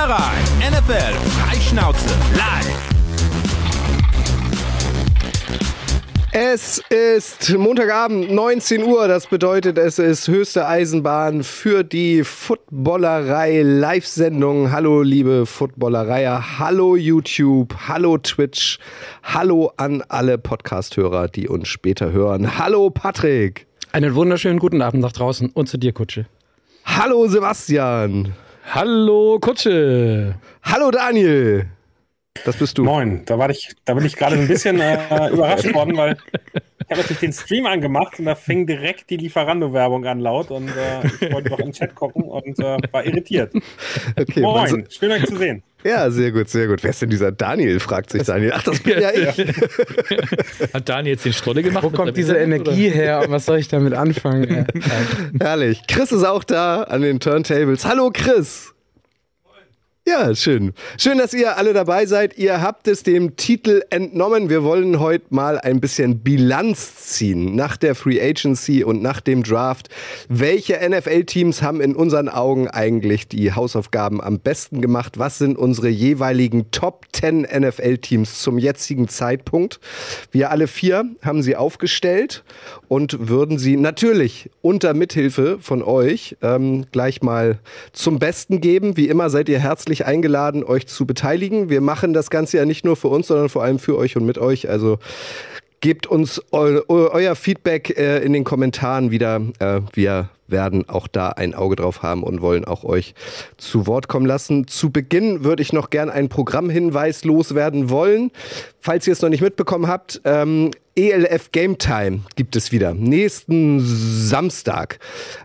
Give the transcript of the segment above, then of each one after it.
Footballerei. NFL Freischnauze live. Es ist Montagabend, 19 Uhr. Das bedeutet, es ist höchste Eisenbahn für die Footballerei Live-Sendung. Hallo, liebe Footballereier. Hallo, YouTube. Hallo, Twitch. Hallo an alle Podcast-Hörer, die uns später hören. Hallo, Patrick. Einen wunderschönen guten Abend nach draußen und zu dir, Kutsche. Hallo, Sebastian. Hallo, Kutsche. Hallo, Daniel. Das bist du. Moin, da, war ich, da bin ich gerade ein bisschen äh, überrascht worden, weil ich habe natürlich den Stream angemacht und da fing direkt die Lieferando-Werbung an laut und äh, ich wollte noch in den Chat gucken und äh, war irritiert. Okay, Moin, schön euch zu sehen. Ja, sehr gut, sehr gut. Wer ist denn dieser Daniel, fragt sich Daniel. Ach, das bin ja ich. Hat Daniel jetzt den Strolle gemacht? Wo kommt diese Internet, Energie her und was soll ich damit anfangen? Herrlich. Chris ist auch da an den Turntables. Hallo, Chris. Ja, schön. Schön, dass ihr alle dabei seid. Ihr habt es dem Titel entnommen. Wir wollen heute mal ein bisschen Bilanz ziehen nach der Free Agency und nach dem Draft. Welche NFL-Teams haben in unseren Augen eigentlich die Hausaufgaben am besten gemacht? Was sind unsere jeweiligen Top 10 NFL-Teams zum jetzigen Zeitpunkt? Wir alle vier haben sie aufgestellt und würden sie natürlich unter Mithilfe von euch ähm, gleich mal zum Besten geben. Wie immer seid ihr herzlich eingeladen, euch zu beteiligen. Wir machen das Ganze ja nicht nur für uns, sondern vor allem für euch und mit euch. Also gebt uns eu euer Feedback äh, in den Kommentaren wieder. Äh, wir werden auch da ein Auge drauf haben und wollen auch euch zu Wort kommen lassen. Zu Beginn würde ich noch gern einen Programmhinweis loswerden wollen. Falls ihr es noch nicht mitbekommen habt, ähm, ELF Game Time gibt es wieder. Nächsten Samstag,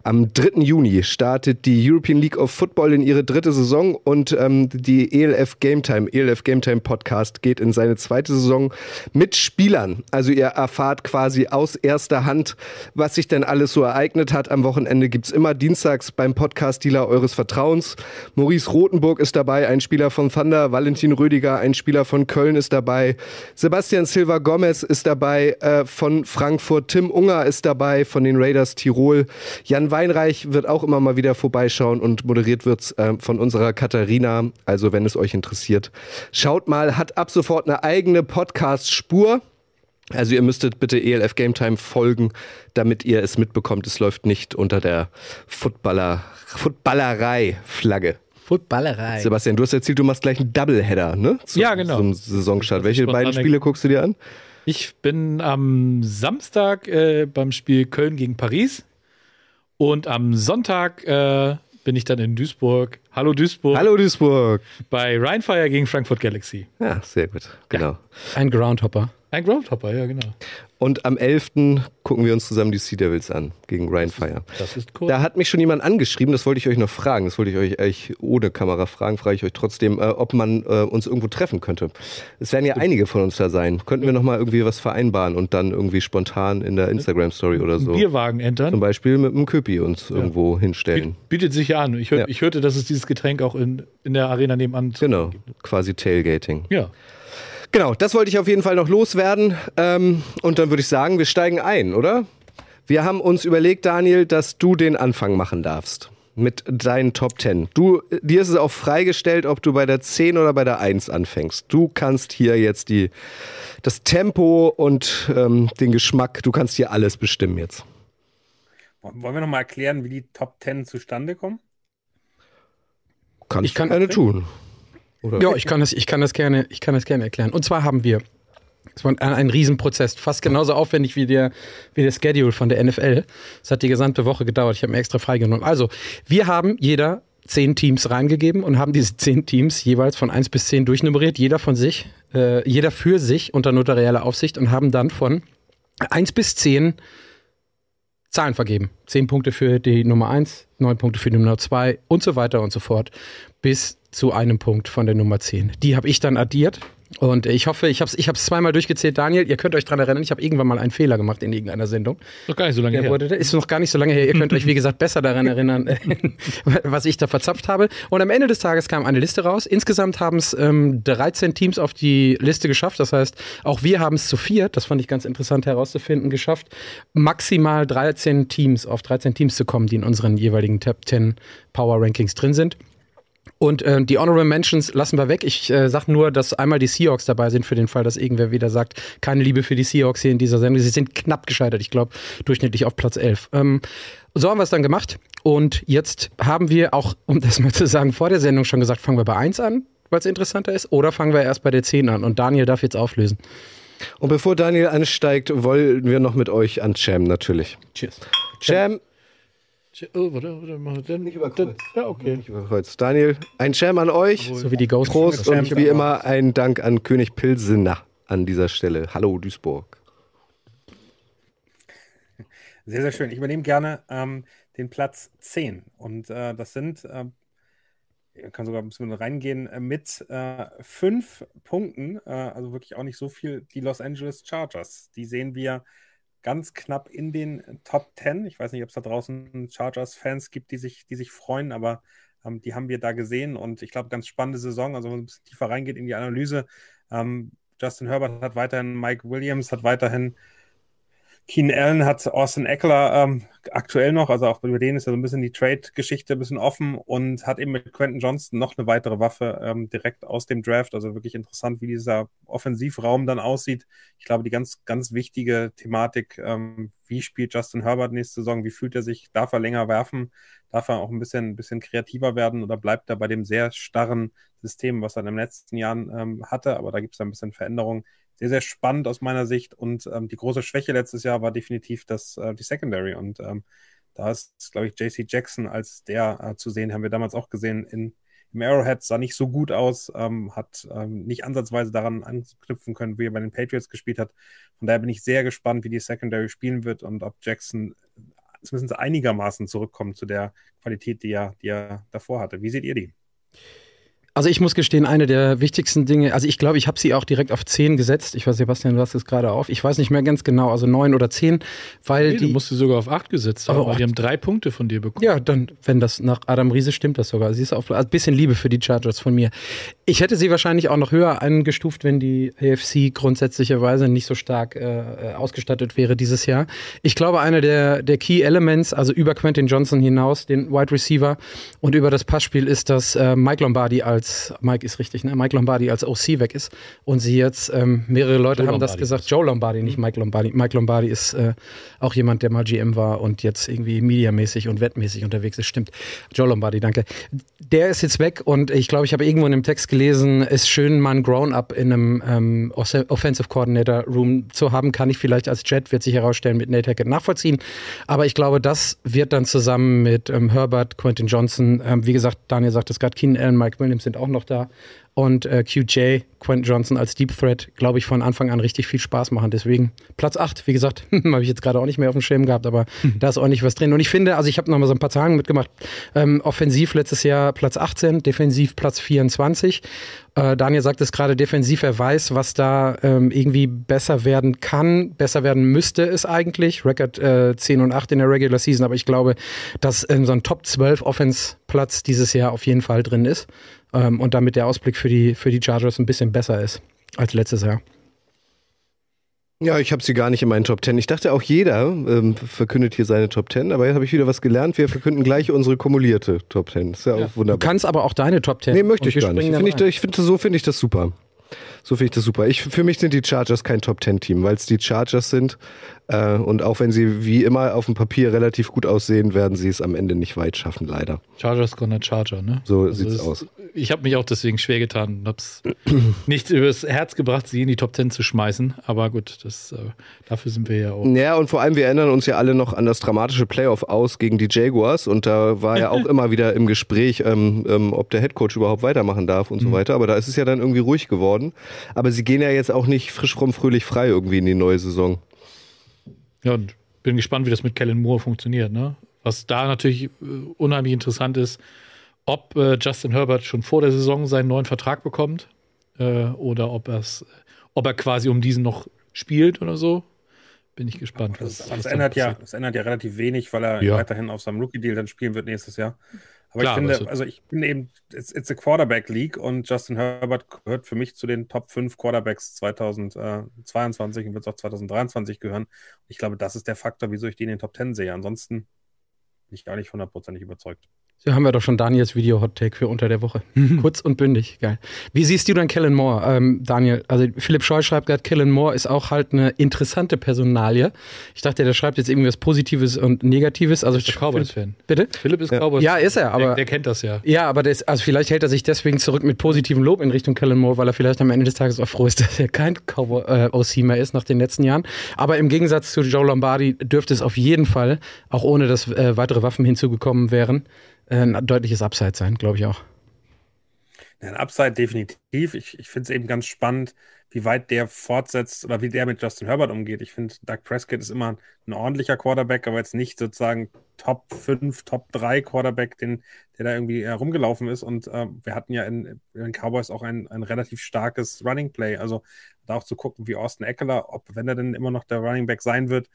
am 3. Juni, startet die European League of Football in ihre dritte Saison und ähm, die ELF Game Time, ELF Game Time Podcast geht in seine zweite Saison mit Spielern. Also ihr erfahrt quasi aus erster Hand, was sich denn alles so ereignet hat. Am Wochenende gibt's immer dienstags beim Podcast-Dealer eures Vertrauens. Maurice Rothenburg ist dabei, ein Spieler von Thunder. Valentin Rödiger, ein Spieler von Köln ist dabei. Sebastian Silva Gomez ist dabei äh, von Frankfurt. Tim Unger ist dabei von den Raiders Tirol. Jan Weinreich wird auch immer mal wieder vorbeischauen und moderiert wird's äh, von unserer Katharina. Also wenn es euch interessiert, schaut mal, hat ab sofort eine eigene Podcast-Spur. Also ihr müsstet bitte ELF Game Time folgen, damit ihr es mitbekommt. Es läuft nicht unter der Footballer, Footballerei-Flagge. Footballerei. Sebastian, du hast erzählt, du machst gleich einen Doubleheader, ne? Zum, Ja, genau. Zum Saisonstart. Welche beiden Spiele guckst du dir an? Ich bin am Samstag äh, beim Spiel Köln gegen Paris und am Sonntag äh, bin ich dann in Duisburg. Hallo Duisburg. Hallo Duisburg. Bei Rheinfire gegen Frankfurt Galaxy. Ja, sehr gut. Genau. Ein Groundhopper. Ein Groundhopper, ja, genau. Und am 11. gucken wir uns zusammen die Sea Devils an gegen Ryan Fire. Das ist cool. Da hat mich schon jemand angeschrieben, das wollte ich euch noch fragen, das wollte ich euch eigentlich ohne Kamera fragen, frage ich euch trotzdem, äh, ob man äh, uns irgendwo treffen könnte. Es werden ja einige von uns da sein. Könnten wir nochmal irgendwie was vereinbaren und dann irgendwie spontan in der Instagram-Story oder so. Bierwagen Zum entern. Beispiel mit einem Köpi uns irgendwo hinstellen. Bietet sich ja an. Ich, hör, Ja. ich hörte, dass es dieses Getränk auch in, in der Arena nebenan zu Genau, quasi Tailgating. Ja. Genau, das wollte ich auf jeden Fall noch loswerden. Ähm, und dann würde ich sagen, wir steigen ein, oder? Wir haben uns überlegt, Daniel, dass du den Anfang machen darfst. Mit deinen Top 10. Du, dir ist es auch freigestellt, ob du bei der 10 oder bei der 1 anfängst. Du kannst hier jetzt die, das Tempo und ähm, den Geschmack, du kannst hier alles bestimmen jetzt. Wollen wir nochmal erklären, wie die Top 10 zustande kommen? Kannst Ich kann- gerne tun. Oder? Ja, ich kann das, ich kann das gerne, ich kann das gerne erklären. Und zwar haben wir es war ein, ein Riesenprozess, fast genauso aufwendig wie der, wie der Schedule von der NFL. Es hat die gesamte Woche gedauert. Ich habe mir extra freigenommen. Also, wir haben jeder zehn Teams reingegeben und haben diese zehn Teams jeweils von eins bis zehn durchnummeriert, jeder von sich, äh, jeder für sich unter notarieller Aufsicht und haben dann von eins bis zehn Zahlen vergeben. Zehn Punkte für die Nummer eins, neun Punkte für die Nummer zwei und so weiter und so fort bis zu einem Punkt von der Nummer 10. Die habe ich dann addiert und ich hoffe, ich habe es ich hab's zweimal durchgezählt. Daniel, ihr könnt euch dran erinnern, ich habe irgendwann mal einen Fehler gemacht in irgendeiner Sendung. Noch gar nicht so lange her. wurde, ist noch gar nicht so lange her. Ihr könnt euch, wie gesagt, besser daran erinnern, was ich da verzapft habe. Und am Ende des Tages kam eine Liste raus. Insgesamt haben es ähm, 13 Teams auf die Liste geschafft. Das heißt, auch wir haben es zu viert, das fand ich ganz interessant herauszufinden, geschafft, maximal 13 Teams auf 13 Teams zu kommen, die in unseren jeweiligen Top 10 Power Rankings drin sind. Und äh, die Honorable Mentions lassen wir weg. Ich äh, sage nur, dass einmal die Seahawks dabei sind für den Fall, dass irgendwer wieder sagt, keine Liebe für die Seahawks hier in dieser Sendung. Sie sind knapp gescheitert, ich glaube, durchschnittlich auf Platz 11. Ähm, so haben wir es dann gemacht. Und jetzt haben wir auch, um das mal zu sagen, vor der Sendung schon gesagt, fangen wir bei 1 an, weil es interessanter ist, oder fangen wir erst bei der 10 an. Und Daniel darf jetzt auflösen. Und bevor Daniel ansteigt, wollen wir noch mit euch an Cham natürlich. Cheers. Cham, Oh, warte, warte, mal. Dann, Nicht überkreuzt. dann, ja, okay. nicht überkreuzt. Daniel, ein Cham an euch. So wie die Ghost. Prost und wie immer ein Dank an König Pilsener an dieser Stelle. Hallo Duisburg. Sehr, sehr schön. Ich übernehme gerne ähm, den Platz 10. Und äh, das sind, äh, ich kann sogar ein bisschen reingehen, äh, mit äh, fünf Punkten, äh, also wirklich auch nicht so viel, die Los Angeles Chargers. Die sehen wir ganz knapp in den Top 10. Ich weiß nicht, ob es da draußen Chargers-Fans gibt, die sich, die sich freuen, aber ähm, die haben wir da gesehen. Und ich glaube, ganz spannende Saison. Also, wenn man ein bisschen tiefer reingeht in die Analyse, ähm, Justin Herbert hat weiterhin Mike Williams, hat weiterhin Keenan Allen hat Austin Eckler ähm, aktuell noch, also auch über den ist ja so ein bisschen die Trade-Geschichte ein bisschen offen und hat eben mit Quentin Johnston noch eine weitere Waffe ähm, direkt aus dem Draft. Also wirklich interessant, wie dieser Offensivraum dann aussieht. Ich glaube, die ganz, ganz wichtige Thematik, ähm, wie spielt Justin Herbert nächste Saison, wie fühlt er sich, darf er länger werfen, darf er auch ein bisschen, ein bisschen kreativer werden oder bleibt er bei dem sehr starren System, was er in den letzten Jahren ähm, hatte, aber da gibt es ein bisschen Veränderungen sehr, sehr spannend aus meiner Sicht. Und ähm, die große Schwäche letztes Jahr war definitiv das, äh, die Secondary. Und ähm, da ist, glaube ich, JC Jackson als der äh, zu sehen, haben wir damals auch gesehen in, im Arrowhead, sah nicht so gut aus, ähm, hat ähm, nicht ansatzweise daran anknüpfen können, wie er bei den Patriots gespielt hat. Von daher bin ich sehr gespannt, wie die Secondary spielen wird und ob Jackson zumindest einigermaßen zurückkommt zu der Qualität, die er, die er davor hatte. Wie seht ihr die? Also ich muss gestehen, eine der wichtigsten Dinge, also ich glaube, ich habe sie auch direkt auf 10 gesetzt. Ich weiß, Sebastian, du hast es gerade auf. Ich weiß nicht mehr ganz genau, also 9 oder 10, weil Nee, die. du musst sie sogar auf 8 gesetzt haben, Aber weil die haben drei Punkte von dir bekommen. ja, dann, wenn das nach Adam Riese stimmt, das sogar. Sie ist auf also ein bisschen Liebe für die Chargers von mir. Ich hätte sie wahrscheinlich auch noch höher eingestuft, wenn die AFC grundsätzlicherweise nicht so stark äh, ausgestattet wäre dieses Jahr. Ich glaube, einer der, der Key Elements, also über Quentin Johnson hinaus, den Wide Receiver und über das Passspiel, ist, dass äh, Mike Lombardi als, Mike ist richtig, ne? Mike Lombardi als OC weg ist. Und sie jetzt, ähm, mehrere Leute Joe haben das Lombardi gesagt, ist. Joe Lombardi, nicht Mike Lombardi. Mike Lombardi ist äh, auch jemand, der mal GM war und jetzt irgendwie mediamäßig und wettmäßig unterwegs ist. Stimmt. Joe Lombardi, danke. Der ist jetzt weg und ich glaube, ich habe irgendwo in einem Text gelesen, ist schön, mal ein Grown-Up in einem ähm, Off- Offensive Coordinator Room zu haben. Kann ich vielleicht als Jet, wird sich herausstellen, mit Nate Hackett nachvollziehen. Aber ich glaube, das wird dann zusammen mit ähm, Herbert, Quentin Johnson, ähm, wie gesagt, Daniel sagt es gerade, Keenan Allen, Mike Williams sind auch noch da. Und äh, QJ, Quentin Johnson als Deep Threat, glaube ich, von Anfang an richtig viel Spaß machen. Deswegen Platz 8, wie gesagt, habe ich jetzt gerade auch nicht mehr auf dem Schirm gehabt, aber da ist ordentlich was drin. Und ich finde, also ich habe noch mal so ein paar Zahlen mitgemacht. Ähm, offensiv letztes Jahr Platz 18, defensiv Platz 24. Äh, Daniel sagt es gerade, defensiv, er weiß, was da ähm, irgendwie besser werden kann, besser werden müsste es eigentlich. Record äh, 10 und 8 in der Regular Season, aber ich glaube, dass ähm, so ein Top 12 Offense-Platz dieses Jahr auf jeden Fall drin ist ähm, und damit der Ausblick für die, für die Chargers ein bisschen besser ist als letztes Jahr. Ja, ich habe sie gar nicht in meinen Top 10. Ich dachte auch jeder ähm, verkündet hier seine Top 10, aber jetzt habe ich wieder was gelernt. Wir verkünden gleich unsere kumulierte Top 10. ist ja, auch Du wunderbar. kannst aber auch deine Top 10. Nee, möchte ich gar nicht. Find ich, ich finde, so finde ich das super. So finde ich das super. Ich, für mich sind die Chargers kein Top 10 Team, weil es die Chargers sind. Äh, und auch wenn sie wie immer auf dem Papier relativ gut aussehen, werden sie es am Ende nicht weit schaffen, leider. Chargers gonna Charger, ne? So sieht's es- aus. Ich habe mich auch deswegen schwer getan und hab's nicht übers Herz gebracht, sie in die Top 10 zu schmeißen. Aber gut, das, äh, dafür sind wir ja auch. Ja, und vor allem, wir erinnern uns ja alle noch an das dramatische Playoff aus gegen die Jaguars. Und da war ja auch immer wieder im Gespräch, ähm, ähm, ob der Headcoach überhaupt weitermachen darf und so weiter. Aber da ist es ja dann irgendwie ruhig geworden. Aber sie gehen ja jetzt auch nicht frisch fromm fröhlich frei irgendwie in die neue Saison. Ja, und bin gespannt, wie das mit Kellen Moore funktioniert. Ne? Was da natürlich äh, unheimlich interessant ist, ob äh, Justin Herbert schon vor der Saison seinen neuen Vertrag bekommt äh, oder ob, ob er quasi um diesen noch spielt oder so. Bin ich gespannt. Das, was- das, was ändert ja, das ändert ja relativ wenig, weil er Ja. weiterhin auf seinem Rookie-Deal dann spielen wird nächstes Jahr. Aber Klar, ich finde, also ich bin eben, it's, it's a Quarterback League und Justin Herbert gehört für mich zu den Top 5 Quarterbacks 2022 und wird es auch 2023 gehören. Ich glaube, das ist der Faktor, wieso ich die in den Top 10 sehe. Ansonsten bin ich gar nicht hundertprozentig überzeugt. So haben wir doch schon Daniels Video-Hot-Take für unter der Woche. Kurz und bündig, geil. Wie siehst du denn Kellen Moore, ähm, Daniel? Also Philipp Scheu schreibt gerade, Kellen Moore ist auch halt eine interessante Personalie. Ich dachte, der schreibt jetzt irgendwas Positives und Negatives. Also Der Cowboys-Fan. Bitte? Philipp ist Cowboys. Ja, ist er, aber der, der kennt das ja. ja, aber das, also vielleicht hält er sich deswegen zurück mit positivem Lob in Richtung Kellen Moore, weil er vielleicht am Ende des Tages auch froh ist, dass er kein Cowboy äh, mehr ist nach den letzten Jahren. Aber im Gegensatz zu Joe Lombardi dürfte es auf jeden Fall, auch ohne dass äh, weitere Waffen hinzugekommen wären, ein deutliches Upside sein, glaube ich auch. Ein Upside definitiv. Ich, ich finde es eben ganz spannend, wie weit der fortsetzt oder wie der mit Justin Herbert umgeht. Ich finde, Doug Prescott ist immer ein ordentlicher Quarterback, aber jetzt nicht sozusagen Top 5, Top 3 Quarterback, den, der da irgendwie herumgelaufen ist. Und äh, wir hatten ja in, in den Cowboys auch ein, ein relativ starkes Running Play. Also da auch zu gucken, wie Austin Eckler, ob wenn er denn immer noch der Running Back sein wird,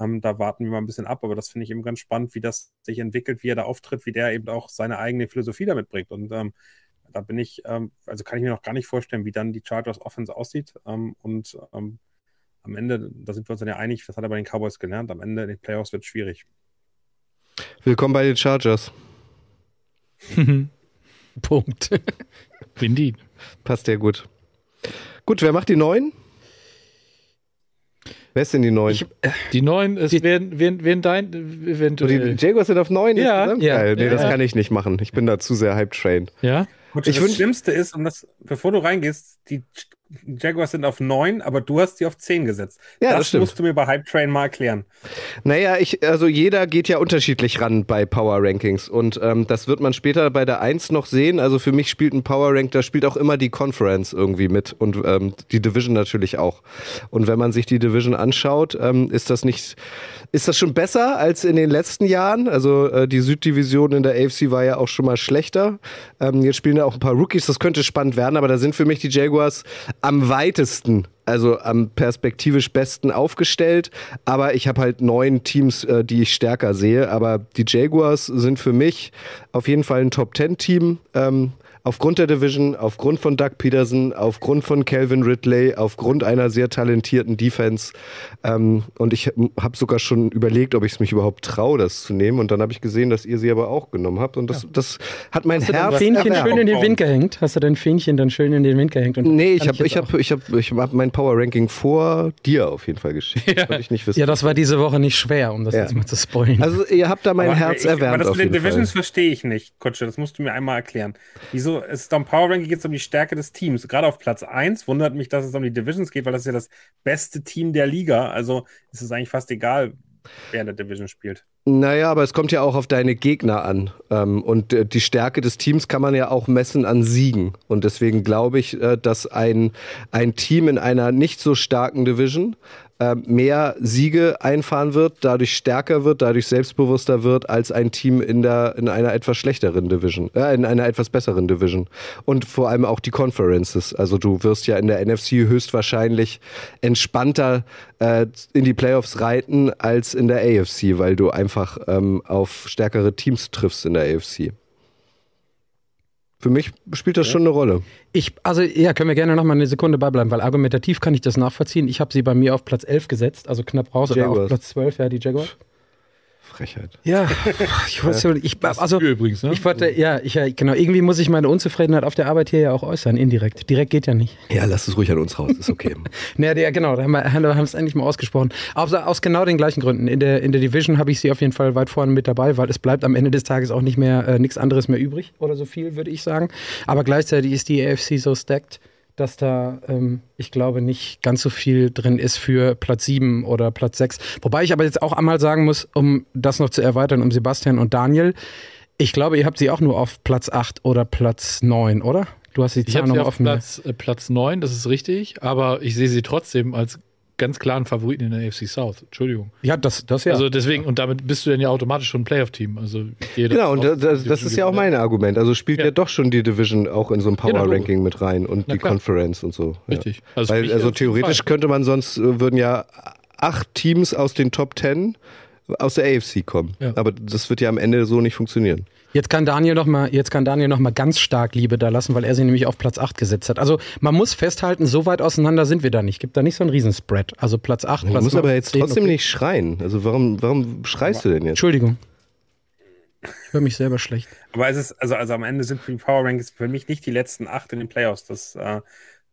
ähm, da warten wir mal ein bisschen ab, aber das finde ich eben ganz spannend, wie das sich entwickelt, wie er da auftritt, wie der eben auch seine eigene Philosophie damit bringt. Und ähm, da bin ich, ähm, also kann ich mir noch gar nicht vorstellen, wie dann die Chargers Offense aussieht. Ähm, und ähm, am Ende, da sind wir uns dann ja einig, das hat er bei den Cowboys gelernt, am Ende in den Playoffs wird es schwierig. Willkommen bei den Chargers. Punkt. Indeed. Passt ja gut. Gut, wer macht die neuen? Wer ist denn die neuen? Ich, äh, Die neuen, es werden, werden, werden dein, Oh, die eventuell. Jaguars sind auf neun Ja, insgesamt? ja, Geil. Nee, ja. das kann ich nicht machen. Ich bin da zu sehr hype-trained. ja? Gut, Ich das Schlimmste ist, und das, bevor du reingehst, die Jaguars sind auf 9, aber du hast sie auf 10 gesetzt. Ja, das das stimmt. musst du mir bei Hype Train mal erklären. Naja, ich, also jeder geht ja unterschiedlich ran bei Power Rankings und ähm, das wird man später bei der 1 noch sehen. Also für mich spielt ein Power Rank, da spielt auch immer die Conference irgendwie mit und ähm, die Division natürlich auch. Und wenn man sich die Division anschaut, ähm, ist das nicht, ist das schon besser als in den letzten Jahren. Also äh, die Süddivision in der AFC war ja auch schon mal schlechter. Ähm, jetzt spielen ja auch ein paar Rookies, das könnte spannend werden, aber da sind für mich die Jaguars am weitesten also am perspektivisch besten aufgestellt. Aber ich habe halt neun Teams, äh, die ich stärker sehe. Aber die Jaguars sind für mich auf jeden Fall ein Top-10-Team. Ähm, aufgrund der Division, aufgrund von Doug Peterson, aufgrund von Calvin Ridley, aufgrund einer sehr talentierten Defense. Ähm, und ich habe sogar schon überlegt, ob ich es mich überhaupt traue, das zu nehmen. Und dann habe ich gesehen, dass ihr sie aber auch genommen habt. Und das, das hat mein hast du dein Herz Fähnchen schön in den Wind gehängt? Hast du dein Fähnchen dann schön in den Wind gehängt? Und Nee, ich habe ich hab, ich hab, ich hab mein Power Ranking vor dir auf jeden Fall geschickt. Ja. Wollte ich nicht wissen. Ja, das war diese Woche nicht schwer, um das Ja. jetzt mal zu spoilen. also ihr habt da mein Aber Herz ich, erwärmt Aber das auf mit den jeden Divisions verstehe ich nicht, Kutsche. Das musst du mir einmal erklären. Wieso? Es ist am Power Ranking geht es um die Stärke des Teams. Gerade auf Platz 1 wundert mich, dass es um die Divisions geht, weil das ist ja das beste Team der Liga. Also ist es eigentlich fast egal, wer in der Division spielt. Naja, aber es kommt ja auch auf deine Gegner an. Ähm, und äh, die Stärke des Teams kann man ja auch messen an Siegen. Und deswegen glaube ich, äh, dass ein, ein Team in einer nicht so starken Division äh, mehr Siege einfahren wird, dadurch stärker wird, dadurch selbstbewusster wird als ein Team in, der, in einer etwas schlechteren Division, äh, in einer etwas besseren Division. Und vor allem auch die Conferences. Also du wirst ja in der NFC höchstwahrscheinlich entspannter äh, in die Playoffs reiten als in der AFC, weil du einfach ähm, auf stärkere Teams triffst in der AFC. Für mich spielt das schon eine Rolle. Ich, also ja, können wir gerne noch mal eine Sekunde beibleiben, weil argumentativ kann ich das nachvollziehen. Ich habe sie bei mir auf Platz 11 gesetzt, also knapp raus, oder Jaguars. auf Platz 12, ja, die Jaguars. Frechheit. Ja, ich weiß ja, ich, also, übrigens, ne? ich wollte, ja, ich, genau, irgendwie muss ich meine Unzufriedenheit auf der Arbeit hier ja auch äußern, indirekt. Direkt geht ja nicht. Ja, lass es ruhig an uns raus, ist okay. Naja, ja, genau, da haben wir, haben wir es endlich mal ausgesprochen. Aus, aus genau den gleichen Gründen. In der, in der Division habe ich sie auf jeden Fall weit vorne mit dabei, weil es bleibt am Ende des Tages auch nicht mehr äh, nichts anderes mehr übrig oder so viel, würde ich sagen. Aber gleichzeitig ist die AFC so stacked, dass da, ähm, ich glaube, nicht ganz so viel drin ist für Platz 7 oder Platz 6. Wobei ich aber jetzt auch einmal sagen muss, um das noch zu erweitern, um Sebastian und Daniel, ich glaube, ihr habt sie auch nur auf Platz 8 oder Platz 9, oder? Du hast die Ich Zahl habe sie nochmal auf offen. Platz, äh, Platz 9, das ist richtig, aber ich sehe sie trotzdem als ganz klaren Favoriten in der AFC South. Entschuldigung. Ja, das, das ja. Also deswegen, und damit bist du dann ja automatisch schon ein Playoff-Team. Also Genau, und das, das, das ist ja auch mein Argument. Also spielt ja. Ja. doch schon die Division auch in so ein Genau, Power-Ranking mit rein und Na die klar. Conference und so. Richtig. Ja. Also für Weil, also theoretisch Fall. könnte man sonst, äh, würden ja acht Teams aus den Top Ten aus der AFC kommen. Ja. Aber das wird ja am Ende so nicht funktionieren. Jetzt kann Daniel noch mal, jetzt kann Daniel noch mal ganz stark Liebe da lassen, weil er sie nämlich auf Platz 8 gesetzt hat. Also man muss festhalten, so weit auseinander sind wir da nicht. Gibt da nicht so einen Riesenspread. Also Platz 8, Du Platz musst 9, aber jetzt 10, trotzdem okay. nicht schreien. Also warum, warum schreist du denn jetzt? Entschuldigung. Ich höre mich selber schlecht. Aber es ist, also, also am Ende sind die Power Rankings für mich nicht die letzten acht in den Playoffs. Das, äh,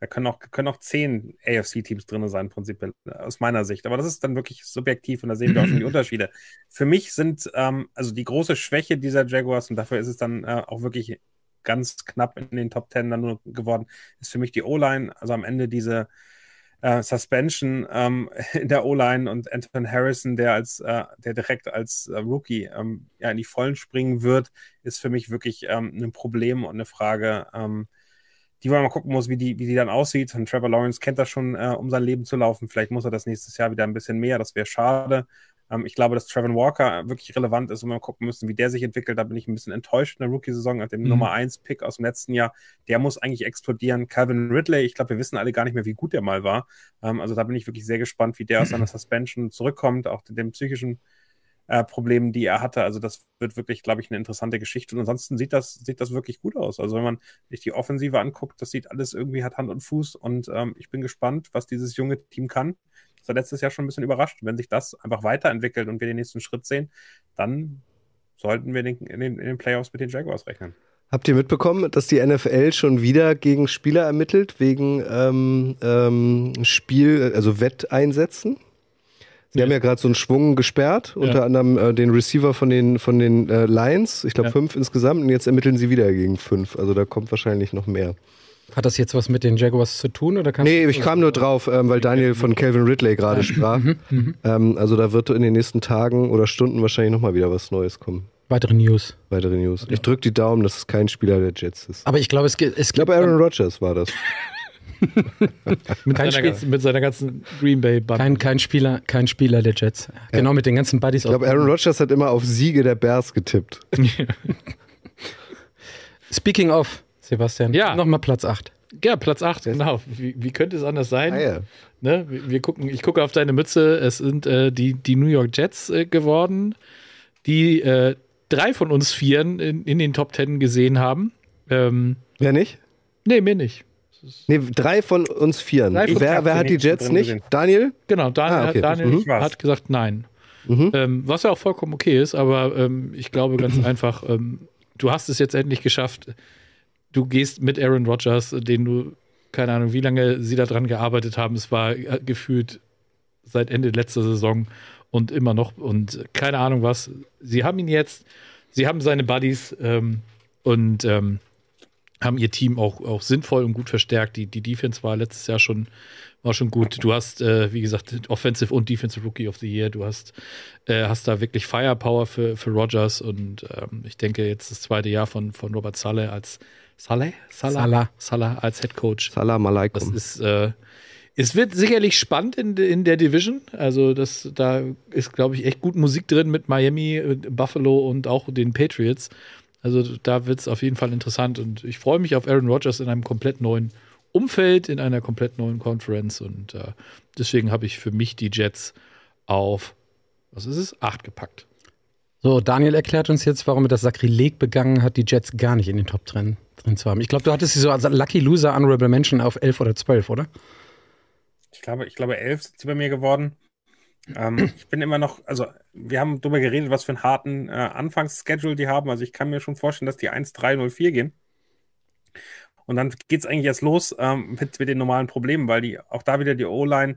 da können auch, können auch zehn AFC-Teams drin sein, prinzipiell, aus meiner Sicht. Aber das ist dann wirklich subjektiv und da sehen wir auch schon die Unterschiede. Für mich sind, ähm, also die große Schwäche dieser Jaguars, und dafür ist es dann äh, auch wirklich ganz knapp in den Top Ten dann nur geworden, ist für mich die O-Line. Also am Ende diese äh, Suspension ähm, in der O-Line und Anton Harrison, der als, äh, der direkt als äh, Rookie ähm, ja, in die Vollen springen wird, ist für mich wirklich ähm, ein Problem und eine Frage, ähm, die man mal gucken muss, wie die, wie die dann aussieht. Und Trevor Lawrence kennt das schon, äh, um sein Leben zu laufen. Vielleicht muss er das nächstes Jahr wieder ein bisschen mehr. Das wäre schade. Ähm, ich glaube, dass Trevor Walker wirklich relevant ist und wir mal gucken müssen, wie der sich entwickelt. Da bin ich ein bisschen enttäuscht in der Rookie-Saison nach dem mhm. Nummer 1-Pick aus dem letzten Jahr. Der muss eigentlich explodieren. Calvin Ridley, ich glaube, wir wissen alle gar nicht mehr, wie gut der mal war. Ähm, also da bin ich wirklich sehr gespannt, wie der aus seiner Suspension zurückkommt, auch dem psychischen äh, Problemen, die er hatte. Also das wird wirklich, glaube ich, eine interessante Geschichte. Und ansonsten sieht das, sieht das wirklich gut aus. Also wenn man sich die Offensive anguckt, das sieht alles irgendwie, hat Hand und Fuß. Und ähm, ich bin gespannt, was dieses junge Team kann das war letztes Jahr schon ein bisschen überrascht. Wenn sich das einfach weiterentwickelt und wir den nächsten Schritt sehen, dann sollten wir den, in den, in den Playoffs mit den Jaguars rechnen. Habt ihr mitbekommen, dass die NFL schon wieder gegen Spieler ermittelt, wegen ähm, ähm, Spiel, also Wetteinsätzen? Sie ja. haben ja gerade so einen Schwung gesperrt, ja. unter anderem äh, den Receiver von den, von den äh, Lions, ich glaube ja. fünf insgesamt, und jetzt ermitteln sie wieder gegen fünf. Also da kommt wahrscheinlich noch mehr. Hat das jetzt was mit den Jaguars zu tun? Oder nee, ich kam nur drauf, ähm, weil Daniel von Calvin Ridley gerade sprach. Mhm, mhm. ähm, also da wird in den nächsten Tagen oder Stunden wahrscheinlich nochmal wieder was Neues kommen. Weitere News. Weitere News. Ich drücke die Daumen, dass es kein Spieler der Jets ist. Aber ich glaube, es gibt. Ich glaube, Aaron Rodgers war das. mit, seiner ganzen, mit, seiner ganzen, Green Bay Band. Kein, kein, Spieler, kein Spieler der Jets. Ja. Genau mit den ganzen Buddies. Ich glaube, Aaron Rodgers hat immer auf Siege der Bears getippt. Speaking of, Sebastian, ja. nochmal Platz 8. Ja, Platz 8, genau. Wie, wie, könnte es anders sein? Ah, ja. ne? wir, wir, gucken, ich gucke auf deine Mütze. Es sind äh, die, die New York Jets äh, geworden, die äh, drei von uns Vieren in, in, den Top Ten gesehen haben. Ähm, Wer nicht? Nee, mir nicht. Nee, drei von uns Vieren. Wer, wer hat die Jets nicht? Gesehen. Daniel? Genau, Daniel, ah, okay. Daniel mhm. hat gesagt nein. Mhm. Ähm, was ja auch vollkommen okay ist, aber ähm, ich glaube ganz einfach, ähm, du hast es jetzt endlich geschafft, du gehst mit Aaron Rodgers, den du, keine Ahnung, wie lange sie da dran gearbeitet haben. Es war äh, gefühlt seit Ende letzter Saison und immer noch und keine Ahnung was. Sie haben ihn jetzt, sie haben seine Buddies ähm, und ähm, haben ihr Team auch, auch sinnvoll und gut verstärkt. Die, die Defense war letztes Jahr schon, war schon gut. Du hast, äh, wie gesagt, Offensive und Defensive Rookie of the Year. Du hast, äh, hast da wirklich Firepower für, für Rogers und ähm, ich denke jetzt das zweite Jahr von, von Robert Saleh als Saleh? Salah? Salah. Salah als Head Coach. Salam alaikum. Das ist, äh, es wird sicherlich spannend in, in der Division. Also, das, da ist, glaube ich, echt gut Musik drin mit Miami, Buffalo und auch den Patriots. Also, da wird es auf jeden Fall interessant. Und ich freue mich auf Aaron Rodgers in einem komplett neuen Umfeld, in einer komplett neuen Conference. Und äh, deswegen habe ich für mich die Jets auf, was ist es? Acht gepackt. So, Daniel erklärt uns jetzt, warum er das Sakrileg begangen hat, die Jets gar nicht in den Top drin, drin zu haben. Ich glaube, du hattest sie so als Lucky Loser Honorable Mention auf 11 oder 12, oder? Ich glaube, ich glaube 11 sind sie bei mir geworden. Ähm, ich bin immer noch, also wir haben darüber geredet, was für einen harten äh, Anfangsschedule die haben. Also ich kann mir schon vorstellen, dass die 1-3-0-4 gehen. Und dann geht es eigentlich erst los ähm, mit, mit den normalen Problemen, weil die auch da wieder die O-Line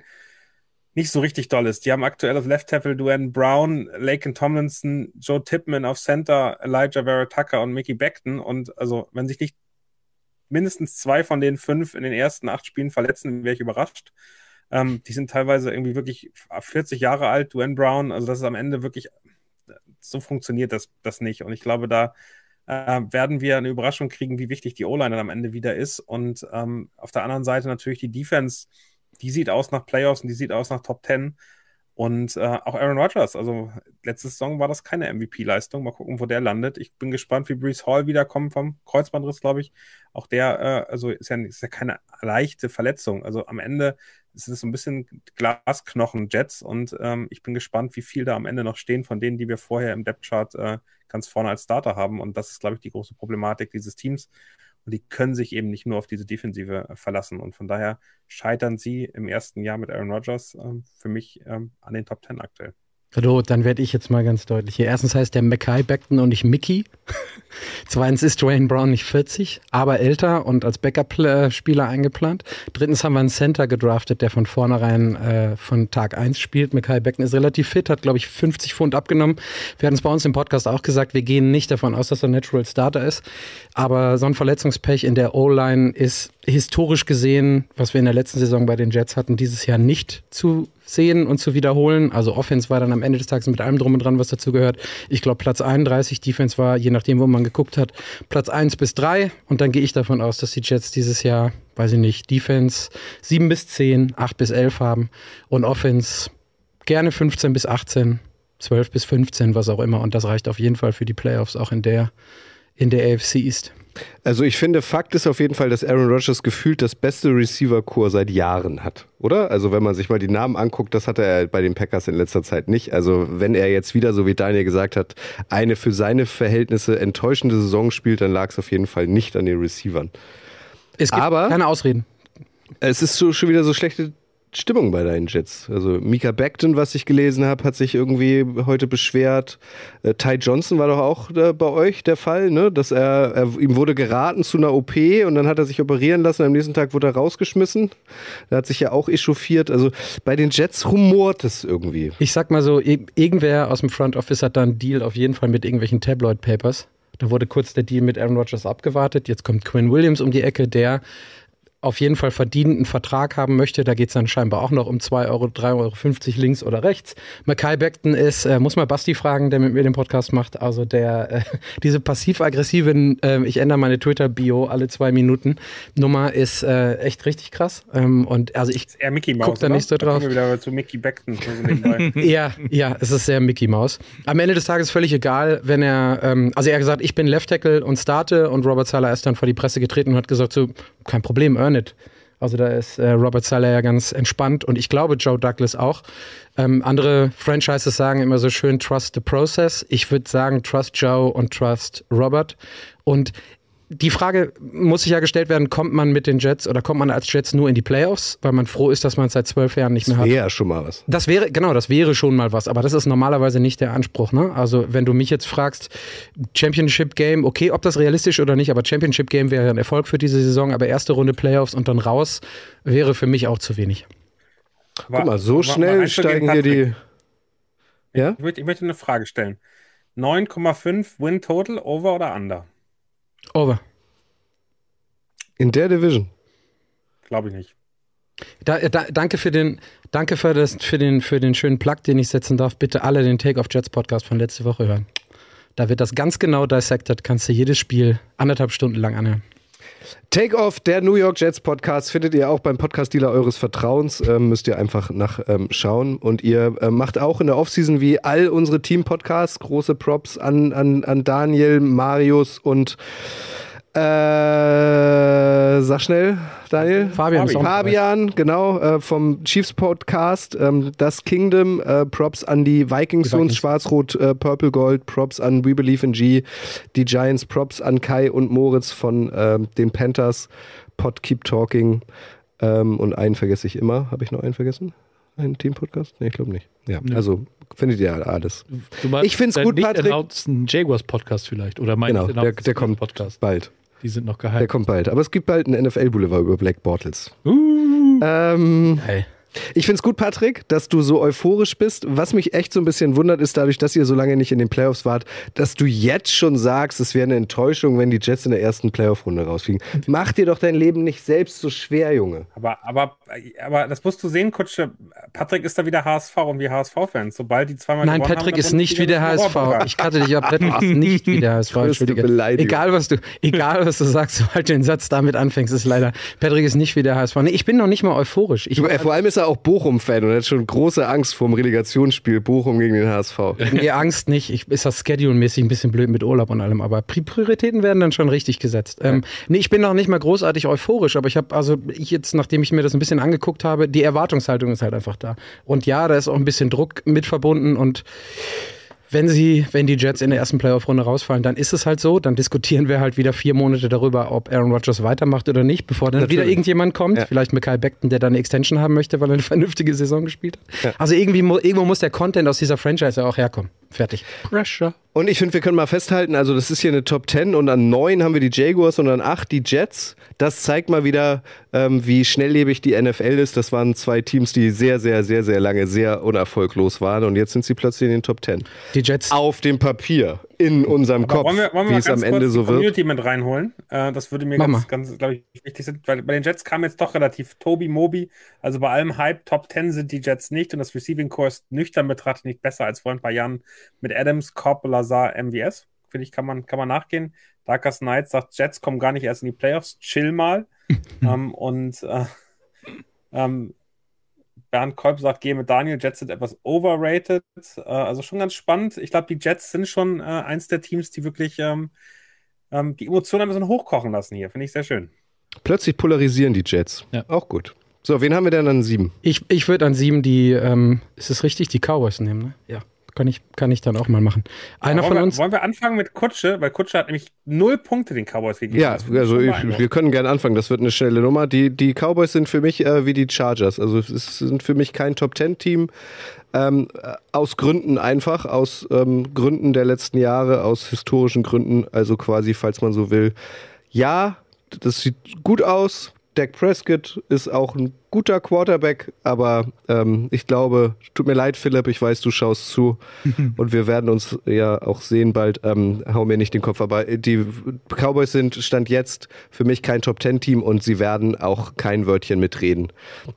nicht so richtig doll ist. Die haben aktuell auf Left Tackle Duane Brown, Laken Tomlinson, Joe Tippman auf Center, Elijah Vera Tucker und Mickey Beckton. Und also, wenn sich nicht mindestens zwei von den fünf in den ersten acht Spielen verletzen, wäre ich überrascht. Ähm, die sind teilweise irgendwie wirklich 40 Jahre alt, Duane Brown. Also, das ist am Ende wirklich, so funktioniert das, das nicht. Und ich glaube, da äh, werden wir eine Überraschung kriegen, wie wichtig die O-Line dann am Ende wieder ist. Und ähm, auf der anderen Seite natürlich die Defense die sieht aus nach Playoffs und die sieht aus nach Top 10. Und äh, auch Aaron Rodgers, also letzte Saison war das keine MVP-Leistung. Mal gucken, wo der landet. Ich bin gespannt, wie Brees Hall wiederkommt vom Kreuzbandriss, glaube ich. Auch der, äh, also ist ja, ist ja keine leichte Verletzung. Also am Ende ist es so ein bisschen Glasknochen-Jets und ähm, ich bin gespannt, wie viel da am Ende noch stehen von denen, die wir vorher im Depth-Chart äh, ganz vorne als Starter haben. Und das ist, glaube ich, die große Problematik dieses Teams. Und die können sich eben nicht nur auf diese Defensive äh, verlassen. Und von daher scheitern sie im ersten Jahr mit Aaron Rodgers ähm, für mich ähm, an den Top Ten aktuell. So, dann werde ich jetzt mal ganz deutlich hier. Erstens heißt der Mackay Beckton und nicht Mickey. Zweitens ist Dwayne Brown nicht 40, aber älter und als Backup-Spieler eingeplant. Drittens haben wir einen Center gedraftet, der von vornherein äh, von Tag 1 spielt. Mackay Beckton ist relativ fit, hat, glaube ich, 50 Pfund abgenommen. Wir hatten es bei uns im Podcast auch gesagt, wir gehen nicht davon aus, dass er Natural Starter ist. Aber so ein Verletzungspech in der O-Line ist historisch gesehen, was wir in der letzten Saison bei den Jets hatten, dieses Jahr nicht zu sehen und zu wiederholen. Also Offense war dann am Ende des Tages mit allem drum und dran, was dazu gehört. Ich glaube Platz 31, Defense war, je nachdem, wo man geguckt hat, Platz 1 bis 3. Und dann gehe ich davon aus, dass die Jets dieses Jahr, weiß ich nicht, Defense 7 bis 10, 8 bis 11 haben und Offense gerne 15 bis 18, 12 bis 15, was auch immer. Und das reicht auf jeden Fall für die Playoffs, auch in der, in der AFC East. Also ich finde, Fakt ist auf jeden Fall, dass Aaron Rodgers gefühlt das beste Receiver-Core seit Jahren hat, oder? Also wenn man sich mal die Namen anguckt, das hatte er bei den Packers in letzter Zeit nicht. Also wenn er jetzt wieder, so wie Daniel gesagt hat, eine für seine Verhältnisse enttäuschende Saison spielt, dann lag es auf jeden Fall nicht an den Receivern. Es gibt Aber- keine Ausreden. Es ist so, schon wieder so schlechte Stimmung bei deinen Jets. Also Mika Beckton, was ich gelesen habe, hat sich irgendwie heute beschwert. Äh, Ty Johnson war doch auch äh, bei euch der Fall, ne? Dass er, er ihm wurde geraten zu einer OP und dann hat er sich operieren lassen. Am nächsten Tag wurde er rausgeschmissen. Er hat sich ja auch echauffiert. Also bei den Jets rumort es irgendwie. Ich sag mal so, irgendwer aus dem Front Office hat da einen Deal auf jeden Fall mit irgendwelchen Tabloid Papers. Da wurde kurz der Deal mit Aaron Rodgers abgewartet. Jetzt kommt Quinn Williams um die Ecke, der auf jeden Fall verdienten Vertrag haben möchte. Da geht es dann scheinbar auch noch um 2 Euro, 3,50 Euro links oder rechts. Mackay Beckton ist, äh, muss mal Basti fragen, der mit mir den Podcast macht, also der, äh, diese passiv-aggressive, äh, ich ändere meine Twitter-Bio alle zwei Minuten, Nummer ist äh, echt richtig krass. Ähm, und also ich Ist eher Mickey Mouse. Guck da nicht so drauf. wir wieder zu Mickey Beckton. nur so nebenbei. Ja, ja, es ist sehr Mickey Mouse. Am Ende des Tages völlig egal, wenn er, ähm, also er hat gesagt, ich bin Left Tackle und starte und Robert Sala ist dann vor die Presse getreten und hat gesagt, so, kein Problem, earn it. Also da ist äh, Robert Sala ja ganz entspannt und ich glaube Joe Douglas auch. Ähm, andere Franchises sagen immer so schön, trust the process. Ich würde sagen, trust Joe und trust Robert. Und die Frage muss sich ja gestellt werden, kommt man mit den Jets oder kommt man als Jets nur in die Playoffs, weil man froh ist, dass man es seit zwölf Jahren nicht mehr hat? Wäre ja schon mal was. Das wäre, genau, das wäre schon mal was, aber das ist normalerweise nicht der Anspruch, ne? Also, wenn du mich jetzt fragst, Championship Game, okay, ob das realistisch oder nicht, aber Championship Game wäre ein Erfolg für diese Saison, aber erste Runde Playoffs und dann raus wäre für mich auch zu wenig. Aber- Guck mal, so aber- schnell aber steigen hier die. Ja? Ich möchte, ich möchte eine Frage stellen. 9,5 Win Total, Over oder Under? Over. In der Division. Glaube ich nicht. Da, da, danke für den, danke für, das, für, den, für den schönen Plug, den ich setzen darf. Bitte alle den Take of Jets Podcast von letzte Woche hören. Da wird das ganz genau dissected, kannst du jedes Spiel anderthalb Stunden lang anhören. Take Off, der New York Jets Podcast, findet ihr auch beim Podcast-Dealer eures Vertrauens. Ähm, müsst ihr einfach nachschauen. Ähm, und ihr äh, macht auch in der Offseason wie all unsere Team-Podcasts große Props an, an, an Daniel, Marius und äh, sag schnell, Daniel. Fabian dabei. Fabian, genau, äh, vom Chiefs Podcast, ähm, das Kingdom, äh, Props an die Vikings, Vikings. Schwarz-Rot, äh, Purple Gold, Props an We Believe in G, die Giants, Props an Kai und Moritz von ähm, den Panthers, Pod Keep Talking ähm, und einen vergesse ich immer. Habe ich noch einen vergessen? Einen Team-Podcast? Nee, ich glaube nicht. Ja, Nö. also findet ihr alles. Ich find's deinen gut, Patrick. announceden Jaguars Podcast vielleicht oder meinst Genau, der, der kommt Podcast? bald. Die sind noch Der geheim. kommt bald. Aber es gibt bald einen NFL-Boulevard über Black Bortles. Uh, Ähm, Geil. Ich finde es gut, Patrick, dass du so euphorisch bist. Was mich echt so ein bisschen wundert, ist dadurch, dass ihr so lange nicht in den Playoffs wart, dass du jetzt schon sagst, es wäre eine Enttäuschung, wenn die Jets in der ersten Playoff-Runde rausfliegen. Mach dir doch dein Leben nicht selbst so schwer, Junge. Aber, aber, aber das musst du sehen, Kutsche. Patrick ist da wieder HSV und wir HSV-Fans. Sobald die zweimal Nein, Patrick haben, ist nicht wie der HSV. Ich kannte dich ab. Patrick ist nicht wie der HSV. Entschuldige. Egal was du, egal was du sagst, sobald du den Satz damit anfängst, ist leider. Patrick ist nicht wie der HSV. Nee, ich bin noch nicht mal euphorisch. Ich, äh, vor allem ist er auch Bochum-Fan und hat schon große Angst vor dem Relegationsspiel Bochum gegen den HSV. nee, Angst nicht. Ich, ist das Schedule-mäßig ein bisschen blöd mit Urlaub und allem, aber Pri- Prioritäten werden dann schon richtig gesetzt. Ähm, nee, ich bin noch nicht mal großartig euphorisch, aber ich habe, also ich jetzt, nachdem ich mir das ein bisschen angeguckt habe, die Erwartungshaltung ist halt einfach da. Und ja, da ist auch ein bisschen Druck mit verbunden und wenn sie, wenn die Jets in der ersten Playoff-Runde rausfallen, dann ist es halt so. Dann diskutieren wir halt wieder vier Monate darüber, ob Aaron Rodgers weitermacht oder nicht, bevor dann Natürlich. wieder irgendjemand kommt. Ja. Vielleicht Mikael Beckton, der dann eine Extension haben möchte, weil er eine vernünftige Saison gespielt hat. Ja. Also irgendwie, irgendwo muss der Content aus dieser Franchise ja auch herkommen. Fertig. Pressure. Und ich finde, wir können mal festhalten, also das ist hier eine Top 10 und an 9 haben wir die Jaguars und an 8 die Jets. Das zeigt mal wieder, ähm, wie schnelllebig die NFL ist. Das waren zwei Teams, die sehr, sehr, sehr, sehr lange sehr unerfolglos waren und jetzt sind sie plötzlich in den Top 10. Die Jets. Auf dem Papier, in unserem Kopf, wollen wir, wollen wir wie es am Ende so wird. Community mit reinholen? Äh, das würde mir Mach ganz, mal. ganz glaube ich, wichtig sein, weil bei den Jets kam jetzt doch relativ Tobi Mobi. Also bei allem Hype, Top 10 sind die Jets nicht und das Receiving Core ist nüchtern betrachtet nicht besser als vor ein paar Jahren mit Adams, Cobb, Lazar, MVS. Finde ich, kann man, kann man nachgehen. Darker Knight sagt, Jets kommen gar nicht erst in die Playoffs, chill mal. ähm, und äh, ähm, Bernd Kolb sagt, gehe mit Daniel, Jets sind etwas overrated. Äh, also schon ganz spannend. Ich glaube, die Jets sind schon äh, eins der Teams, die wirklich ähm, ähm, die Emotionen ein bisschen hochkochen lassen hier. Finde ich sehr schön. Plötzlich polarisieren die Jets. Ja. Auch gut. So, wen haben wir denn an 7? Ich, ich würde an sieben die, ähm, ist es richtig, die Cowboys nehmen, ne? Ja. Kann ich, kann ich dann auch mal machen. Einer wollen von wir, uns. Wollen wir anfangen mit Kutsche? Weil Kutsche hat nämlich null Punkte den Cowboys gegeben. Ja, also ich, wir können gerne anfangen. Das wird eine schnelle Nummer. Die, die Cowboys sind für mich äh, wie die Chargers. Also es sind für mich kein Top-10-Team. Ähm, äh, aus Gründen einfach, aus ähm, Gründen der letzten Jahre, aus historischen Gründen, also quasi, falls man so will. Ja, das sieht gut aus. Dak Prescott ist auch ein guter Quarterback, aber ähm, ich glaube, tut mir leid, Philipp, ich weiß, du schaust zu und wir werden uns ja auch sehen bald. Ähm, hau mir nicht den Kopf, aber die Cowboys sind Stand jetzt für mich kein Top-10-Team und sie werden auch kein Wörtchen mitreden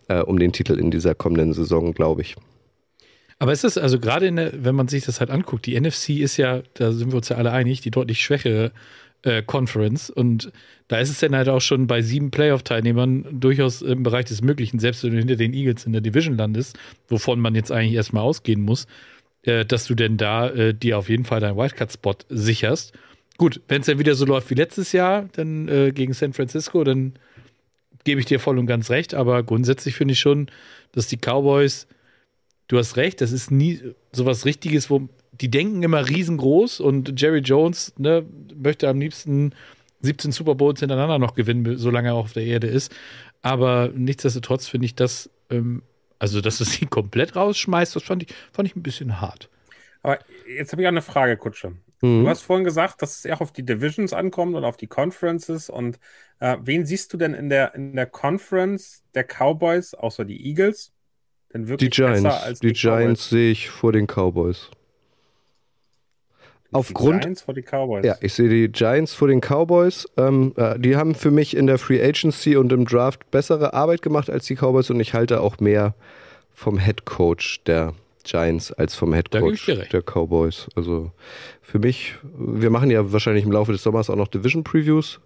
äh, um den Titel in dieser kommenden Saison, glaube ich. Aber es ist also gerade, wenn man sich das halt anguckt, die NFC ist ja, da sind wir uns ja alle einig, die deutlich schwächere äh, Conference. Und da ist es dann halt auch schon bei sieben Playoff-Teilnehmern durchaus im Bereich des Möglichen, selbst wenn du hinter den Eagles in der Division landest, wovon man jetzt eigentlich erstmal ausgehen muss, äh, dass du denn da äh, dir auf jeden Fall deinen Wildcard-Spot sicherst. Gut, wenn es dann wieder so läuft wie letztes Jahr, dann äh, gegen San Francisco, dann gebe ich dir voll und ganz recht. Aber grundsätzlich finde ich schon, dass die Cowboys du hast recht, das ist nie sowas Richtiges, wo die denken immer riesengroß und Jerry Jones ne, möchte am liebsten 17 Super Bowls hintereinander noch gewinnen, solange er auch auf der Erde ist. Aber nichtsdestotrotz finde ich das, ähm, also dass du sie komplett rausschmeißt, das fand ich, fand ich ein bisschen hart. Aber jetzt habe ich auch eine Frage, Kutsche. Mhm. Du hast vorhin gesagt, dass es eher auf die Divisions ankommt und auf die Conferences. Und äh, wen siehst du denn in der, in der Conference der Cowboys, außer die Eagles, denn Die wirklich Giants. besser als Die, die, Giants sehe ich vor den Cowboys. Aufgrund- Die Giants vor die Cowboys. Ja, ich sehe die Giants vor den Cowboys. Ähm, äh, die haben für mich in der Free Agency und im Draft bessere Arbeit gemacht als die Cowboys und ich halte auch mehr vom Head Coach der Giants als vom Head Coach der Cowboys. Also für mich, wir machen ja wahrscheinlich im Laufe des Sommers auch noch Division Previews.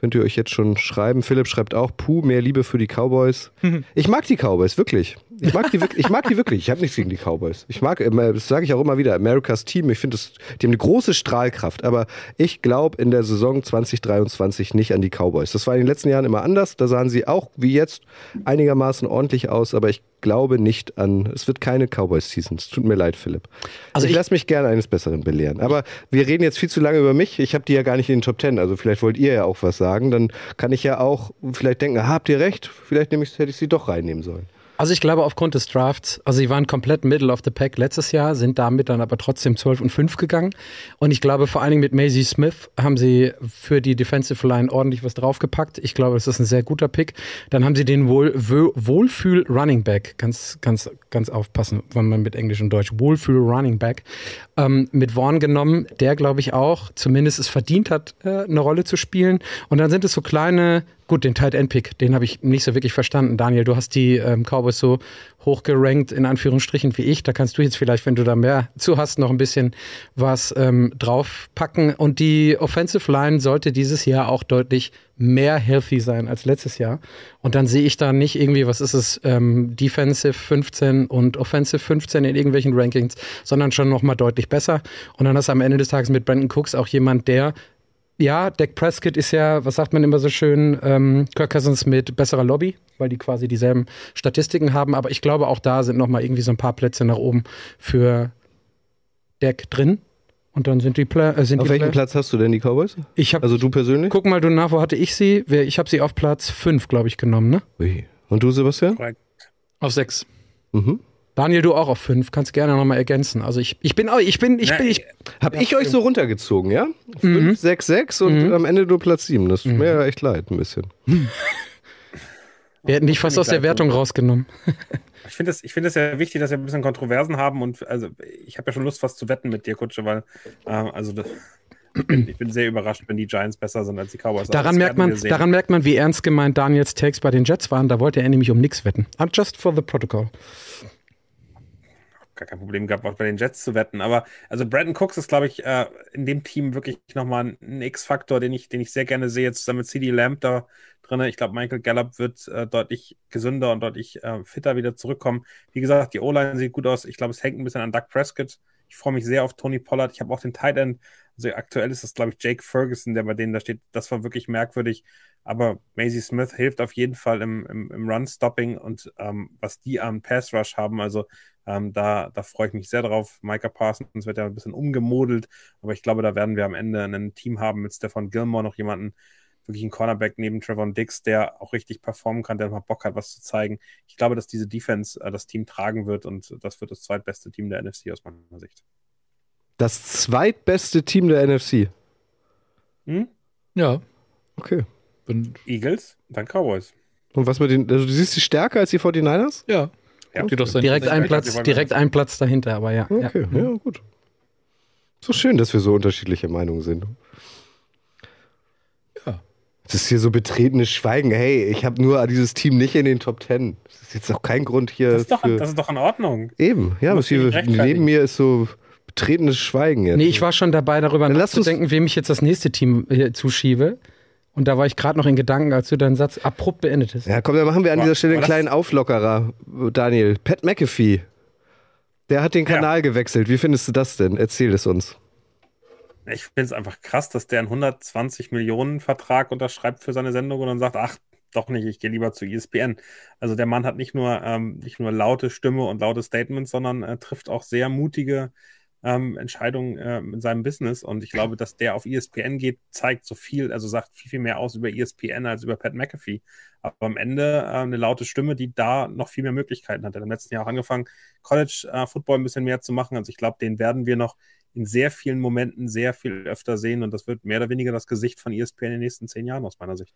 Könnt ihr euch jetzt schon schreiben. Philipp schreibt auch, puh, mehr Liebe für die Cowboys. Ich mag die Cowboys, wirklich. Ich mag die, wirk- ich mag die wirklich. Ich habe nichts gegen die Cowboys. Ich mag, das sage ich auch immer wieder, Americas Team. Ich finde, das- die haben eine große Strahlkraft. Aber ich glaube in der Saison 2023 nicht an die Cowboys. Das war in den letzten Jahren immer anders. Da sahen sie auch wie jetzt einigermaßen ordentlich aus. Aber ich glaube nicht an, es wird keine Cowboys-Season. Es tut mir leid, Philipp. Also ich ich- lasse mich gerne eines Besseren belehren. Aber wir reden jetzt viel zu lange über mich. Ich habe die ja gar nicht in den Top Ten. Also vielleicht wollt ihr ja auch was sagen. Dann kann ich ja auch vielleicht denken, ah, habt ihr recht? Vielleicht nehme ich, hätte ich sie doch reinnehmen sollen. Also ich glaube aufgrund des Drafts, also sie waren komplett Middle of the Pack letztes Jahr, sind damit dann aber trotzdem 12 und 5 gegangen. Und ich glaube vor allen Dingen mit Maisie Smith haben sie für die Defensive Line ordentlich was draufgepackt. Ich glaube, das ist ein sehr guter Pick. Dann haben sie den Wohl, Wohl- Wohlfühl Running Back, ganz, ganz, ganz aufpassen, wenn man mit Englisch und Deutsch, Wohlfühl Running Back, ähm, mit Vaughn genommen, der glaube ich auch zumindest es verdient hat, äh, eine Rolle zu spielen. Und dann sind es so kleine Gut, den Tight End Pick, den habe ich nicht so wirklich verstanden. Daniel, du hast die ähm, Cowboys so hoch gerankt in Anführungsstrichen wie ich. Da kannst du jetzt vielleicht, wenn du da mehr zu hast, noch ein bisschen was ähm, draufpacken. Und die Offensive Line sollte dieses Jahr auch deutlich mehr healthy sein als letztes Jahr. Und dann sehe ich da nicht irgendwie, was ist es, ähm, Defensive 15 und Offensive 15 in irgendwelchen Rankings, sondern schon noch mal deutlich besser. Und dann hast du am Ende des Tages mit Brandon Cooks auch jemand, der ja, Dak Prescott ist ja, was sagt man immer so schön, ähm, Kirk Cousins mit besserer Lobby, weil die quasi dieselben Statistiken haben. Aber ich glaube, auch da sind noch mal irgendwie so ein paar Plätze nach oben für Deck drin. Und dann sind die, Pla äh, sind Auf die welchem Play Platz hast du denn die Cowboys? Ich habe, Also du persönlich? guck mal du nach, wo hatte ich sie? Ich habe sie auf Platz 5, glaube ich, genommen, ne? Ui. Und du, Sebastian? Korrekt. Auf sechs. Mhm. Daniel, du auch auf 5. Kannst gerne nochmal ergänzen. Also ich, ich bin, auch- ich bin, ich bin, ich, Hab ich euch so runtergezogen, ja? Mhm. 5, 6, 6 und Mhm. am Ende nur Platz 7. Das tut mir ja echt leid, ein bisschen. wir hätten dich fast aus der Wertung rausgenommen. Ich finde es ich find es ja wichtig, dass wir ein bisschen Kontroversen haben und also ich habe ja schon Lust, was zu wetten mit dir, Kutsche, weil äh, also das, ich, bin, ich bin sehr überrascht, wenn die Giants besser sind als die Cowboys. Daran das merkt, man, daran merkt man, wie ernst gemeint Daniels Takes bei den Jets waren. Da wollte er nämlich um nichts wetten. I'm just for the protocol. Gar kein Problem gehabt, auch bei den Jets zu wetten. Aber also Brandon Cooks ist, glaube ich, äh, in dem Team wirklich nochmal ein X-Faktor, den ich, den ich sehr gerne sehe, zusammen mit CD Lamb da drin. Ich glaube, Michael Gallup wird äh, deutlich gesünder und deutlich äh, fitter wieder zurückkommen. Wie gesagt, die O-Line sieht gut aus. Ich glaube, es hängt ein bisschen an Doug Prescott. Ich freue mich sehr auf Tony Pollard. Ich habe auch den Tight End. Also aktuell ist das, glaube ich, Jake Ferguson, der bei denen da steht. Das war wirklich merkwürdig. Aber Maisie Smith hilft auf jeden Fall im, im, im Run-Stopping und ähm, was die am Pass-Rush haben, also ähm, da, da freue ich mich sehr drauf. Micah Parsons wird ja ein bisschen umgemodelt, aber ich glaube, da werden wir am Ende ein Team haben mit Stefan Gilmore, noch jemanden, wirklich einen Cornerback neben Trevor Dix, der auch richtig performen kann, der mal Bock hat, was zu zeigen. Ich glaube, dass diese Defense äh, das Team tragen wird und das wird das zweitbeste Team der NFC aus meiner Sicht. Das zweitbeste Team der NFC. Hm? Ja. Okay. Bin, Eagles, dann Cowboys. Und was mit den. Also du siehst die stärker als die 49ers? ja. Ja. Dir doch Direkt ein Platz, direkt ein Platz dahinter, aber ja. Okay, ja, ja. gut. So schön, dass wir so unterschiedliche Meinungen sind. Ja. Es ist hier so betretenes Schweigen. Hey, ich habe nur dieses Team nicht in den Top Ten. Das ist jetzt auch kein Grund hier. Das ist, doch, für das ist doch in Ordnung. Eben, ja, was hier neben mir ist so betretenes Schweigen jetzt. Nee, ich war schon dabei, darüber Dann lass uns- nachzudenken, wem ich jetzt das nächste Team äh, zuschiebe. Und da war ich gerade noch in Gedanken, als du deinen Satz abrupt beendetest. ja, komm, dann machen wir an dieser Stelle einen das- kleinen Auflockerer, Daniel. Pat McAfee. Der hat den Ja. Kanal gewechselt. Wie findest du das denn? Erzähl es uns. Ich finde es einfach krass, dass der einen 120 Millionen Vertrag unterschreibt für seine Sendung und dann sagt, ach, doch nicht, ich gehe lieber zu ESPN. Also der Mann hat nicht nur, ähm, nicht nur laute Stimme und laute Statements, sondern äh, trifft auch sehr mutige ähm, Entscheidungen äh, in seinem Business. Und ich glaube, dass der auf ESPN geht, zeigt so viel, also sagt viel, viel mehr aus über ESPN als über Pat McAfee. Aber am Ende äh, eine laute Stimme, die da noch viel mehr Möglichkeiten hat. Er hat im letzten Jahr auch angefangen, College äh, ein bisschen mehr zu machen. Also ich glaube, den werden wir noch in sehr vielen Momenten sehr viel öfter sehen und das wird mehr oder weniger das Gesicht von ESPN in den nächsten zehn Jahren aus meiner Sicht.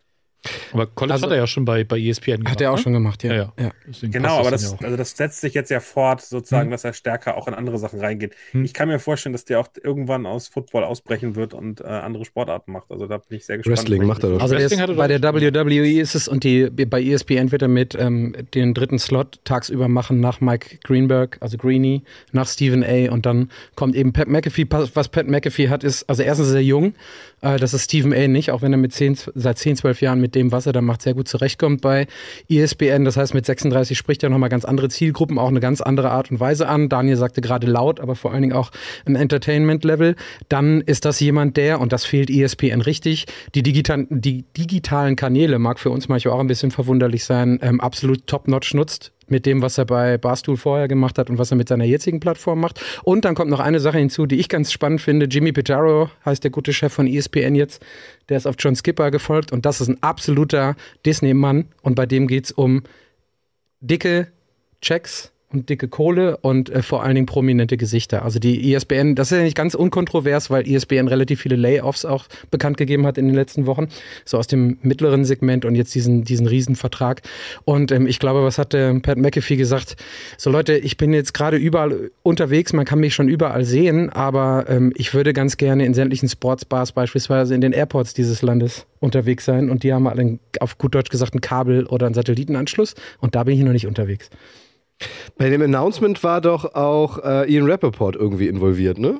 Aber College Also- hat er ja schon bei, bei ESPN gemacht. Hat er auch ne? schon gemacht, ja. Ja, ja. Genau, aber das, also das setzt sich jetzt ja fort, sozusagen, Hm. dass er stärker auch in andere Sachen reingeht. Hm. Ich kann mir vorstellen, dass der auch irgendwann aus Football ausbrechen wird und äh, andere Sportarten macht. Also da bin ich sehr gespannt. Wrestling macht er doch. Also Wrestling ist, hat er bei der WWE ist es und die bei ESPN wird er mit ähm, den dritten Slot tagsüber machen nach Mike Greenberg, also Greeny, nach Stephen A. und dann kommt eben Pat McAfee. Was Pat McAfee hat, ist, also erstens ist er jung, äh, das ist Stephen A. nicht, auch wenn er mit 10, seit 10, 12 Jahren mit dem, was er da macht, sehr gut zurechtkommt bei E ESPN. Das heißt, mit 36 spricht er nochmal ganz andere Zielgruppen, auch eine ganz andere Art und Weise an. Daniel sagte gerade laut, aber vor allen Dingen auch ein Entertainment-Level. Dann ist das jemand, der, und das fehlt E ESPN richtig, die, digital, die digitalen Kanäle, mag für uns manchmal auch ein bisschen verwunderlich sein, ähm, absolut top-notch nutzt mit dem, was er bei Barstool vorher gemacht hat und was er mit seiner jetzigen Plattform macht. Und dann kommt noch eine Sache hinzu, die ich ganz spannend finde. Jimmy Pitaro heißt der gute Chef von ESPN jetzt. Der ist auf John Skipper gefolgt und das ist ein absoluter Disney-Mann. Und bei dem geht's um dicke Checks und dicke Kohle und äh, vor allen Dingen prominente Gesichter. Also die E ESPN, das ist ja nicht ganz unkontrovers, weil E ESPN relativ viele Layoffs auch bekannt gegeben hat in den letzten Wochen, so aus dem mittleren Segment und jetzt diesen, diesen Riesenvertrag. Und ähm, ich glaube, was hat äh, Pat McAfee gesagt? So Leute, ich bin jetzt gerade überall unterwegs, man kann mich schon überall sehen, aber ähm, ich würde ganz gerne in sämtlichen Sportsbars beispielsweise in den Airports dieses Landes unterwegs sein und die haben alle auf gut Deutsch gesagt ein Kabel oder einen Satellitenanschluss und da bin ich noch nicht unterwegs. Bei dem Announcement war doch auch äh, Ian Rappaport irgendwie involviert, ne?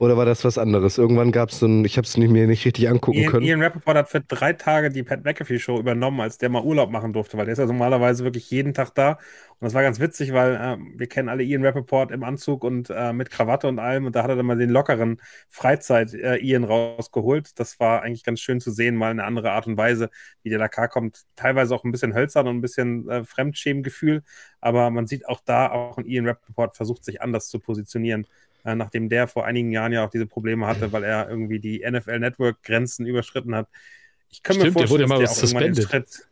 Oder war das was anderes? Irgendwann gab es so ein, ich habe es nicht mehr nicht richtig angucken Ian, können. Ian Rappaport hat für drei Tage die Pat McAfee Show übernommen, als der mal Urlaub machen durfte, weil der ist ja normalerweise wirklich jeden Tag da. Und das war ganz witzig, weil äh, wir kennen alle Ian Rappaport im Anzug und äh, mit Krawatte und allem. Und da hat er dann mal den lockeren Freizeit-Ian rausgeholt. Das war eigentlich ganz schön zu sehen, mal eine andere Art und Weise, wie der Dakar kommt. Teilweise auch ein bisschen hölzern und ein bisschen äh, Fremdschämengefühl. Aber man sieht auch da, auch ein Ian Rappaport versucht sich anders zu positionieren. Äh, nachdem der vor einigen Jahren ja auch diese Probleme hatte, weil er irgendwie die NFL Network Grenzen überschritten hat. Ich kann Stimmt, mir vorstellen, der wurde dass der auch irgendwann den. Schritt,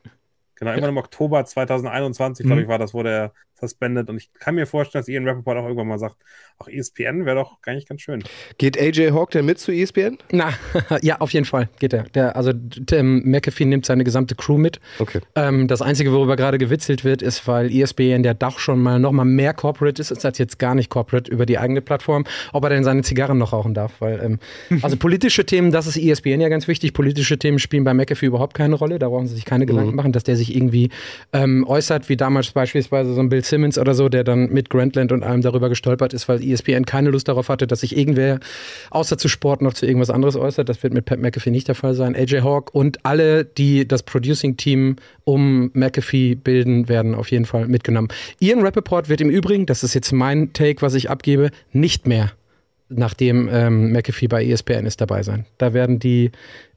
genau, irgendwann im Oktober 2021, Mhm. glaube ich, war das, wurde er suspended und ich kann mir vorstellen, dass Ian Rappaport auch irgendwann mal sagt, auch ESPN wäre doch gar nicht ganz schön. Geht AJ Hawk denn mit zu ESPN? Na, ja, auf jeden Fall geht er. Der, also Tim McAfee nimmt seine gesamte Crew mit. Okay. Ähm, das Einzige, worüber gerade gewitzelt wird, ist, weil ESPN der Dach schon mal noch mal mehr Corporate ist, als jetzt gar nicht Corporate über die eigene Plattform, ob er denn seine Zigarren noch rauchen darf. Weil, ähm, also politische Themen, das ist ESPN ja ganz wichtig. Politische Themen spielen bei McAfee überhaupt keine Rolle. Da brauchen sie sich keine Gedanken machen, dass der sich irgendwie ähm, äußert, wie damals beispielsweise so ein Bill Simmons oder so, der dann mit Grantland und allem darüber gestolpert ist, weil ESPN keine Lust darauf hatte, dass sich irgendwer außer zu Sport noch zu irgendwas anderes äußert. Das wird mit Pat McAfee nicht der Fall sein. AJ Hawk und alle, die das Producing-Team um McAfee bilden, werden auf jeden Fall mitgenommen. Ian Rappaport wird im Übrigen, das ist jetzt mein Take, was ich abgebe, nicht mehr nachdem ähm, McAfee bei ESPN ist dabei sein. Da werden die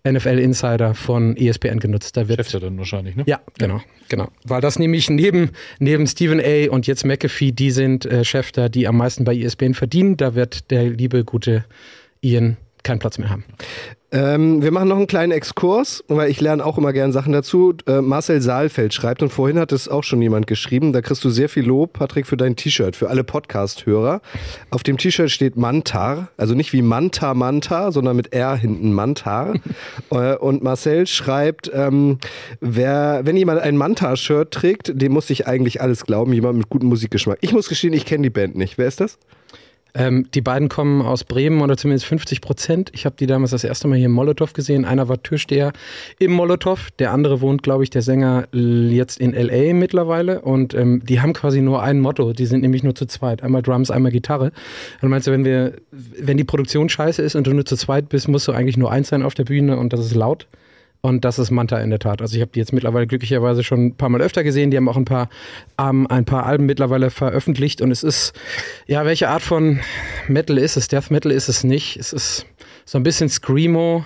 NFL-Insider von E ESPN genutzt. Da wird Chef ja dann wahrscheinlich, ne? ja, genau, genau. Weil das nämlich neben, neben Stephen A. und jetzt McAfee, die sind äh, Chefter, die am meisten bei ESPN verdienen. Da wird der liebe, gute Ian keinen Platz mehr haben. Ähm, wir machen noch einen kleinen Exkurs, weil ich lerne auch immer gern Sachen dazu. Äh, Marcel Saalfeld schreibt, und vorhin hat es auch schon jemand geschrieben, da kriegst du sehr viel Lob, Patrick, für dein T-Shirt, für alle Podcast-Hörer. Auf dem T-Shirt steht Mantar, also nicht wie Manta Manta, sondern mit R hinten Mantar. Äh, und Marcel schreibt, ähm, wer, wenn jemand ein Mantar-Shirt trägt, dem muss ich eigentlich alles glauben, jemand mit gutem Musikgeschmack. Ich muss gestehen, ich kenne die Band nicht. Wer ist das? Ähm, die beiden kommen aus Bremen oder zumindest 50 Prozent. Ich habe die damals das erste Mal hier im Molotow gesehen. Einer war Türsteher im Molotow, der andere wohnt, glaube ich, der Sänger jetzt in LA mittlerweile. Und ähm, die haben quasi nur ein Motto. Die sind nämlich nur zu zweit. Einmal Drums, einmal Gitarre. Und meinst du, wenn wir, wenn die Produktion scheiße ist und du nur zu zweit bist, musst du eigentlich nur eins sein auf der Bühne und das ist laut. Und das ist Manta in der Tat. Also ich habe die jetzt mittlerweile glücklicherweise schon ein paar Mal öfter gesehen. Die haben auch ein paar, ähm, ein paar Alben mittlerweile veröffentlicht. Und es ist, ja, welche Art von Metal ist es? Death Metal ist es nicht. Es ist so ein bisschen Screamo.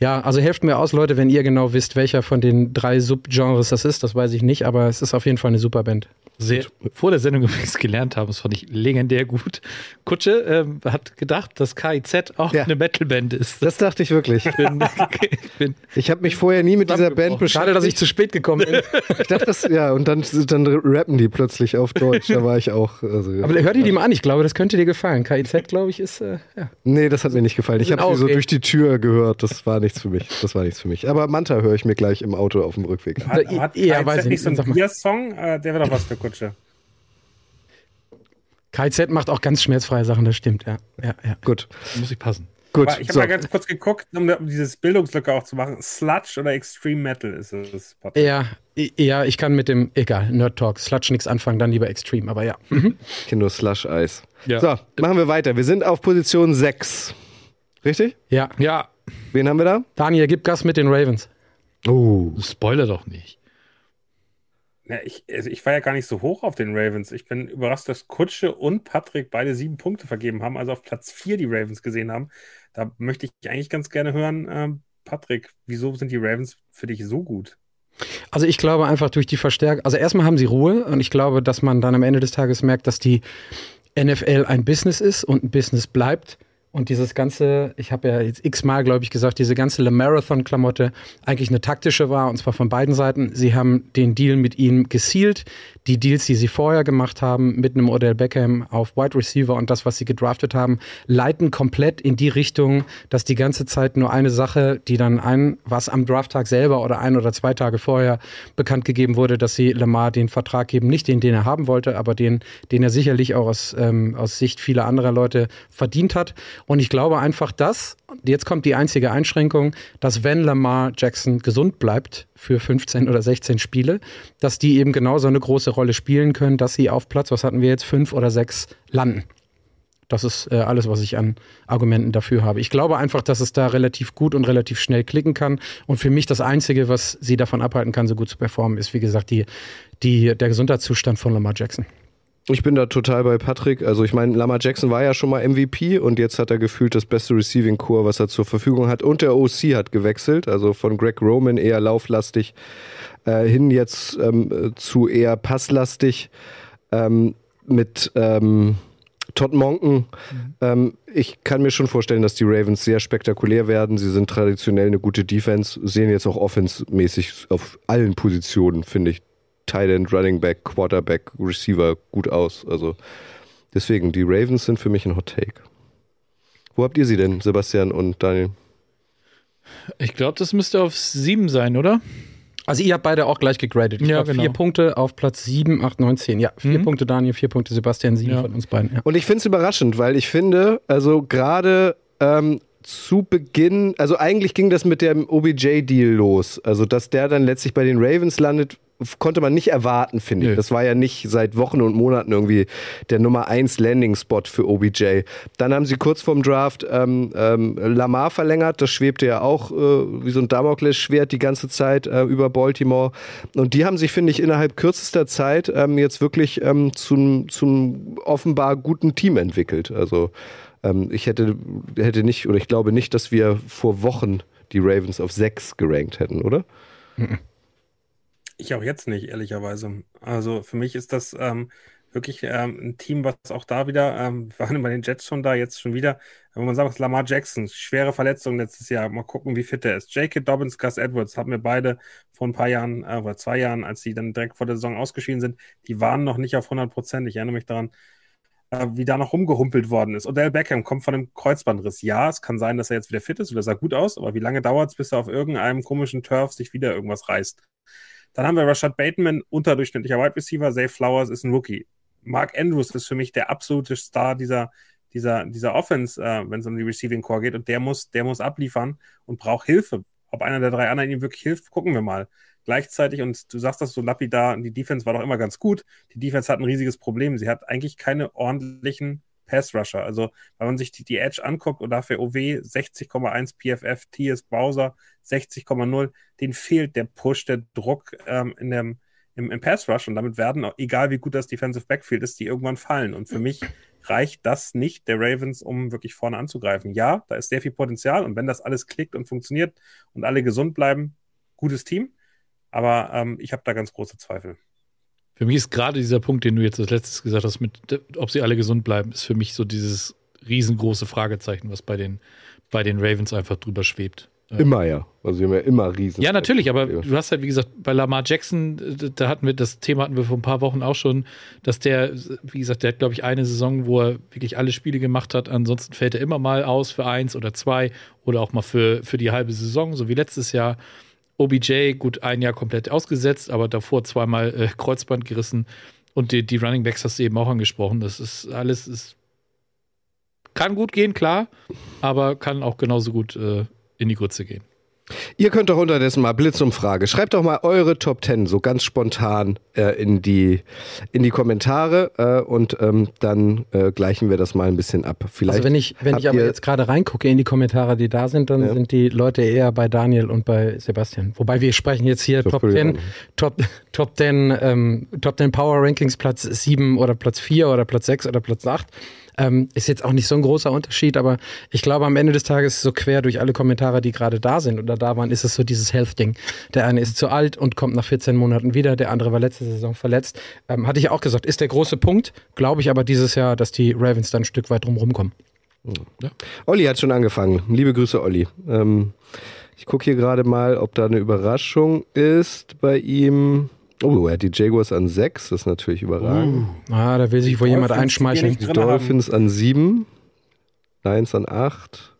Ja, also helft mir aus, Leute, wenn ihr genau wisst, welcher von den drei Subgenres das ist. Das weiß ich nicht, aber es ist auf jeden Fall eine super Band. Sehr, vor der Sendung übrigens gelernt haben, das fand ich legendär gut. Kutsche ähm, hat gedacht, dass KIZ auch Ja. eine Metalband ist. Das dachte ich wirklich. Ich bin, ich bin Ich habe mich vorher nie mit dieser Band beschäftigt. Schade, dass ich zu spät gekommen bin. Ich dachte das, ja, und dann, dann rappen die plötzlich auf Deutsch. Da war ich auch. Also, aber hör dir die mal an. Ich glaube, das könnte dir gefallen. KIZ, glaube ich, ist, äh, ja. nee, das hat mir nicht gefallen. Ich habe sie auch so okay. durch die Tür gehört. Das war nichts für mich. Das war nichts für mich. Aber Manta höre ich mir gleich im Auto auf dem Rückweg. Hat, Ja, hat ja, KZ weiß ich nicht so mal. Bier-Song? Äh, der wäre doch was für Kutsche. KIZ macht auch ganz schmerzfreie Sachen, das stimmt, ja. ja, ja. Gut, muss ich passen. gut. Aber ich habe So. mal ganz kurz geguckt, um, um dieses Bildungslücke auch zu machen. Sludge oder Extreme Metal ist es. Ja, i- ja, ich kann mit dem, egal, Nerd Talk, Sludge nichts anfangen, dann lieber Extreme, aber ja. Mhm. Ich kenne nur Slush-Eis. Ja. So, machen wir weiter. Wir sind auf Position 6. Richtig? Ja, Ja, Wen haben wir da? Daniel, gib Gas mit den Ravens. Oh. Spoiler doch nicht. Ja, ich, also ich war ja gar nicht so hoch auf den Ravens. Ich bin überrascht, dass Kutsche und Patrick beide sieben Punkte vergeben haben, also auf Platz vier die Ravens gesehen haben. Da möchte ich eigentlich ganz gerne hören, ähm, Patrick, wieso sind die Ravens für dich so gut? Also ich glaube einfach durch die Verstärkung, also erstmal haben sie Ruhe und ich glaube, dass man dann am Ende des Tages merkt, dass die NFL ein Business ist und ein Business bleibt. Und dieses ganze, ich habe ja jetzt x-mal, glaube ich, gesagt, diese ganze Le Marathon-Klamotte eigentlich eine taktische war, und zwar von beiden Seiten. Sie haben den Deal mit ihm gesealt. Die Deals, die sie vorher gemacht haben, mit einem Odell Beckham auf Wide Receiver und das, was sie gedraftet haben, leiten komplett in die Richtung, dass die ganze Zeit nur eine Sache, die dann ein, was am Drafttag selber oder ein oder zwei Tage vorher bekannt gegeben wurde, dass sie Lamar den Vertrag geben, nicht den, den er haben wollte, aber den, den er sicherlich auch aus, ähm, aus Sicht vieler anderer Leute verdient hat. Und ich glaube einfach, dass, jetzt kommt die einzige Einschränkung, dass wenn Lamar Jackson gesund bleibt für 15 oder 16 Spiele, dass die eben genauso eine große Rolle spielen können, dass sie auf Platz, was hatten wir jetzt, fünf oder sechs landen. Das ist äh, alles, was ich an Argumenten dafür habe. Ich glaube einfach, dass es da relativ gut und relativ schnell klicken kann. Und für mich das Einzige, was sie davon abhalten kann, so gut zu performen, ist, wie gesagt, die, die, der Gesundheitszustand von Lamar Jackson. Ich bin da total bei Patrick. Also ich meine, Lamar Jackson war ja schon mal MVP und jetzt hat er gefühlt das beste Receiving Core, was er zur Verfügung hat. Und der OC hat gewechselt, also von Greg Roman eher lauflastig äh, hin jetzt ähm, äh, zu eher passlastig ähm, mit ähm, Todd Monken. Ähm, ich kann mir schon vorstellen, dass die Ravens sehr spektakulär werden. Sie sind traditionell eine gute Defense, sehen jetzt auch offensmäßig auf allen Positionen, finde ich. Tight End, Running Back, Quarterback, Receiver gut aus. Also deswegen, die Ravens sind für mich ein Hot Take. Wo habt ihr sie denn, Sebastian und Daniel? Ich glaube, das müsste auf sieben sein, oder? Also ihr habt beide auch gleich gegradet. Ich Ja, glaub, genau. Vier Punkte auf Platz 7, 8, 9, 10. Ja, vier Mhm. Punkte Daniel, vier Punkte Sebastian, sieben Ja. von uns beiden. Ja. Und ich finde es überraschend, weil ich finde, also gerade ähm, zu Beginn, also eigentlich ging das mit dem OBJ-Deal los. Also, dass der dann letztlich bei den Ravens landet, konnte man nicht erwarten, finde ich. Das war ja nicht seit Wochen und Monaten irgendwie der Nummer 1 Landing-Spot für OBJ. Dann haben sie kurz vorm Draft ähm, ähm, Lamar verlängert. Das schwebte ja auch äh, wie so ein Damoklesschwert die ganze Zeit äh, über Baltimore. Und die haben sich, finde ich, innerhalb kürzester Zeit ähm, jetzt wirklich ähm, zum, zum offenbar guten Team entwickelt. Also ähm, ich hätte, hätte nicht, oder ich glaube nicht, dass wir vor Wochen die Ravens auf 6 gerankt hätten, oder? Ich auch jetzt nicht, ehrlicherweise. Also für mich ist das ähm, wirklich ähm, ein Team, was auch da wieder, ähm, wir waren bei den Jets schon da, jetzt schon wieder, wenn man sagt, Lamar Jackson, schwere Verletzung letztes Jahr, mal gucken, wie fit er ist. J.K. Dobbins, Gus Edwards haben wir beide vor ein paar Jahren, äh, oder zwei Jahren, als die dann direkt vor der Saison ausgeschieden sind, die waren noch nicht auf 100 Prozent. Ich erinnere mich daran, äh, wie da noch rumgehumpelt worden ist. Odell Beckham kommt von einem Kreuzbandriss. Ja, es kann sein, dass er jetzt wieder fit ist oder sah gut aus, aber wie lange dauert es, bis er auf irgendeinem komischen Turf sich wieder irgendwas reißt? Dann haben wir Rashad Bateman, unterdurchschnittlicher Wide Receiver. Zay Flowers ist ein Rookie. Mark Andrews ist für mich der absolute Star dieser, dieser, dieser Offense, äh, wenn es um die Receiving Core geht. Und der muss, der muss abliefern und braucht Hilfe. Ob einer der drei anderen ihm wirklich hilft, gucken wir mal. Gleichzeitig, und du sagst das so lapidar, die Defense war doch immer ganz gut. Die Defense hat ein riesiges Problem. Sie hat eigentlich keine ordentlichen Pass-Rusher. Also, wenn man sich die, die Edge anguckt und dafür OW 60,1 PFF, TS Bowser 60,0, den fehlt der Push, der Druck ähm, in dem, im, im Pass-Rush und damit werden, egal wie gut das Defensive Backfield ist, die irgendwann fallen. Und für mich reicht das nicht der Ravens, um wirklich vorne anzugreifen. Ja, da ist sehr viel Potenzial und wenn das alles klickt und funktioniert und alle gesund bleiben, gutes Team. Aber ähm, ich habe da ganz große Zweifel. Für mich ist gerade dieser Punkt, den du jetzt als letztes gesagt hast, mit, ob sie alle gesund bleiben, ist für mich so dieses riesengroße Fragezeichen, was bei den, bei den Ravens einfach drüber schwebt. Immer ja. Also wir haben ja immer riesen. Ja, natürlich, aber du hast halt, wie gesagt, bei Lamar Jackson, da hatten wir, das Thema hatten wir vor ein paar Wochen auch schon, dass der, wie gesagt, der hat, glaube ich, eine Saison, wo er wirklich alle Spiele gemacht hat. Ansonsten fällt er immer mal aus für eins oder zwei oder auch mal für, für die halbe Saison, so wie letztes Jahr. OBJ, gut, ein Jahr komplett ausgesetzt, aber davor zweimal äh, Kreuzband gerissen. Und die, die Running Backs hast du eben auch angesprochen. Das ist alles, ist, kann gut gehen, klar, aber kann auch genauso gut äh, in die Grütze gehen. Ihr könnt doch unterdessen mal Blitzumfrage. Schreibt doch mal eure Top 10 so ganz spontan äh, in, die, in die Kommentare äh, und ähm, dann äh, gleichen wir das mal ein bisschen ab. Vielleicht Also wenn ich, wenn ich aber jetzt gerade reingucke in die Kommentare, die da sind, dann Ja. sind die Leute eher bei Daniel und bei Sebastian. Wobei wir sprechen jetzt hier Top würde ich 10, auch. Top, Top 10, ähm, Top 10 Power Rankings Platz 7 oder Platz 4 oder Platz 6 oder Platz 8. Ähm, ist jetzt auch nicht so ein großer Unterschied, aber ich glaube, am Ende des Tages, so quer durch alle Kommentare, die gerade da sind oder da waren, ist es so dieses Health-Ding. Der eine ist zu alt und kommt nach 14 Monaten wieder, der andere war letzte Saison verletzt. Ähm, hatte ich auch gesagt, ist der große Punkt, glaube ich aber dieses Jahr, dass die Ravens dann ein Stück weit drumherum kommen. Olli hat schon angefangen. Liebe Grüße, Olli. Ähm, ich gucke hier gerade mal, ob da eine Überraschung ist bei ihm. Oh, er hat die Jaguars an 6, das ist natürlich überragend. Ah, da will sich wohl jemand Dolphins, die einschmeicheln. Die drin haben. Dolphins an 7, Lions an 8,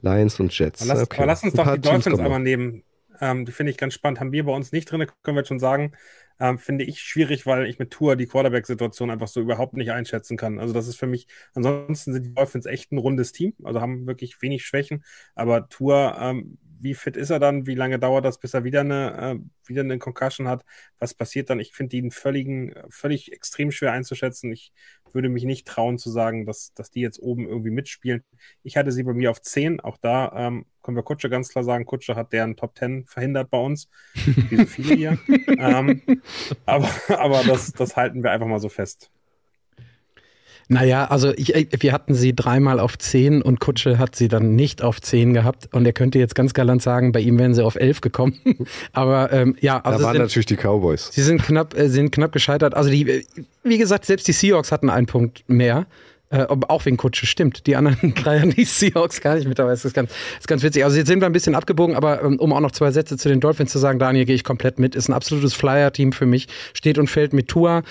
Lions und Jets. Aber lass, Okay. aber lass uns doch die Dolphins einmal nehmen. Ähm, die finde ich ganz spannend. Haben wir bei uns nicht drin, können wir jetzt schon sagen. Ähm, finde ich schwierig, weil ich mit Tour die Quarterback-Situation einfach so überhaupt nicht einschätzen kann. Also das ist für mich, ansonsten sind die Dolphins echt ein rundes Team, also haben wirklich wenig Schwächen. Aber Tour, ähm, wie fit ist er dann? Wie lange dauert das, bis er wieder eine, äh, wieder eine Concussion hat? Was passiert dann? Ich finde ihn völligen, völlig extrem schwer einzuschätzen. Ich würde mich nicht trauen zu sagen, dass, dass die jetzt oben irgendwie mitspielen. Ich hatte sie bei mir auf 10. Auch da ähm, können wir Kutsche ganz klar sagen, Kutsche hat deren Top 10 verhindert bei uns. Wie so viele hier. ähm, aber aber das, das halten wir einfach mal so fest. Naja, also ich, äh, wir hatten sie dreimal auf 10 und Kutsche hat sie dann nicht auf 10 gehabt. Und er könnte jetzt ganz galant sagen, bei ihm wären sie auf 11 gekommen. Aber ähm, ja, also da waren sind, natürlich die Cowboys. sie sind knapp, äh, sind knapp gescheitert. Also die, äh, wie gesagt, selbst die Seahawks hatten einen Punkt mehr. Äh, auch wegen Kutsche, stimmt. Die anderen drei haben die Seahawks gar nicht mit dabei. Das ist ganz, das ist ganz witzig. Also jetzt sind wir ein bisschen abgebogen, aber ähm, um auch noch zwei Sätze zu den Dolphins zu sagen, Daniel, gehe ich komplett mit. Ist ein absolutes Flyer-Team für mich. Steht und fällt mit Tua.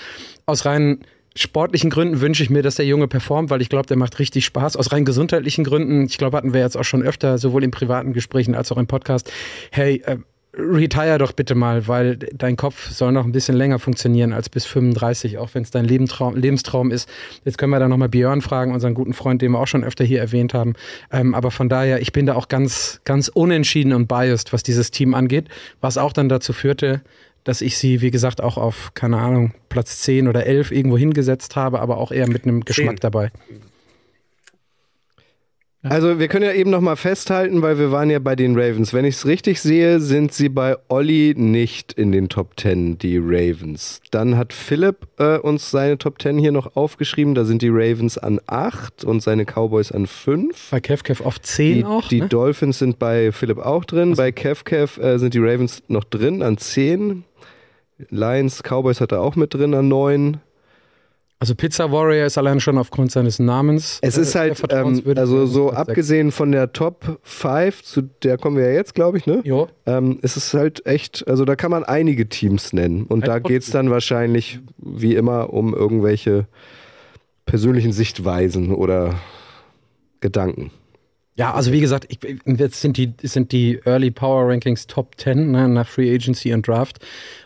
Aus rein sportlichen Gründen wünsche ich mir, dass der Junge performt, weil ich glaube, der macht richtig Spaß. Aus rein gesundheitlichen Gründen, ich glaube, hatten wir jetzt auch schon öfter, sowohl in privaten Gesprächen als auch im Podcast, hey, äh, retire doch bitte mal, weil dein Kopf soll noch ein bisschen länger funktionieren als bis 35, auch wenn es dein Lebenstraum, Lebenstraum ist. Jetzt können wir da nochmal Björn fragen, unseren guten Freund, den wir auch schon öfter hier erwähnt haben. Ähm, aber von daher, ich bin da auch ganz, ganz unentschieden und biased, was dieses Team angeht, was auch dann dazu führte, dass ich sie, wie gesagt, auch auf, keine Ahnung, Platz 10 oder 11 irgendwo hingesetzt habe, aber auch eher mit einem Geschmack Zehn. dabei. Also wir können ja eben noch mal festhalten, weil wir waren ja bei den Ravens. Wenn ich es richtig sehe, sind sie bei Olli nicht in den Top 10, die Ravens. Dann hat Philipp äh, uns seine Top 10 hier noch aufgeschrieben. Da sind die Ravens an 8 und seine Cowboys an 5. Bei Kev Kev auf 10 Die, auch. die ne? Dolphins sind bei Philipp auch drin. Bei Kev Kev äh, sind die Ravens noch drin an 10. Lions, Cowboys hat er auch mit drin an 9. Also Pizza Warrior ist allein schon aufgrund seines Namens. Es äh, ist halt, ähm, also so abgesehen von der Top 5, zu der kommen wir ja jetzt, glaube ich, ne? Jo. Ähm, es ist halt echt, also da kann man einige Teams nennen. Und Halt da geht es dann wahrscheinlich, wie immer, um irgendwelche persönlichen Sichtweisen oder Gedanken. Ja, also wie gesagt, ich, jetzt sind die, sind die Early Power Rankings Top 10 ne, nach Free Agency und Draft.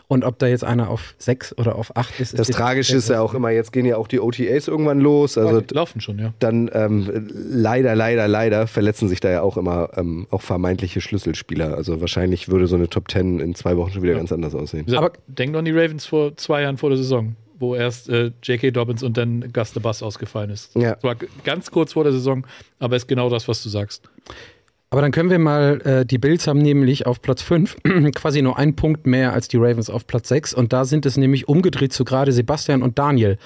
Und ob da jetzt einer auf 6 oder auf 8 ist. Das ist Tragische ist ja auch immer, jetzt gehen ja auch die OTAs irgendwann los. Also die laufen schon, ja. dann ähm, leider, leider, leider verletzen sich da ja auch immer ähm, auch vermeintliche Schlüsselspieler. Also wahrscheinlich würde so eine Top 10 in zwei Wochen schon wieder ganz anders aussehen. Aber- denk doch an die Ravens vor zwei Jahren vor der Saison, wo erst äh, J.K. Dobbins und dann Gus the Bus ausgefallen ist. Ja. Das war ganz kurz vor der Saison, aber ist genau das, was du sagst. Aber dann können wir mal, äh, die Bills haben nämlich auf Platz 5 quasi nur einen Punkt mehr als die Ravens auf Platz 6. Und da sind es nämlich umgedreht zu gerade Sebastian und Daniel,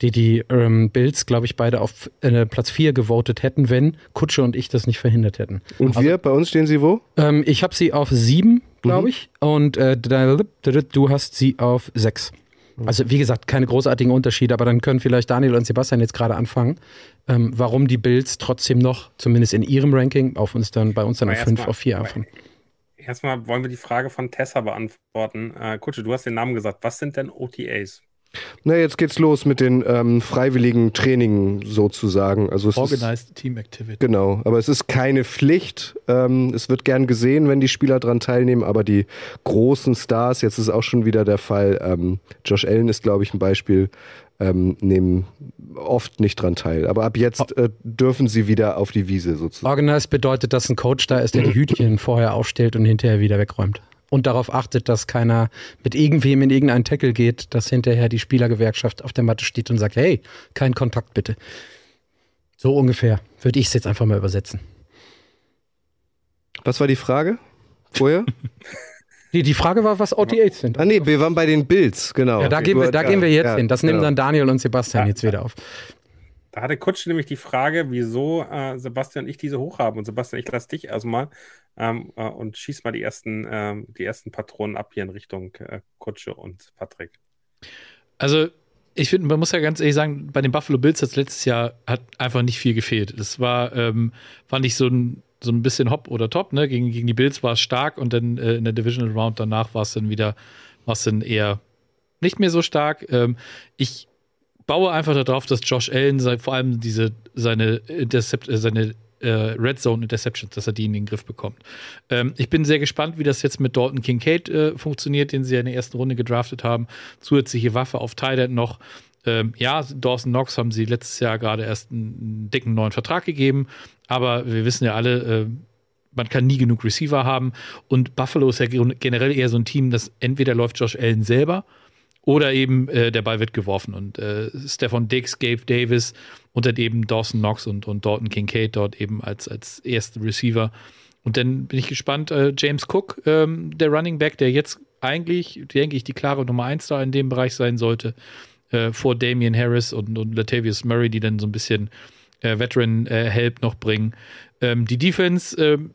die die ähm, Bills, glaube ich, beide auf äh, Platz 4 gewotet hätten, wenn Kutsche und ich das nicht verhindert hätten. Und wir, bei uns stehen sie wo? Ähm, ich habe sie auf 7, glaube ich. Und äh, du hast sie auf 6. Also wie gesagt, keine großartigen Unterschiede, aber dann können vielleicht Daniel und Sebastian jetzt gerade anfangen, ähm, warum die Bills trotzdem noch, zumindest in ihrem Ranking, auf uns dann, bei uns dann Aber auf 5, erstmal- auf 4 aber anfangen. Erstmal wollen wir die Frage von Tessa beantworten. Äh, Kutsche, du hast den Namen gesagt. Was sind denn OTAs? Na, jetzt geht's los mit den ähm, freiwilligen Trainingen sozusagen. Also es ist, Organized Team Activity. Genau, aber es ist keine Pflicht. Ähm, es wird gern gesehen, wenn die Spieler dran teilnehmen, aber die großen Stars, jetzt ist auch schon wieder der Fall, ähm, Josh Allen ist, glaube ich, ein Beispiel, ähm, nehmen oft nicht dran teil. Aber ab jetzt äh, dürfen sie wieder auf die Wiese sozusagen. Organized bedeutet, dass ein Coach da ist, der die Hütchen vorher aufstellt und hinterher wieder wegräumt. Und darauf achtet, dass keiner mit irgendwem in irgendeinen Tackle geht, dass hinterher die Spielergewerkschaft auf der Matte steht und sagt, hey, kein Kontakt bitte. So ungefähr würde ich es jetzt einfach mal übersetzen. Was war die Frage vorher? Die, die Frage war, was OTAs sind. ah nee, wir waren bei den Bills, genau. Ja, da, gehen wir, da gehen wir jetzt ja, hin. Das nehmen genau. dann Daniel und Sebastian Ja, jetzt wieder auf. Da hatte Kutsche nämlich die Frage, wieso äh, Sebastian und ich diese hoch haben. Und Sebastian, ich lasse dich erstmal ähm, äh, und schieß mal die ersten, ähm, die ersten Patronen ab hier in Richtung äh, Kutsche und Patrick. Also, ich finde, man muss ja ganz ehrlich sagen, bei den Buffalo Bills hat letztes Jahr hat einfach nicht viel gefehlt. Das war, ähm, fand ich so ein, so ein bisschen hopp oder top, ne? Gegen, gegen die Bills war es stark und dann äh, in der Divisional Round danach war es dann wieder, war es dann eher nicht mehr so stark. Ähm, ich baue einfach darauf, dass Josh Allen sei, vor allem diese seine Intercept, äh, seine äh, Red Zone Interceptions, dass er die in den Griff bekommt. Ähm, ich bin sehr gespannt, wie das jetzt mit Dalton Kincaid äh, funktioniert, den sie ja in der ersten Runde gedraftet haben. Zusätzliche Waffe auf Thailand noch. Ähm, ja, Dawson Knox haben sie letztes Jahr gerade erst einen, einen dicken neuen Vertrag gegeben, aber wir wissen ja alle, äh, man kann nie genug Receiver haben und Buffalo ist ja generell eher so ein Team, das entweder läuft Josh Allen selber oder eben äh, der Ball wird geworfen und äh, Stefan Diggs, Gabe Davis und dann eben Dawson Knox und, und Dalton Kincaid dort eben als, als erste Receiver. Und dann bin ich gespannt, äh, James Cook, ähm, der Running Back, der jetzt eigentlich, denke ich, die klare Nummer eins da in dem Bereich sein sollte, äh, vor Damian Harris und, und Latavius Murray, die dann so ein bisschen äh, Veteran-Help noch bringen. Ähm, die Defense, ähm,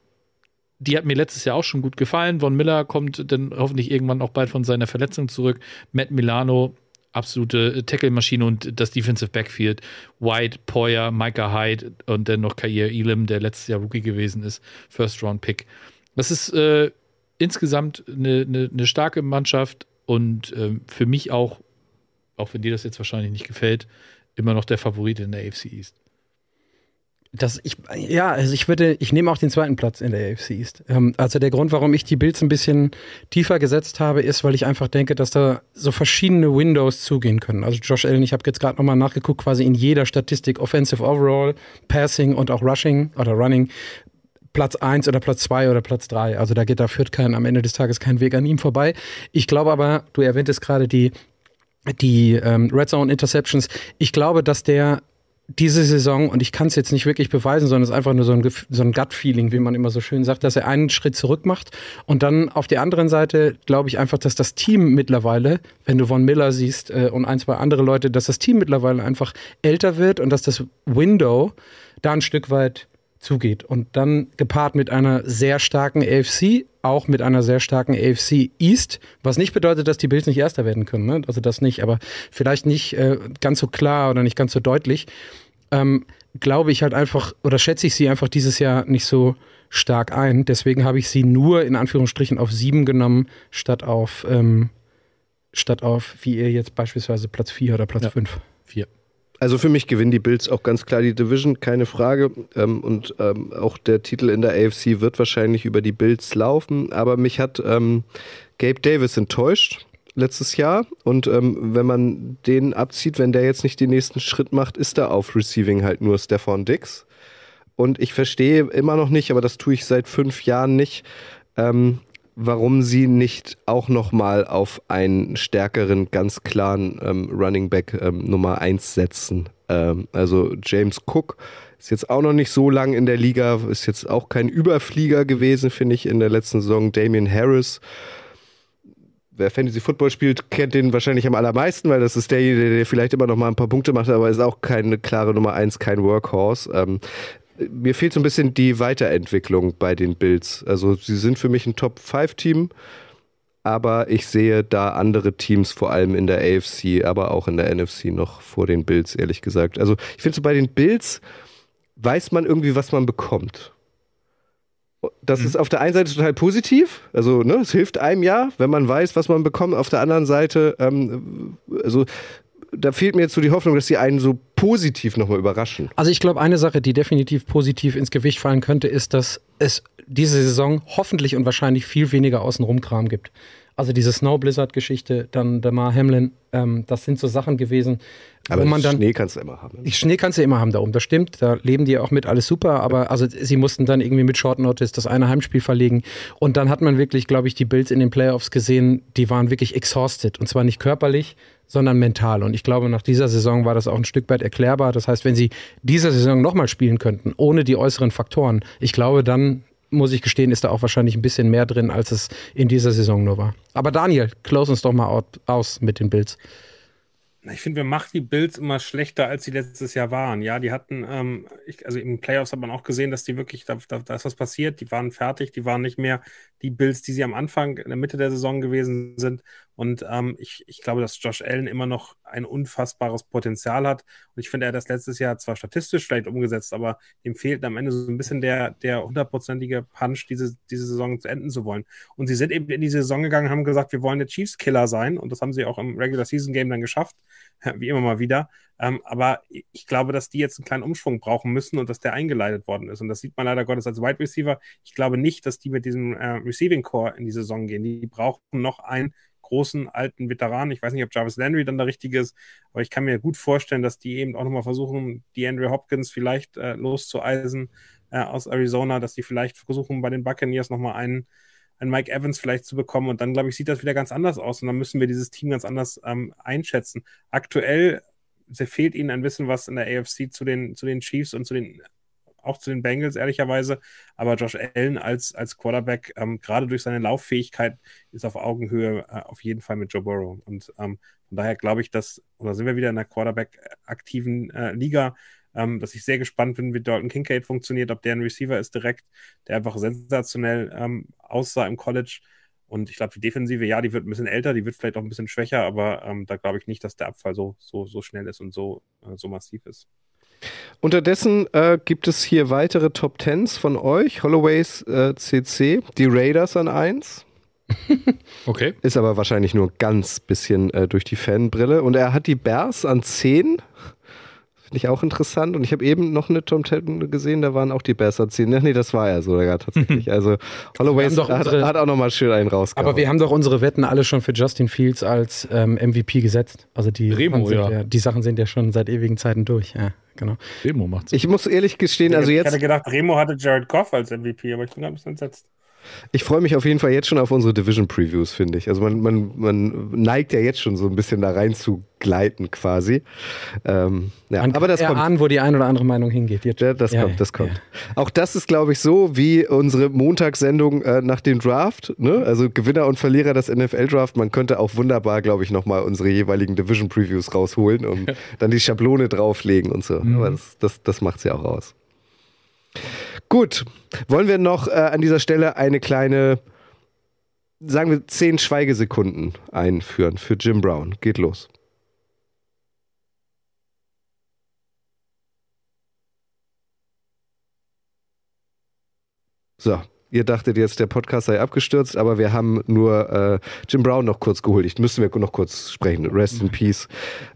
die hat mir letztes Jahr auch schon gut gefallen. Von Miller kommt dann hoffentlich irgendwann auch bald von seiner Verletzung zurück. Matt Milano, absolute Tackle-Maschine und das Defensive Backfield. White, Poyer, Micah Hyde und dann noch Kair Elam, der letztes Jahr Rookie gewesen ist. First-Round-Pick. Das ist äh, insgesamt eine, eine, eine, starke Mannschaft und äh, für mich auch, auch wenn dir das jetzt wahrscheinlich nicht gefällt, immer noch der Favorit in der AFC East. Das ich, ja, also ich würde, ich nehme auch den zweiten Platz in der AFC East. Ähm, also der Grund, warum ich die Bills ein bisschen tiefer gesetzt habe, ist, weil ich einfach denke, dass da so verschiedene Windows zugehen können. Also Josh Allen, ich habe jetzt gerade nochmal nachgeguckt, quasi in jeder Statistik, Offensive Overall, Passing und auch Rushing oder Running, Platz 1 oder Platz 2 oder Platz 3. Also da geht, da führt kein, am Ende des Tages kein Weg an ihm vorbei. Ich glaube aber, du erwähntest gerade die, die ähm, Red Zone Interceptions. Ich glaube, dass der diese Saison, und ich kann es jetzt nicht wirklich beweisen, sondern es ist einfach nur so ein, so ein Gut-Feeling, wie man immer so schön sagt, dass er einen Schritt zurück macht. Und dann auf der anderen Seite glaube ich einfach, dass das Team mittlerweile, wenn du Von Miller siehst äh, und ein, zwei andere Leute, dass das Team mittlerweile einfach älter wird und dass das Window da ein Stück weit zugeht. Und dann gepaart mit einer sehr starken AFC, auch mit einer sehr starken AFC East, was nicht bedeutet, dass die Bills nicht Erster werden können. Ne? Also das nicht, aber vielleicht nicht äh, ganz so klar oder nicht ganz so deutlich. Ähm, glaube ich halt einfach, oder schätze ich sie einfach dieses Jahr nicht so stark ein. Deswegen habe ich sie nur in Anführungsstrichen auf sieben genommen, statt auf, ähm, statt auf, wie ihr jetzt beispielsweise Platz vier oder Platz ja, fünf. Vier. Also für mich gewinnen die Bills auch ganz klar die Division, keine Frage. Ähm, und ähm, auch der Titel in der AFC wird wahrscheinlich über die Bills laufen. Aber mich hat ähm, Gabe Davis enttäuscht letztes Jahr. Und ähm, wenn man den abzieht, wenn der jetzt nicht den nächsten Schritt macht, ist da auf Receiving halt nur Stefan Dix. Und ich verstehe immer noch nicht, aber das tue ich seit fünf Jahren nicht, ähm, warum sie nicht auch nochmal auf einen stärkeren, ganz klaren ähm, Running Back ähm, Nummer 1 setzen. Ähm, also James Cook ist jetzt auch noch nicht so lang in der Liga, ist jetzt auch kein Überflieger gewesen, finde ich, in der letzten Saison. Damian Harris. Wer Fantasy Football spielt, kennt den wahrscheinlich am allermeisten, weil das ist derjenige, der vielleicht immer noch mal ein paar Punkte macht, aber ist auch keine klare Nummer 1, kein Workhorse. Ähm, mir fehlt so ein bisschen die Weiterentwicklung bei den Bills. Also sie sind für mich ein Top-5-Team, aber ich sehe da andere Teams, vor allem in der AFC, aber auch in der NFC noch vor den Bills, ehrlich gesagt. Also ich finde so bei den Bills weiß man irgendwie, was man bekommt. Das mhm. ist auf der einen Seite total positiv, also ne, es hilft einem ja, wenn man weiß, was man bekommt. Auf der anderen Seite, ähm, also da fehlt mir jetzt so die Hoffnung, dass sie einen so positiv nochmal überraschen. Also ich glaube, eine Sache, die definitiv positiv ins Gewicht fallen könnte, ist, dass es diese Saison hoffentlich und wahrscheinlich viel weniger Außenrum-Kram gibt. Also diese Snow Blizzard-Geschichte, dann Damar Hamlin, ähm, das sind so Sachen gewesen, aber wo man dann. Schnee kannst du immer haben. Die Schnee kannst du immer haben da oben, das stimmt. Da leben die auch mit, alles super. Aber also sie mussten dann irgendwie mit Short Notice das eine Heimspiel verlegen. Und dann hat man wirklich, glaube ich, die Bills in den Playoffs gesehen, die waren wirklich exhausted. Und zwar nicht körperlich, sondern mental. Und ich glaube, nach dieser Saison war das auch ein Stück weit erklärbar. Das heißt, wenn sie diese Saison nochmal spielen könnten, ohne die äußeren Faktoren, ich glaube, dann muss ich gestehen, ist da auch wahrscheinlich ein bisschen mehr drin, als es in dieser Saison nur war. Aber Daniel, close uns doch mal aus mit den Bills. Ich finde, wir machen die Bills immer schlechter, als sie letztes Jahr waren. Ja, die hatten, ähm, ich, also im Playoffs hat man auch gesehen, dass die wirklich, da, da, da, ist was passiert. Die waren fertig, die waren nicht mehr die Bills, die sie am Anfang, in der Mitte der Saison gewesen sind. Und ähm, ich, ich glaube, dass Josh Allen immer noch ein unfassbares Potenzial hat. Und ich finde, er hat das letztes Jahr zwar statistisch vielleicht umgesetzt, aber ihm fehlt am Ende so ein bisschen der, der hundertprozentige Punch, diese, diese Saison zu enden zu wollen. Und sie sind eben in die Saison gegangen, haben gesagt, wir wollen der Chiefs-Killer sein. Und das haben sie auch im Regular Season Game dann geschafft, wie immer mal wieder. Ähm, aber ich glaube, dass die jetzt einen kleinen Umschwung brauchen müssen und dass der eingeleitet worden ist. Und das sieht man leider Gottes als Wide Receiver. Ich glaube nicht, dass die mit diesem äh, Receiving Core in die Saison gehen. Die brauchen noch einen großen alten Veteranen. Ich weiß nicht, ob Jarvis Landry dann der richtige ist, aber ich kann mir gut vorstellen, dass die eben auch nochmal versuchen, die Andrew Hopkins vielleicht äh, loszueisen äh, aus Arizona, dass die vielleicht versuchen, bei den Buccaneers nochmal einen, einen Mike Evans vielleicht zu bekommen. Und dann, glaube ich, sieht das wieder ganz anders aus. Und dann müssen wir dieses Team ganz anders ähm, einschätzen. Aktuell fehlt ihnen ein bisschen was in der AFC zu den, zu den Chiefs und zu den auch zu den Bengals, ehrlicherweise. Aber Josh Allen als, als Quarterback, ähm, gerade durch seine Lauffähigkeit, ist auf Augenhöhe äh, auf jeden Fall mit Joe Burrow. Und ähm, von daher glaube ich, dass, oder sind wir wieder in einer Quarterback-aktiven äh, Liga, ähm, dass ich sehr gespannt bin, wie Dalton Kincaid funktioniert, ob der ein Receiver ist direkt, der einfach sensationell ähm, aussah im College. Und ich glaube, die Defensive, ja, die wird ein bisschen älter, die wird vielleicht auch ein bisschen schwächer, aber ähm, da glaube ich nicht, dass der Abfall so, so, so schnell ist und so, äh, so massiv ist. Unterdessen äh, gibt es hier weitere Top Tens von euch. Holloways äh, CC, die Raiders an 1. Okay. Ist aber wahrscheinlich nur ganz bisschen äh, durch die Fanbrille. Und er hat die Bears an 10. Finde ich auch interessant. Und ich habe eben noch eine Tom Telton gesehen, da waren auch die Bears an 10. Nee, das war er sogar tatsächlich. Also Holloway hat, unsere- hat auch nochmal schön einen rausgehauen. Aber wir haben doch unsere Wetten alle schon für Justin Fields als ähm, MVP gesetzt. Also die, Remo, Sachen sind ja. die Sachen sind ja schon seit ewigen Zeiten durch. Ja, genau. Demo macht's. ich muss ehrlich gestehen, also ich jetzt, hätte gedacht, Remo hatte Jared Goff als MVP, aber ich bin ein bisschen entsetzt. Ich freue mich auf jeden Fall jetzt schon auf unsere Division Previews, finde ich. Also man, man, man neigt ja jetzt schon so ein bisschen da rein zu gleiten quasi. Ähm, ja, aber das kommt. erahnen, wo die ein oder andere Meinung hingeht. Jetzt. Ja, das Ja, kommt, das kommt. Auch das ist, glaube ich, so wie unsere Montagssendung äh, nach dem Draft. Ne? Also Gewinner und Verlierer des NFL-Draft. Man könnte auch wunderbar, glaube ich, nochmal unsere jeweiligen Division-Previews rausholen und dann die Schablone drauflegen und so. Aber das, das, das macht ja auch aus. Gut, wollen wir noch äh, an dieser Stelle eine kleine, sagen wir, zehn Schweigesekunden einführen für Jim Brown. Geht los. So, ihr dachtet jetzt, der Podcast sei abgestürzt, aber wir haben nur äh, Jim Brown noch kurz geholt. Ich müssen wir noch kurz sprechen. Rest in Peace.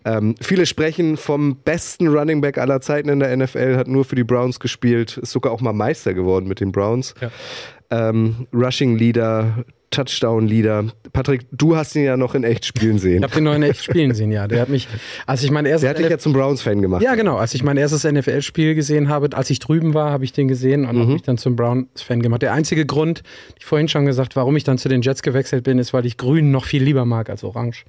Ähm, viele sprechen vom besten Running Back aller Zeiten in der NFL, hat nur für die Browns gespielt, ist sogar auch mal Meister geworden mit den Browns. Ja. Ähm, Rushing Leader, Touchdown Leader. Patrick, du hast ihn ja noch in echt spielen sehen. Ich habe den noch in echt spielen sehen, ja. Der hat mich, als ich mein erstes Der hat dich ja zum Browns-Fan gemacht. Ja, genau. Als ich mein erstes NFL-Spiel gesehen habe, als ich drüben war, habe ich den gesehen und habe mich dann zum Browns-Fan gemacht. Der einzige Grund, ich vorhin schon gesagt, warum ich dann zu den Jets gewechselt bin, ist, weil ich Grün noch viel lieber mag als Orange.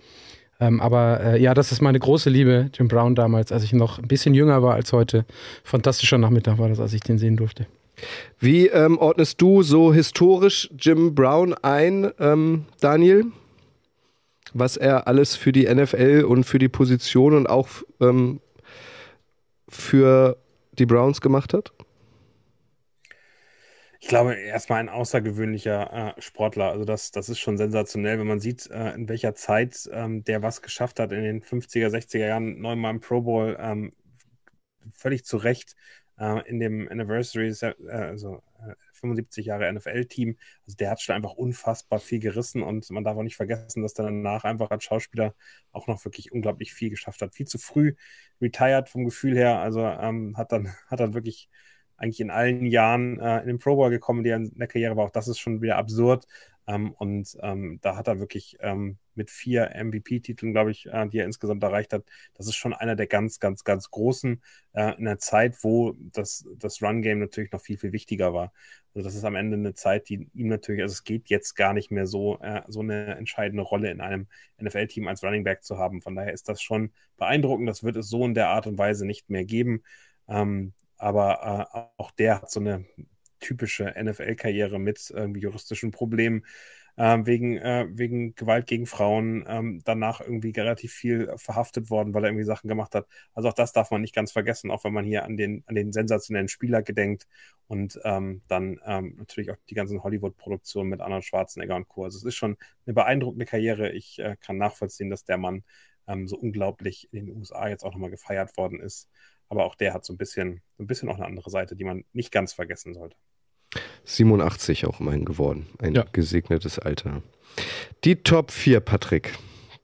Ähm, aber äh, ja, das ist meine große Liebe, Jim Brown damals, als ich noch ein bisschen jünger war als heute. Fantastischer Nachmittag war das, als ich den sehen durfte. Wie ähm, ordnest du so historisch Jim Brown ein, ähm, Daniel? Was er alles für die NFL und für die Position und auch ähm, für die Browns gemacht hat? Ich glaube, erstmal ein außergewöhnlicher äh, Sportler. Also das, das ist schon sensationell, wenn man sieht, äh, in welcher Zeit ähm, der was geschafft hat in den 50er, 60er Jahren, neunmal im Pro Bowl, ähm, völlig zu Recht äh, in dem Anniversary, äh, also äh, 75 Jahre NFL-Team. Also der hat schon einfach unfassbar viel gerissen und man darf auch nicht vergessen, dass er danach einfach als Schauspieler auch noch wirklich unglaublich viel geschafft hat. Viel zu früh retired vom Gefühl her, also ähm, hat dann hat dann wirklich eigentlich in allen Jahren äh, in den Pro Bowl gekommen, die er in der Karriere war. Auch das ist schon wieder absurd. Ähm, und ähm, da hat er wirklich ähm, mit vier MVP-Titeln, glaube ich, äh, die er insgesamt erreicht hat, das ist schon einer der ganz, ganz, ganz großen äh, in einer Zeit, wo das, das Run-Game natürlich noch viel, viel wichtiger war. Also das ist am Ende eine Zeit, die ihm natürlich, also es geht jetzt gar nicht mehr so, äh, so eine entscheidende Rolle in einem NFL-Team als Running Back zu haben. Von daher ist das schon beeindruckend. Das wird es so in der Art und Weise nicht mehr geben. Ähm, aber äh, auch der hat so eine typische NFL-Karriere mit irgendwie juristischen Problemen ähm, wegen, äh, wegen Gewalt gegen Frauen, ähm, danach irgendwie relativ viel verhaftet worden, weil er irgendwie Sachen gemacht hat. Also auch das darf man nicht ganz vergessen, auch wenn man hier an den, an den sensationellen Spieler gedenkt und ähm, dann ähm, natürlich auch die ganzen Hollywood-Produktionen mit Arnold Schwarzenegger und Co. Also es ist schon eine beeindruckende Karriere. Ich äh, kann nachvollziehen, dass der Mann ähm, so unglaublich in den USA jetzt auch nochmal gefeiert worden ist. Aber auch der hat so ein bisschen, so ein bisschen auch eine andere Seite, die man nicht ganz vergessen sollte. 87 auch immerhin geworden. Ein Ja. gesegnetes Alter. Die Top 4, Patrick.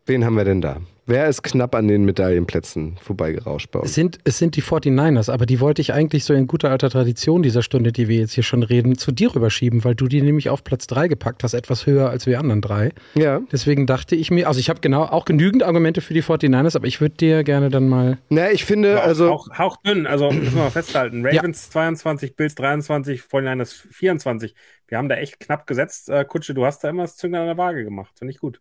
Wen haben wir denn da? Wer ist knapp an den Medaillenplätzen vorbeigerauscht bei Es uns? sind, es sind die 49ers, aber die wollte ich eigentlich so in guter alter Tradition dieser Stunde, die wir jetzt hier schon reden, zu dir rüberschieben, weil du die nämlich auf Platz 3 gepackt hast, etwas höher als wir anderen drei. Ja. Deswegen dachte ich mir, also ich habe genau auch genügend Argumente für die 49ers, aber ich würde dir gerne dann mal. Na, ich finde, Aber also. auch, hauchdünn, also müssen wir mal festhalten. Ravens 22, Bills 23, 49ers 24. Wir haben da echt knapp gesetzt. Äh, Kutsche, du hast da immer das Zünglein an der Waage gemacht. Finde ich gut.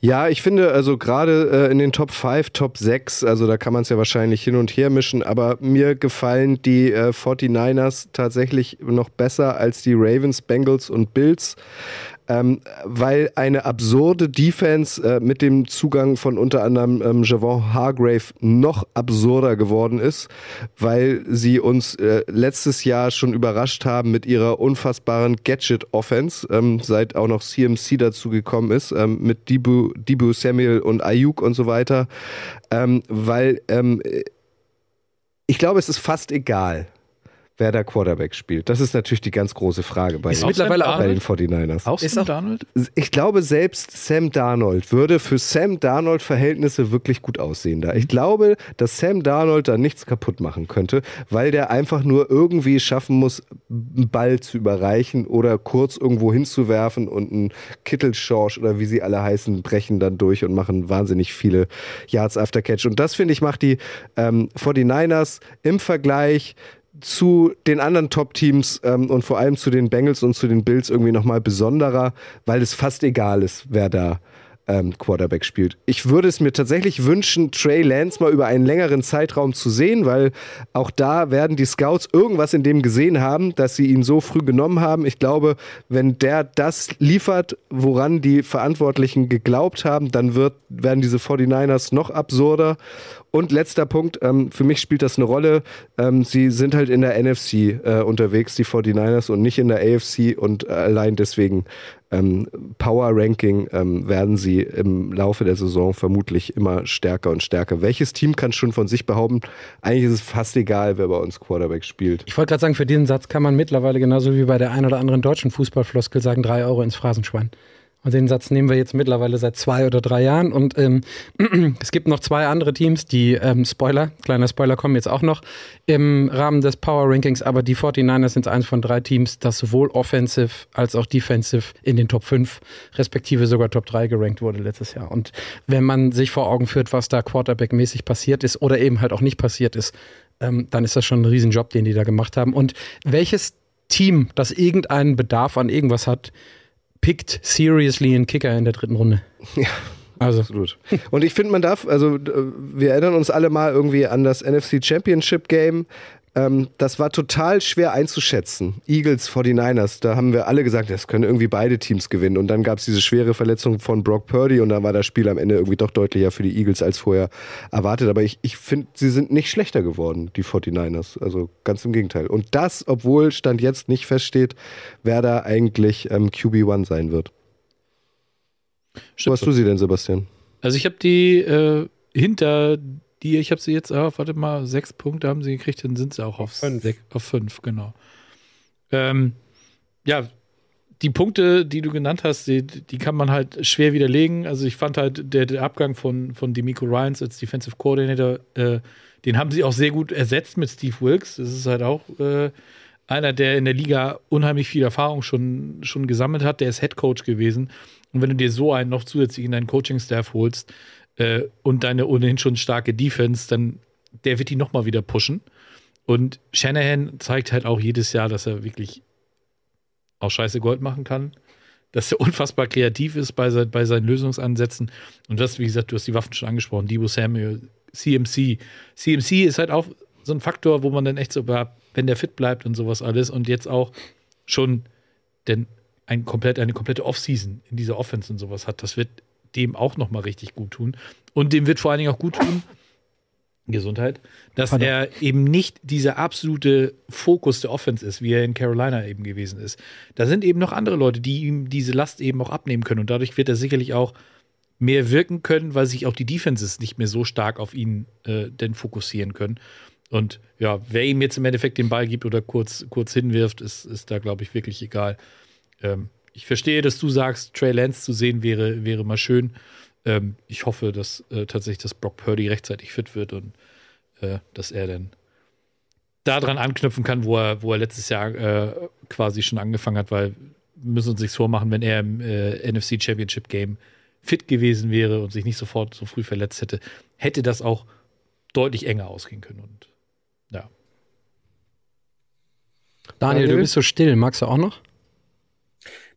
Ja, ich finde, also gerade äh, in den Top 5, Top 6, also da kann man es ja wahrscheinlich hin und her mischen, aber mir gefallen die äh, 49ers tatsächlich noch besser als die Ravens, Bengals und Bills ähm, weil eine absurde Defense äh, mit dem Zugang von unter anderem ähm, Javon Hargrave noch absurder geworden ist, weil sie uns äh, letztes Jahr schon überrascht haben mit ihrer unfassbaren Gadget-Offense, ähm, seit auch noch CMC dazu gekommen ist, ähm, mit Dibu, Dibu Samuel und Ayuk und so weiter, ähm, weil ähm, ich glaube, es ist fast egal, wer da Quarterback spielt. Das ist natürlich die ganz große Frage bei, Ist den, mittlerweile auch bei den 49ers. Auch Ist Sam auch- Darnold? Ich glaube, selbst Sam Darnold würde für Sam Darnold-Verhältnisse wirklich gut aussehen da. Ich glaube, dass Sam Darnold da nichts kaputt machen könnte, weil der einfach nur irgendwie schaffen muss, einen Ball zu überreichen oder kurz irgendwo hinzuwerfen und ein Kittelschorsch oder wie sie alle heißen, brechen dann durch und machen wahnsinnig viele Yards after Catch. Und das, finde ich, macht die ähm, 49ers im Vergleich zu den anderen Top-Teams ähm, und vor allem zu den Bengals und zu den Bills irgendwie nochmal besonderer, weil es fast egal ist, wer da ähm, Quarterback spielt. Ich würde es mir tatsächlich wünschen, Trey Lance mal über einen längeren Zeitraum zu sehen, weil auch da werden die Scouts irgendwas in dem gesehen haben, dass sie ihn so früh genommen haben. Ich glaube, wenn der das liefert, woran die Verantwortlichen geglaubt haben, dann wird, werden diese 49ers noch absurder. Und letzter Punkt, ähm, für mich spielt das eine Rolle. Ähm, sie sind halt in der NFC äh, unterwegs, die 49ers, und nicht in der AFC. Und äh, allein deswegen ähm, Power Ranking ähm, werden sie im Laufe der Saison vermutlich immer stärker und stärker. Welches Team kann schon von sich behaupten, eigentlich ist es fast egal, wer bei uns Quarterback spielt. Ich wollte gerade sagen, für diesen Satz kann man mittlerweile genauso wie bei der ein oder anderen deutschen Fußballfloskel sagen, drei Euro ins Phrasenschwein. Und den Satz nehmen wir jetzt mittlerweile seit zwei oder drei Jahren. Und ähm, es gibt noch zwei andere Teams, die, ähm, Spoiler, kleiner Spoiler, kommen jetzt auch noch im Rahmen des Power Rankings. Aber die 49ers sind eins von drei Teams, das sowohl offensive als auch defensive in den Top 5, respektive sogar Top 3 gerankt wurde letztes Jahr. Und wenn man sich vor Augen führt, was da Quarterback-mäßig passiert ist oder eben halt auch nicht passiert ist, ähm, dann ist das schon ein Riesenjob, den die da gemacht haben. Und welches Team, das irgendeinen Bedarf an irgendwas hat, pickt seriously einen Kicker in der dritten Runde. Ja. Also, Absolut. Und ich finde, man darf, also wir erinnern uns alle mal irgendwie an das NFC Championship Game. Ähm, das war total schwer einzuschätzen. Eagles 49ers, da haben wir alle gesagt, das können irgendwie beide Teams gewinnen. Und dann gab es diese schwere Verletzung von Brock Purdy und dann war das Spiel am Ende irgendwie doch deutlicher für die Eagles als vorher erwartet. Aber ich, ich finde, sie sind nicht schlechter geworden, die 49ers. Also ganz im Gegenteil. Und das, obwohl Stand jetzt nicht feststeht, wer da eigentlich ähm, QB1 sein wird. Wo hast du sie denn, Sebastian? Also ich habe die äh, hinter die, ich habe sie jetzt, ah, warte mal, sechs Punkte haben sie gekriegt, dann sind sie auch auf, fünf. sech- auf fünf, genau. Ähm, ja, die Punkte, die du genannt hast, die, die kann man halt schwer widerlegen. Also ich fand halt der, der Abgang von, von Demico Ryans als Defensive Coordinator, äh, den haben sie auch sehr gut ersetzt mit Steve Wilkes. Das ist halt auch äh, einer, der in der Liga unheimlich viel Erfahrung schon, schon gesammelt hat. Der ist Head Coach gewesen. Und wenn du dir so einen noch zusätzlich in deinen Coaching-Staff holst äh, und deine ohnehin schon starke Defense, dann der wird die nochmal wieder pushen. Und Shanahan zeigt halt auch jedes Jahr, dass er wirklich auch scheiße Gold machen kann. Dass er unfassbar kreativ ist bei, sein, bei seinen Lösungsansätzen. Und das, wie gesagt, du hast die Waffen schon angesprochen, Debo Samuel, CMC. CMC ist halt auch so ein Faktor, wo man dann echt so, wenn der fit bleibt und sowas alles und jetzt auch schon denn ein komplett, eine komplette Offseason in dieser Offense und sowas hat, das wird dem auch nochmal richtig gut tun. Und dem wird vor allen Dingen auch gut tun, Gesundheit, dass Pardon. er eben nicht dieser absolute Fokus der Offense ist, wie er in Carolina eben gewesen ist. Da sind eben noch andere Leute, die ihm diese Last eben auch abnehmen können. Und dadurch wird er sicherlich auch mehr wirken können, weil sich auch die Defenses nicht mehr so stark auf ihn äh, denn fokussieren können. Und ja, wer ihm jetzt im Endeffekt den Ball gibt oder kurz, kurz hinwirft, ist, ist da, glaube ich, wirklich egal. Ähm, ich verstehe, dass du sagst, Trey Lance zu sehen wäre, wäre mal schön. Ähm, ich hoffe, dass äh, tatsächlich das Brock Purdy rechtzeitig fit wird und äh, dass er dann daran anknüpfen kann, wo er, wo er letztes Jahr äh, quasi schon angefangen hat, weil wir müssen uns nichts vormachen, wenn er im äh, NFC Championship Game fit gewesen wäre und sich nicht sofort so früh verletzt hätte, hätte das auch deutlich enger ausgehen können. Und ja. Daniel, du Daniel? bist so still. Magst du auch noch?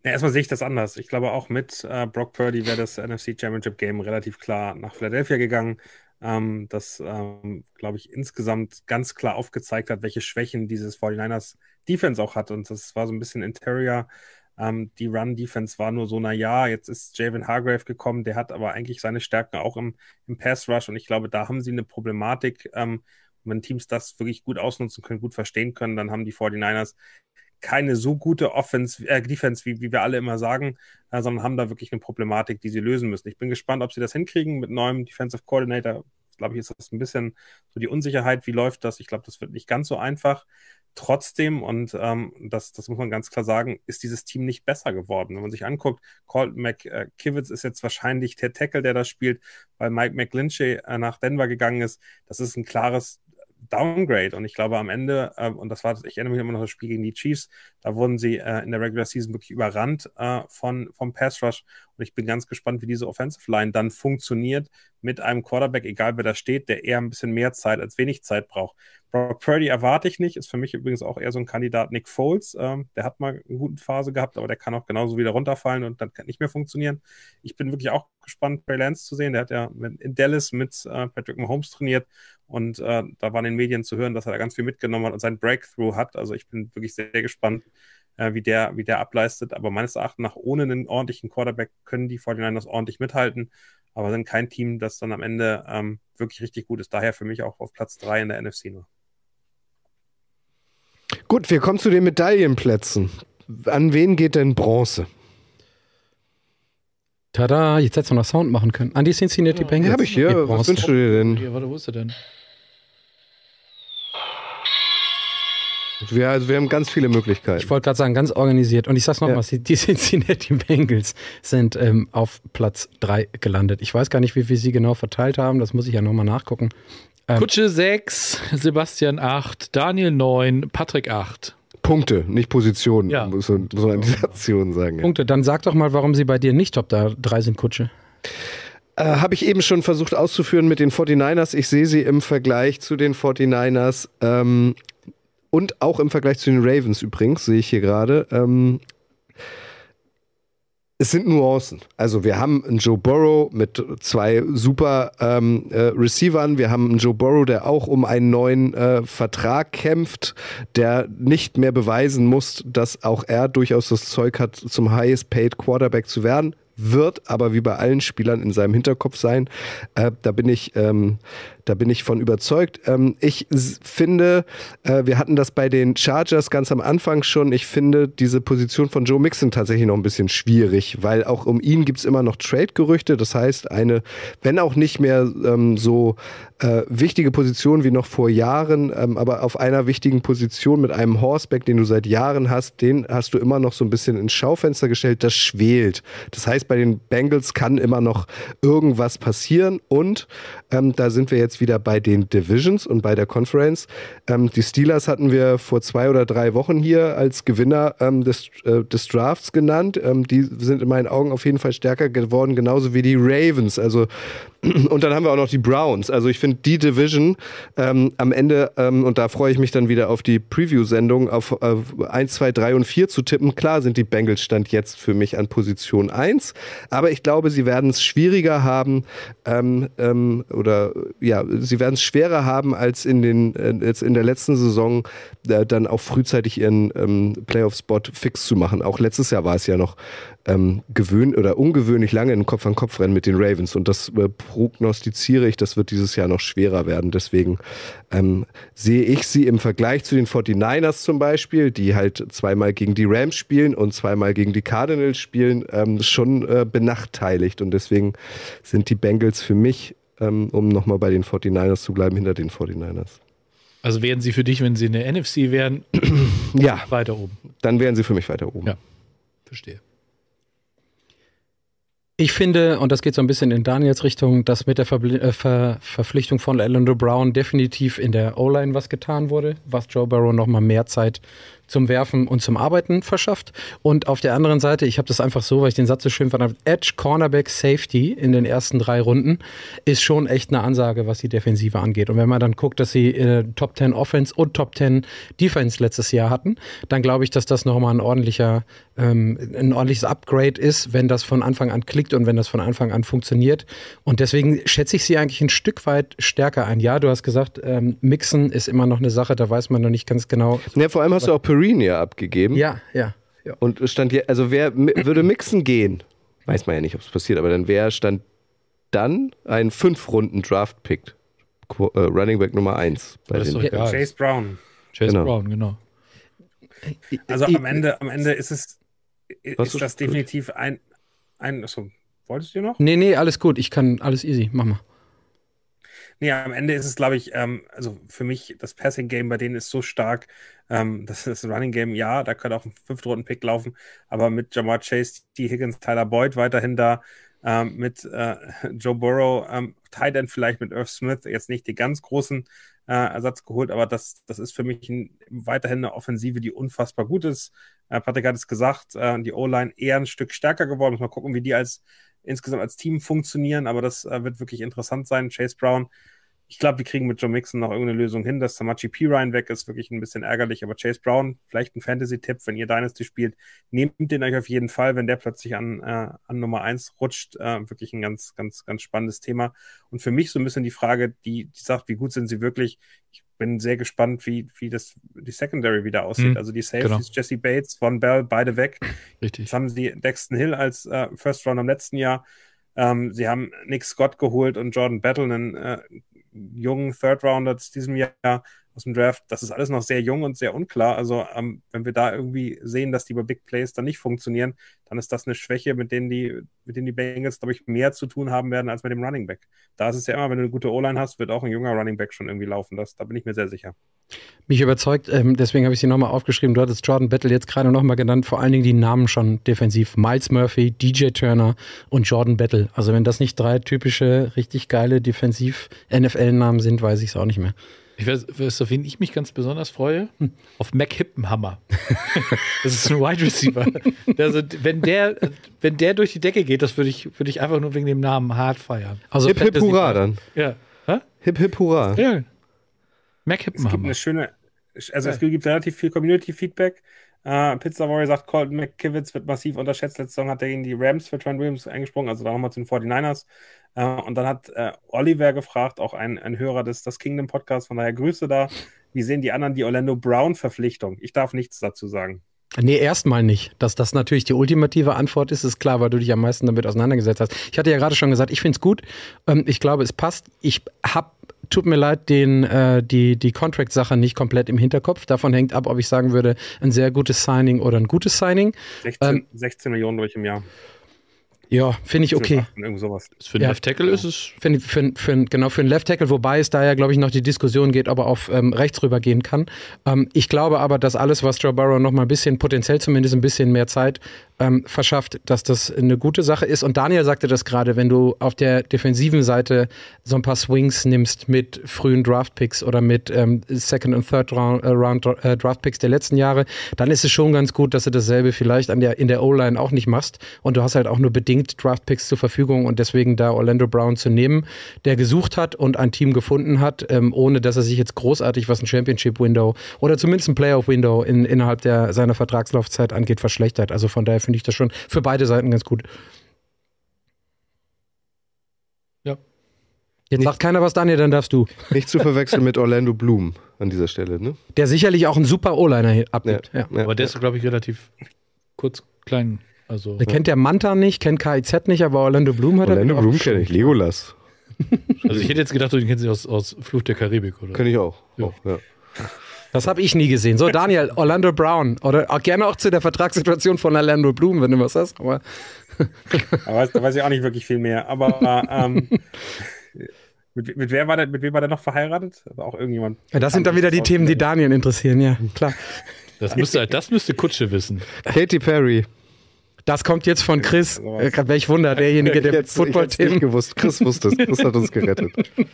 Na, erstmal sehe ich das anders. Ich glaube, auch mit äh, Brock Purdy wäre das NFC Championship Game relativ klar nach Philadelphia gegangen. Ähm, das, ähm, glaube ich, insgesamt ganz klar aufgezeigt hat, welche Schwächen dieses 49ers Defense auch hat. Und das war so ein bisschen Interior. Ähm, die Run-Defense war nur so, na ja, jetzt ist Javin Hargrave gekommen, der hat aber eigentlich seine Stärken auch im, im Pass-Rush. Und ich glaube, da haben sie eine Problematik. Ähm, wenn Teams das wirklich gut ausnutzen können, gut verstehen können, dann haben die 49ers keine so gute Offense, äh, Defense, wie, wie wir alle immer sagen, äh, sondern haben da wirklich eine Problematik, die sie lösen müssen. Ich bin gespannt, ob sie das hinkriegen mit neuem Defensive Coordinator. Glaube ich, ist das ein bisschen so die Unsicherheit, wie läuft das? Ich glaube, das wird nicht ganz so einfach. Trotzdem, und ähm, das, das muss man ganz klar sagen, ist dieses Team nicht besser geworden. Wenn man sich anguckt, Colton McKivitz ist jetzt wahrscheinlich der Tackle, der das spielt, weil Mike McGlinchey äh, nach Denver gegangen ist. Das ist ein klares Downgrade. Und ich glaube am Ende, äh, und das war, ich erinnere mich immer noch das Spiel gegen die Chiefs, da wurden sie äh, in der Regular Season wirklich überrannt äh, von, vom Pass Rush. Und ich bin ganz gespannt, wie diese Offensive Line dann funktioniert mit einem Quarterback, egal wer da steht, der eher ein bisschen mehr Zeit als wenig Zeit braucht. Brock Purdy erwarte ich nicht, ist für mich übrigens auch eher so ein Kandidat Nick Foles. Ähm, der hat mal eine gute Phase gehabt, aber der kann auch genauso wieder runterfallen und dann kann nicht mehr funktionieren. Ich bin wirklich auch gespannt, Trey Lance zu sehen. Der hat ja in Dallas mit äh, Patrick Mahomes trainiert und äh, da war in den Medien zu hören, dass er da ganz viel mitgenommen hat und sein Breakthrough hat. Also ich bin wirklich sehr, sehr gespannt, äh, wie, der, wie der ableistet. Aber meines Erachtens nach ohne einen ordentlichen Quarterback können die 49ers ordentlich mithalten aber sind kein Team, das dann am Ende ähm, wirklich richtig gut ist. Daher für mich auch auf Platz 3 in der NFC nur. Gut, wir kommen zu den Medaillenplätzen. An wen geht denn Bronze? Tada, jetzt hättest du noch Sound machen können. An die Cincinnati Ja, Bengals. habe ich hier. Was wünschst du dir denn? Ja, warte, wo ist er denn? Wir, also wir haben ganz viele Möglichkeiten. Ich wollte gerade sagen, ganz organisiert. Und ich sag's nochmal, die Cincinnati Bengals sind ähm, auf Platz 3 gelandet. Ich weiß gar nicht, wie viel sie genau verteilt haben. Das muss ich ja nochmal nachgucken. Ähm, Kutsche 6, Sebastian 8, Daniel 9, Patrick 8. Punkte, nicht Positionen, Ja. muss, man- muss man an dieser Nation sagen. Ja. Punkte. Dann sag doch mal, warum sie bei dir nicht Top 3 sind, Kutsche. Äh, Habe ich eben schon versucht auszuführen mit den 49ers. Ich sehe sie im Vergleich zu den 49ers ähm, und auch im Vergleich zu den Ravens übrigens, sehe ich hier gerade. Ähm, es sind Nuancen. Also wir haben einen Joe Burrow mit zwei super ähm, äh, Receivern. Wir haben einen Joe Burrow, der auch um einen neuen äh, Vertrag kämpft, der nicht mehr beweisen muss, dass auch er durchaus das Zeug hat, zum highest paid Quarterback zu werden. Wird aber wie bei allen Spielern in seinem Hinterkopf sein. Äh, da bin ich, ähm, da bin ich von überzeugt. Ähm, ich finde, äh, wir hatten das bei den Chargers ganz am Anfang schon. Ich finde diese Position von Joe Mixon tatsächlich noch ein bisschen schwierig, weil auch um ihn gibt's immer noch Trade-Gerüchte. Das heißt, eine, wenn auch nicht mehr ähm, so äh, wichtige Position wie noch vor Jahren, ähm, aber auf einer wichtigen Position mit einem Horseback, den du seit Jahren hast, den hast du immer noch so ein bisschen ins Schaufenster gestellt. Das schwelt. Das heißt, bei den Bengals kann immer noch irgendwas passieren und ähm, da sind wir jetzt wieder bei den Divisions und bei der Conference. Ähm, die Steelers hatten wir vor zwei oder drei Wochen hier als Gewinner ähm, des, äh, des Drafts genannt. Ähm, die sind in meinen Augen auf jeden Fall stärker geworden, genauso wie die Ravens. Also und dann haben wir auch noch die Browns. Also ich finde die Division ähm, am Ende, ähm, und da freue ich mich dann wieder auf die Preview-Sendung, auf, auf 1, 2, 3 und 4 zu tippen. Klar sind die Bengals Stand jetzt für mich an Position 1, aber ich glaube, sie werden es schwieriger haben, ähm, ähm, oder ja, sie werden es schwerer haben, als in, den, äh, jetzt in der letzten Saison äh, dann auch frühzeitig ihren ähm, Playoff-Spot fix zu machen. Auch letztes Jahr war es ja noch ähm, gewöhn oder ungewöhnlich lange in Kopf-an-Kopf-Rennen mit den Ravens. Und das äh, prognostiziere ich, das wird dieses Jahr noch schwerer werden. Deswegen ähm, sehe ich sie im Vergleich zu den 49ers zum Beispiel, die halt zweimal gegen die Rams spielen und zweimal gegen die Cardinals spielen, ähm, schon äh, benachteiligt. Und deswegen sind die Bengals für mich, ähm, um nochmal bei den 49ers zu bleiben, hinter den 49ers. Also wären sie für dich, wenn sie in der NFC wären, Ja, weiter oben. dann wären sie für mich weiter oben. Ja. Verstehe. Ich finde, und das geht so ein bisschen in Daniels Richtung, dass mit der Verbli äh, Ver Verpflichtung von Orlando Brown definitiv in der O-Line was getan wurde, was Joe Burrow nochmal mehr Zeit zum Werfen und zum Arbeiten verschafft. Und auf der anderen Seite, ich habe das einfach so, weil ich den Satz so schön fand, Edge, Cornerback, Safety in den ersten drei Runden ist schon echt eine Ansage, was die Defensive angeht. Und wenn man dann guckt, dass sie äh, Top 10 Offense und Top 10 Defense letztes Jahr hatten, dann glaube ich, dass das nochmal ein ordentlicher, ähm, ein ordentliches Upgrade ist, wenn das von Anfang an klickt und wenn das von Anfang an funktioniert. Und deswegen schätze ich sie eigentlich ein Stück weit stärker ein. Ja, du hast gesagt, ähm, Mixen ist immer noch eine Sache, da weiß man noch nicht ganz genau. Ja, vor allem hast du auch Perrine ja abgegeben. Ja, ja. ja. Und es stand hier, also wer würde Mixen gehen? Weiß man ja nicht, ob es passiert, aber dann wäre stand dann ein Fünf-Runden-Draft-Pick. Qu- äh, Running Back Nummer 1 bei Das ist den doch egal. Chase Brown. Chase Genau. Brown, genau. Also am Ende, am Ende ist es Was ist das gut? definitiv ein, ein achso, wolltest du noch? Nee, nee, alles gut. Ich kann alles easy. Mach mal. Nee, am Ende ist es, glaube ich, ähm, also für mich, das Passing-Game bei denen ist so stark. Ähm, das ist das Running-Game, ja, da könnte auch ein Fünftrunden-Pick laufen, aber mit Jamar Chase, T. Higgins, Tyler Boyd weiterhin da, ähm, mit äh, Joe Burrow, ähm, Tight End vielleicht mit Irv Smith, jetzt nicht die ganz großen äh, Ersatz geholt, aber das, das ist für mich ein, weiterhin eine Offensive, die unfassbar gut ist. Äh, Patrick hat es gesagt, äh, die O-Line eher ein Stück stärker geworden. Mal gucken, wie die als insgesamt als Team funktionieren, aber das äh, wird wirklich interessant sein. Chase Brown, ich glaube, wir kriegen mit Joe Mixon noch irgendeine Lösung hin, dass Samachi Pirine weg ist, wirklich ein bisschen ärgerlich, aber Chase Brown, vielleicht ein Fantasy-Tipp, wenn ihr Dynasty spielt, nehmt den euch auf jeden Fall, wenn der plötzlich an, äh, an Nummer 1 rutscht, äh, wirklich ein ganz, ganz, ganz spannendes Thema. Und für mich so ein bisschen die Frage, die, die sagt, wie gut sind sie wirklich? Ich bin sehr gespannt, wie, wie das, die Secondary wieder aussieht. Mhm, also die Safeties, genau. Jesse Bates, Von Bell, beide weg. Richtig. Jetzt haben sie Dexton Hill als äh, First Round im letzten Jahr. Ähm, sie haben Nick Scott geholt und Jordan Battle, einen äh, jungen Third Rounder aus diesem Jahr aus dem Draft. Das ist alles noch sehr jung und sehr unklar. Also ähm, wenn wir da irgendwie sehen, dass die bei Big Plays dann nicht funktionieren, dann ist das eine Schwäche, mit denen die, mit denen die Bengals, glaube ich, mehr zu tun haben werden als mit dem Running Back. Da ist es ja immer, wenn du eine gute O-Line hast, wird auch ein junger Running Back schon irgendwie laufen. Das, da bin ich mir sehr sicher. Mich überzeugt, ähm, deswegen habe ich sie nochmal aufgeschrieben. Du hattest Jordan Battle jetzt gerade nochmal genannt, vor allen Dingen die Namen schon defensiv. Miles Murphy, DJ Turner und Jordan Battle. Also wenn das nicht drei typische, richtig geile Defensiv-NFL-Namen sind, weiß ich es auch nicht mehr. Ich weiß, weißt du, auf wen ich mich ganz besonders freue? Hm. Auf Mac Hippenhammer. das ist ein Wide Receiver. Also, wenn der, wenn der durch die Decke geht, das würde ich, würde ich einfach nur wegen dem Namen hart feiern. Also Hip hip hurra dann. Ja. Hip hip hurra. Ja. Mac Es gibt eine schöne, also es gibt relativ viel Community-Feedback. Äh, Pizza Warrior sagt, Colton McKivitz wird massiv unterschätzt. Letzte Saison hat er gegen die Rams für Trent Williams eingesprungen, also da nochmal zu den 49ers. Äh, und dann hat äh, Oliver gefragt, auch ein, ein Hörer des das Kingdom Podcasts, von daher Grüße da. Wie sehen die anderen die Orlando Brown-Verpflichtung? Ich darf nichts dazu sagen. Nee, erstmal nicht. Dass das natürlich die ultimative Antwort ist, ist klar, weil du dich am meisten damit auseinandergesetzt hast. Ich hatte ja gerade schon gesagt, ich finde es gut. Ähm, ich glaube, es passt. Ich habe, tut mir leid, den, äh, die, die Contract-Sache nicht komplett im Hinterkopf. Davon hängt ab, ob ich sagen würde, ein sehr gutes Signing oder ein gutes Signing. 16, Ähm, 16 Millionen durch im Jahr. Ja, finde ich okay. 18, Irgend sowas. Für den Ja. Left Tackle ist es. Für, für, für, genau, für einen Left Tackle, wobei es da ja, glaube ich, noch die Diskussion geht, ob er auf ähm, rechts rübergehen kann. Ähm, ich glaube aber, dass alles, was Joe Burrow noch mal ein bisschen, potenziell zumindest ein bisschen mehr Zeit ähm, verschafft, dass das eine gute Sache ist. Und Daniel sagte das gerade, wenn du auf der defensiven Seite so ein paar Swings nimmst mit frühen Draft-Picks oder mit ähm, Second- und Third-Round äh, äh, der letzten Jahre, dann ist es schon ganz gut, dass du dasselbe vielleicht an der, in der O-Line auch nicht machst. Und du hast halt auch nur bedingt Draft-Picks zur Verfügung und deswegen da Orlando Brown zu nehmen, der gesucht hat und ein Team gefunden hat, ähm, ohne dass er sich jetzt großartig, was ein Championship-Window oder zumindest ein Playoff-Window in, innerhalb der, seiner Vertragslaufzeit angeht, verschlechtert. Also von daher finde ich das schon für beide Seiten ganz gut. Ja. Jetzt sagt keiner was, Daniel, dann darfst du. Nicht zu verwechseln mit Orlando Bloom an dieser Stelle, ne? Der sicherlich auch einen super O-Liner abgibt. Ja. Ja. Aber der ist, glaube ich, relativ kurz, klein. Also, Der kennt der Manta nicht, kennt KIZ nicht, aber Orlando Bloom hat Orlando er. Bloom kenne ich. Legolas. also ich hätte jetzt gedacht, du kennst ihn aus, aus Fluch der Karibik, oder? Kenne ich auch. Ja. auch ja. Das habe ich nie gesehen. So, Daniel, Orlando Brown. Oder auch gerne auch zu der Vertragssituation von Orlando Bloom, wenn du was hast. Aber Da weiß, da weiß ich auch nicht wirklich viel mehr. Aber ähm, mit, mit, wer war der, mit wem war der noch verheiratet? Also auch irgendjemand. das sind dann wieder die Themen, die Daniel interessieren, ja, klar. Das müsste, das müsste Kutsche wissen. Katy Perry. Das kommt jetzt von Chris. Welch Wunder, derjenige, der Football-Themen. gewusst. Chris wusste es. Chris hat uns gerettet.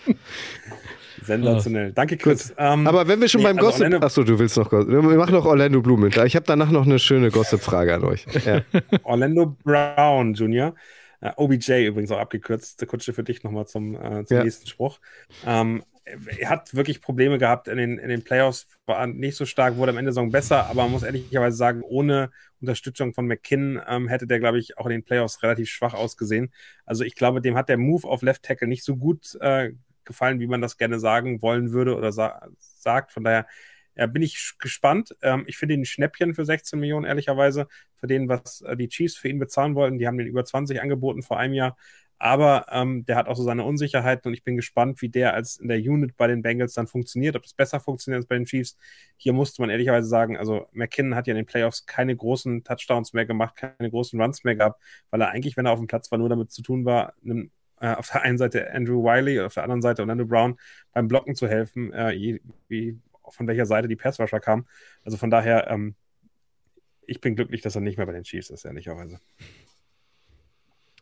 Sensationell. Danke, Chris. Ähm, Aber wenn wir schon nee, beim also Gossip. Orlando, achso, du willst noch Gossip. Wir machen noch Orlando Bloom mit. Ich habe danach noch eine schöne Gossip-Frage an euch. Ja. Orlando Brown Jr. Uh, äh, OBJ übrigens auch abgekürzt. Kutsche für dich nochmal zum, äh, zum ja. nächsten Spruch. Ähm, er hat wirklich Probleme gehabt in den, in den Playoffs, war nicht so stark, wurde am Ende der Saison besser, aber man muss ehrlicherweise sagen, ohne Unterstützung von McKinn ähm, hätte der, glaube ich, auch in den Playoffs relativ schwach ausgesehen. Also ich glaube, dem hat der Move auf Left Tackle nicht so gut äh, gefallen, wie man das gerne sagen wollen würde oder sa sagt. Von daher ja, bin ich gespannt. Ähm, ich finde ihn Schnäppchen für 16 Millionen, ehrlicherweise, für den, was äh, die Chiefs für ihn bezahlen wollten. Die haben den über 20 angeboten vor einem Jahr. Aber ähm, der hat auch so seine Unsicherheiten und ich bin gespannt, wie der als in der Unit bei den Bengals dann funktioniert, ob es besser funktioniert als bei den Chiefs. Hier musste man ehrlicherweise sagen, also McKinnon hat ja in den Playoffs keine großen Touchdowns mehr gemacht, keine großen Runs mehr gehabt, weil er eigentlich, wenn er auf dem Platz war, nur damit zu tun war, einem, äh, auf der einen Seite Andrew Wiley, auf der anderen Seite Orlando Brown beim Blocken zu helfen, äh, je, wie, von welcher Seite die Passrusher kamen. Also von daher, ähm, ich bin glücklich, dass er nicht mehr bei den Chiefs ist, ehrlicherweise.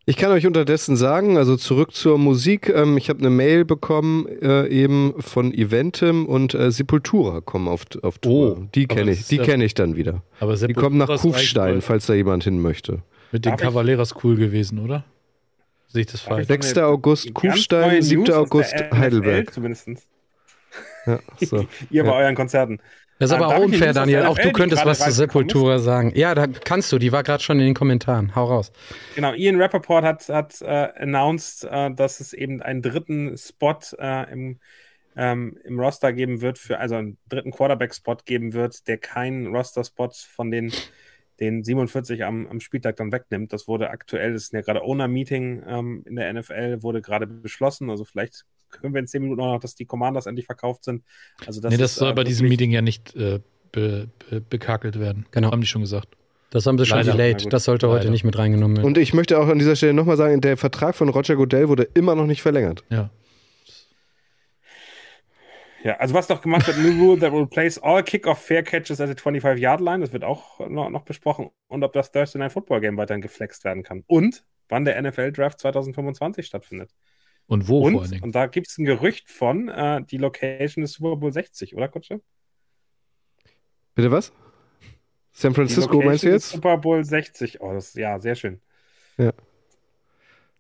Ich kann euch unterdessen sagen, also zurück zur Musik. Ähm, ich habe eine Mail bekommen äh, eben von Eventim und äh, Sepultura kommen auf, auf Tour. Oh, die kenne ich, die ja, kenne ich dann wieder. Aber die kommen nach Kufstein, falls da jemand hin möchte. Mit den Cavaleras cool gewesen, oder? Sehe ich das falsch? 6. August Kufstein, 7. August Heidelberg. Zumindest. Ja, so. Ihr bei ja. euren Konzerten. Das ist aber auch unfair, Daniel. Auch du könntest was zur Sepultura sagen. Ja, da kannst du. Die war gerade schon in den Kommentaren. Hau raus. Genau. Ian Rappaport hat, hat äh, announced, äh, dass es eben einen dritten Spot äh, im, ähm, im Roster geben wird, für, also einen dritten Quarterback-Spot geben wird, der keinen Roster-Spot von den, den 47 am, am Spieltag dann wegnimmt. Das wurde aktuell, das ist ja gerade Owner-Meeting ähm, in der NFL, wurde gerade beschlossen. Also vielleicht können wir in zehn Minuten auch noch, dass die Commanders endlich verkauft sind. Also das nee, das ist, soll äh, bei diesem Meeting ja nicht äh, be, be, bekakelt werden. Genau. Haben die schon gesagt. Das haben sie schon Leider. delayed. Das sollte Leider. heute nicht mit reingenommen werden. Und ich möchte auch an dieser Stelle nochmal sagen, der Vertrag von Roger Goodell wurde immer noch nicht verlängert. Ja. Ja, also was noch gemacht wird, new rule that will place all kick-off fair catches at the 25-Yard-Line, das wird auch noch, noch, besprochen. Und ob das Thursday Night Football Game weiterhin geflext werden kann. Und wann der NFL-Draft 2025 stattfindet. Und wo und, vor allen Dingen? Und da gibt es ein Gerücht von, äh, die Location ist Super Bowl 60, oder Kutsche? Bitte was? San Francisco meinst du jetzt? Super Bowl 60. Oh, das ist ja sehr schön. Ja.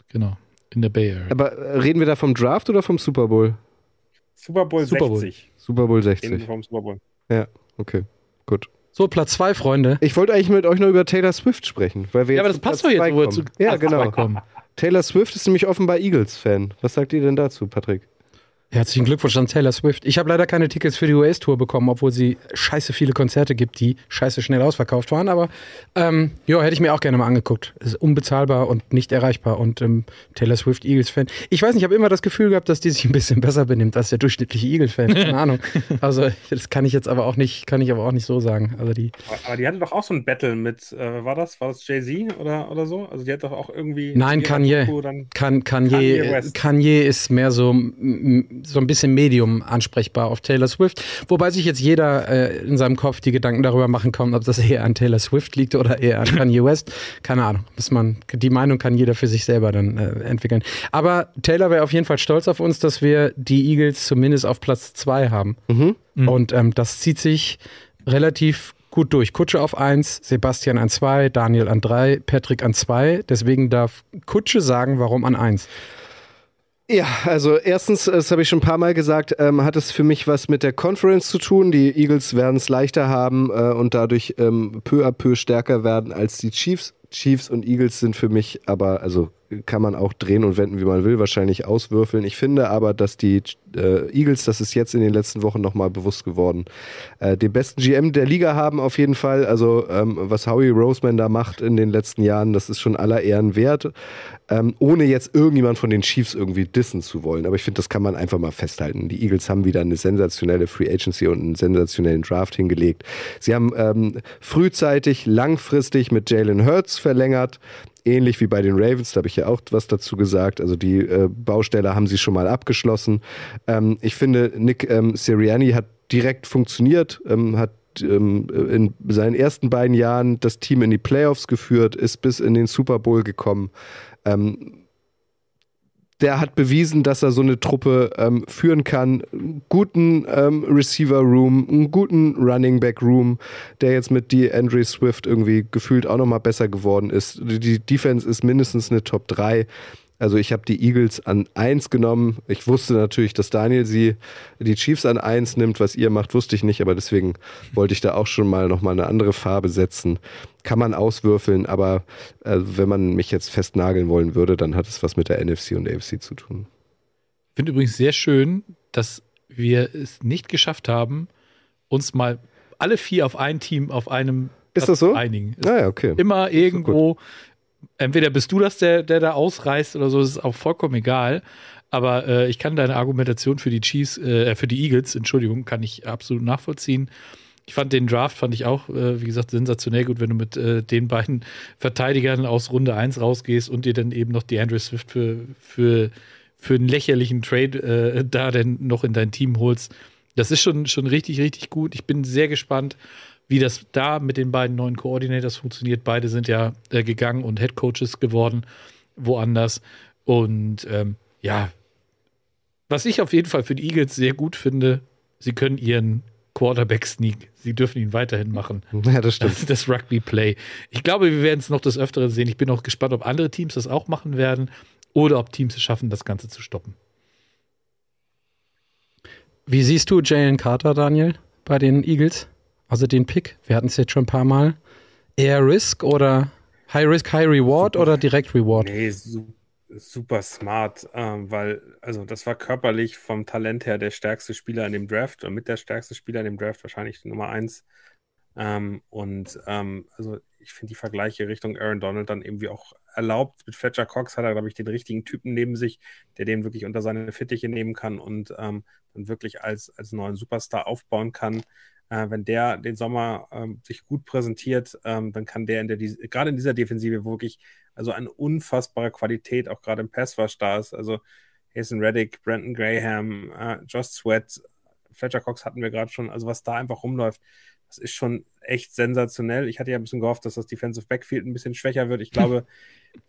Genau. In der Bay Area. Aber reden wir da vom Draft oder vom Super Bowl? Super Bowl Super 60. Bowl. Super Bowl 60. Vom Super Bowl. Ja, okay. Gut. So, Platz 2, Freunde. Ich wollte eigentlich mit euch noch über Taylor Swift sprechen. Weil wir ja, aber das passt doch jetzt, wo wir zu Ja, genau. Kommen. Taylor Swift ist nämlich offenbar Eagles-Fan. Was sagt ihr denn dazu, Patrick? Herzlichen Glückwunsch an Taylor Swift. Ich habe leider keine Tickets für die US-Tour bekommen, obwohl sie scheiße viele Konzerte gibt, die scheiße schnell ausverkauft waren. Aber ähm, ja, hätte ich mir auch gerne mal angeguckt. Ist unbezahlbar und nicht erreichbar. Und ähm, Taylor Swift Eagles-Fan. Ich weiß nicht, ich habe immer das Gefühl gehabt, dass die sich ein bisschen besser benimmt als der durchschnittliche Eagles-Fan. Keine Ahnung. Also das kann ich jetzt aber auch nicht, kann ich aber auch nicht so sagen. Also die. Aber die hatte doch auch so ein Battle mit, äh, war das, war das Jay Z oder oder so? Also die hat doch auch irgendwie. Nein, Kanye. Kan Kanye. Kanye, Kanye ist mehr so so ein bisschen Medium ansprechbar auf Taylor Swift. Wobei sich jetzt jeder äh, in seinem Kopf die Gedanken darüber machen kann, ob das eher an Taylor Swift liegt oder eher an Kanye West. Keine Ahnung. Muss man, die Meinung kann jeder für sich selber dann äh, entwickeln. Aber Taylor wäre auf jeden Fall stolz auf uns, dass wir die Eagles zumindest auf Platz zwei haben. Mhm. Mhm. Und ähm, das zieht sich relativ gut durch. Kutsche auf 1, Sebastian an 2, Daniel an 3, Patrick an 2. Deswegen darf Kutsche sagen, warum an 1. Ja, also erstens, das habe ich schon ein paar Mal gesagt, ähm, hat es für mich was mit der Conference zu tun. Die Eagles werden es leichter haben äh, und dadurch ähm, peu à peu stärker werden als die Chiefs. Chiefs und Eagles sind für mich aber, also kann man auch drehen und wenden, wie man will, wahrscheinlich auswürfeln. Ich finde aber, dass die äh, Eagles, das ist jetzt in den letzten Wochen nochmal bewusst geworden, äh, den besten GM der Liga haben auf jeden Fall. Also ähm, was Howie Roseman da macht in den letzten Jahren, das ist schon aller Ehren wert, ähm, ohne jetzt irgendjemand von den Chiefs irgendwie dissen zu wollen. Aber ich finde, das kann man einfach mal festhalten. Die Eagles haben wieder eine sensationelle Free Agency und einen sensationellen Draft hingelegt. Sie haben ähm, frühzeitig, langfristig mit Jalen Hurts verlängert ähnlich wie bei den Ravens, da habe ich ja auch was dazu gesagt. Also die äh, Baustelle haben sie schon mal abgeschlossen. Ähm, ich finde, Nick ähm, Sirianni hat direkt funktioniert, ähm, hat ähm, in seinen ersten beiden Jahren das Team in die Playoffs geführt, ist bis in den Super Bowl gekommen. Ähm, der hat bewiesen, dass er so eine Truppe ähm, führen kann. Guten ähm, Receiver-Room, einen guten Running-Back-Room, der jetzt mit die Andre Swift irgendwie gefühlt auch nochmal besser geworden ist. Die Defense ist mindestens eine Top 3. Also ich habe die Eagles an 1 genommen. Ich wusste natürlich, dass Daniel sie die Chiefs an 1 nimmt. Was ihr macht, wusste ich nicht, aber deswegen wollte ich da auch schon mal nochmal eine andere Farbe setzen. Kann man auswürfeln, aber äh, wenn man mich jetzt festnageln wollen würde, dann hat es was mit der NFC und AFC zu tun. Ich finde übrigens sehr schön, dass wir es nicht geschafft haben, uns mal alle vier auf ein Team auf einem ist das so? einigen. Naja, ah okay. Immer irgendwo entweder bist du das, der, der da ausreißt oder so, ist auch vollkommen egal. Aber äh, ich kann deine Argumentation für die Chiefs, äh, für die Eagles, Entschuldigung, kann ich absolut nachvollziehen. Ich fand den Draft, fand ich auch, äh, wie gesagt, sensationell gut, wenn du mit äh, den beiden Verteidigern aus Runde 1 rausgehst und dir dann eben noch die Andrew Swift für, für, für einen lächerlichen Trade äh, da denn noch in dein Team holst. Das ist schon, schon richtig, richtig gut. Ich bin sehr gespannt, wie das da mit den beiden neuen Coordinators funktioniert. Beide sind ja äh, gegangen und Head Coaches geworden, woanders. Und ähm, ja, was ich auf jeden Fall für die Eagles sehr gut finde, sie können ihren Quarterback-Sneak, sie dürfen ihn weiterhin machen. Ja, das stimmt. Das, das Rugby-Play. Ich glaube, wir werden es noch des Öfteren sehen. Ich bin auch gespannt, ob andere Teams das auch machen werden oder ob Teams es schaffen, das Ganze zu stoppen. Wie siehst du Jalen Carter, Daniel, bei den Eagles? Also den Pick, wir hatten es jetzt schon ein paar Mal. Eher Risk oder High Risk, High Reward super. oder Direct Reward? Nee, su super smart, ähm, weil, also das war körperlich vom Talent her der stärkste Spieler in dem Draft und mit der stärkste Spieler in dem Draft wahrscheinlich Nummer eins. Ähm, und ähm, also ich finde die Vergleiche Richtung Aaron Donald dann irgendwie auch erlaubt. Mit Fletcher Cox hat er, glaube ich, den richtigen Typen neben sich, der den wirklich unter seine Fittiche nehmen kann und ähm, dann wirklich als, als neuen Superstar aufbauen kann. Äh, wenn der den Sommer ähm, sich gut präsentiert, ähm, dann kann der in der, gerade in dieser Defensive wirklich, also eine unfassbare Qualität, auch gerade im Passwash da ist. Also Hazen Reddick, Brandon Graham, äh, Josh Sweat, Fletcher Cox hatten wir gerade schon. Also was da einfach rumläuft, das ist schon echt sensationell. Ich hatte ja ein bisschen gehofft, dass das Defensive Backfield ein bisschen schwächer wird. Ich glaube,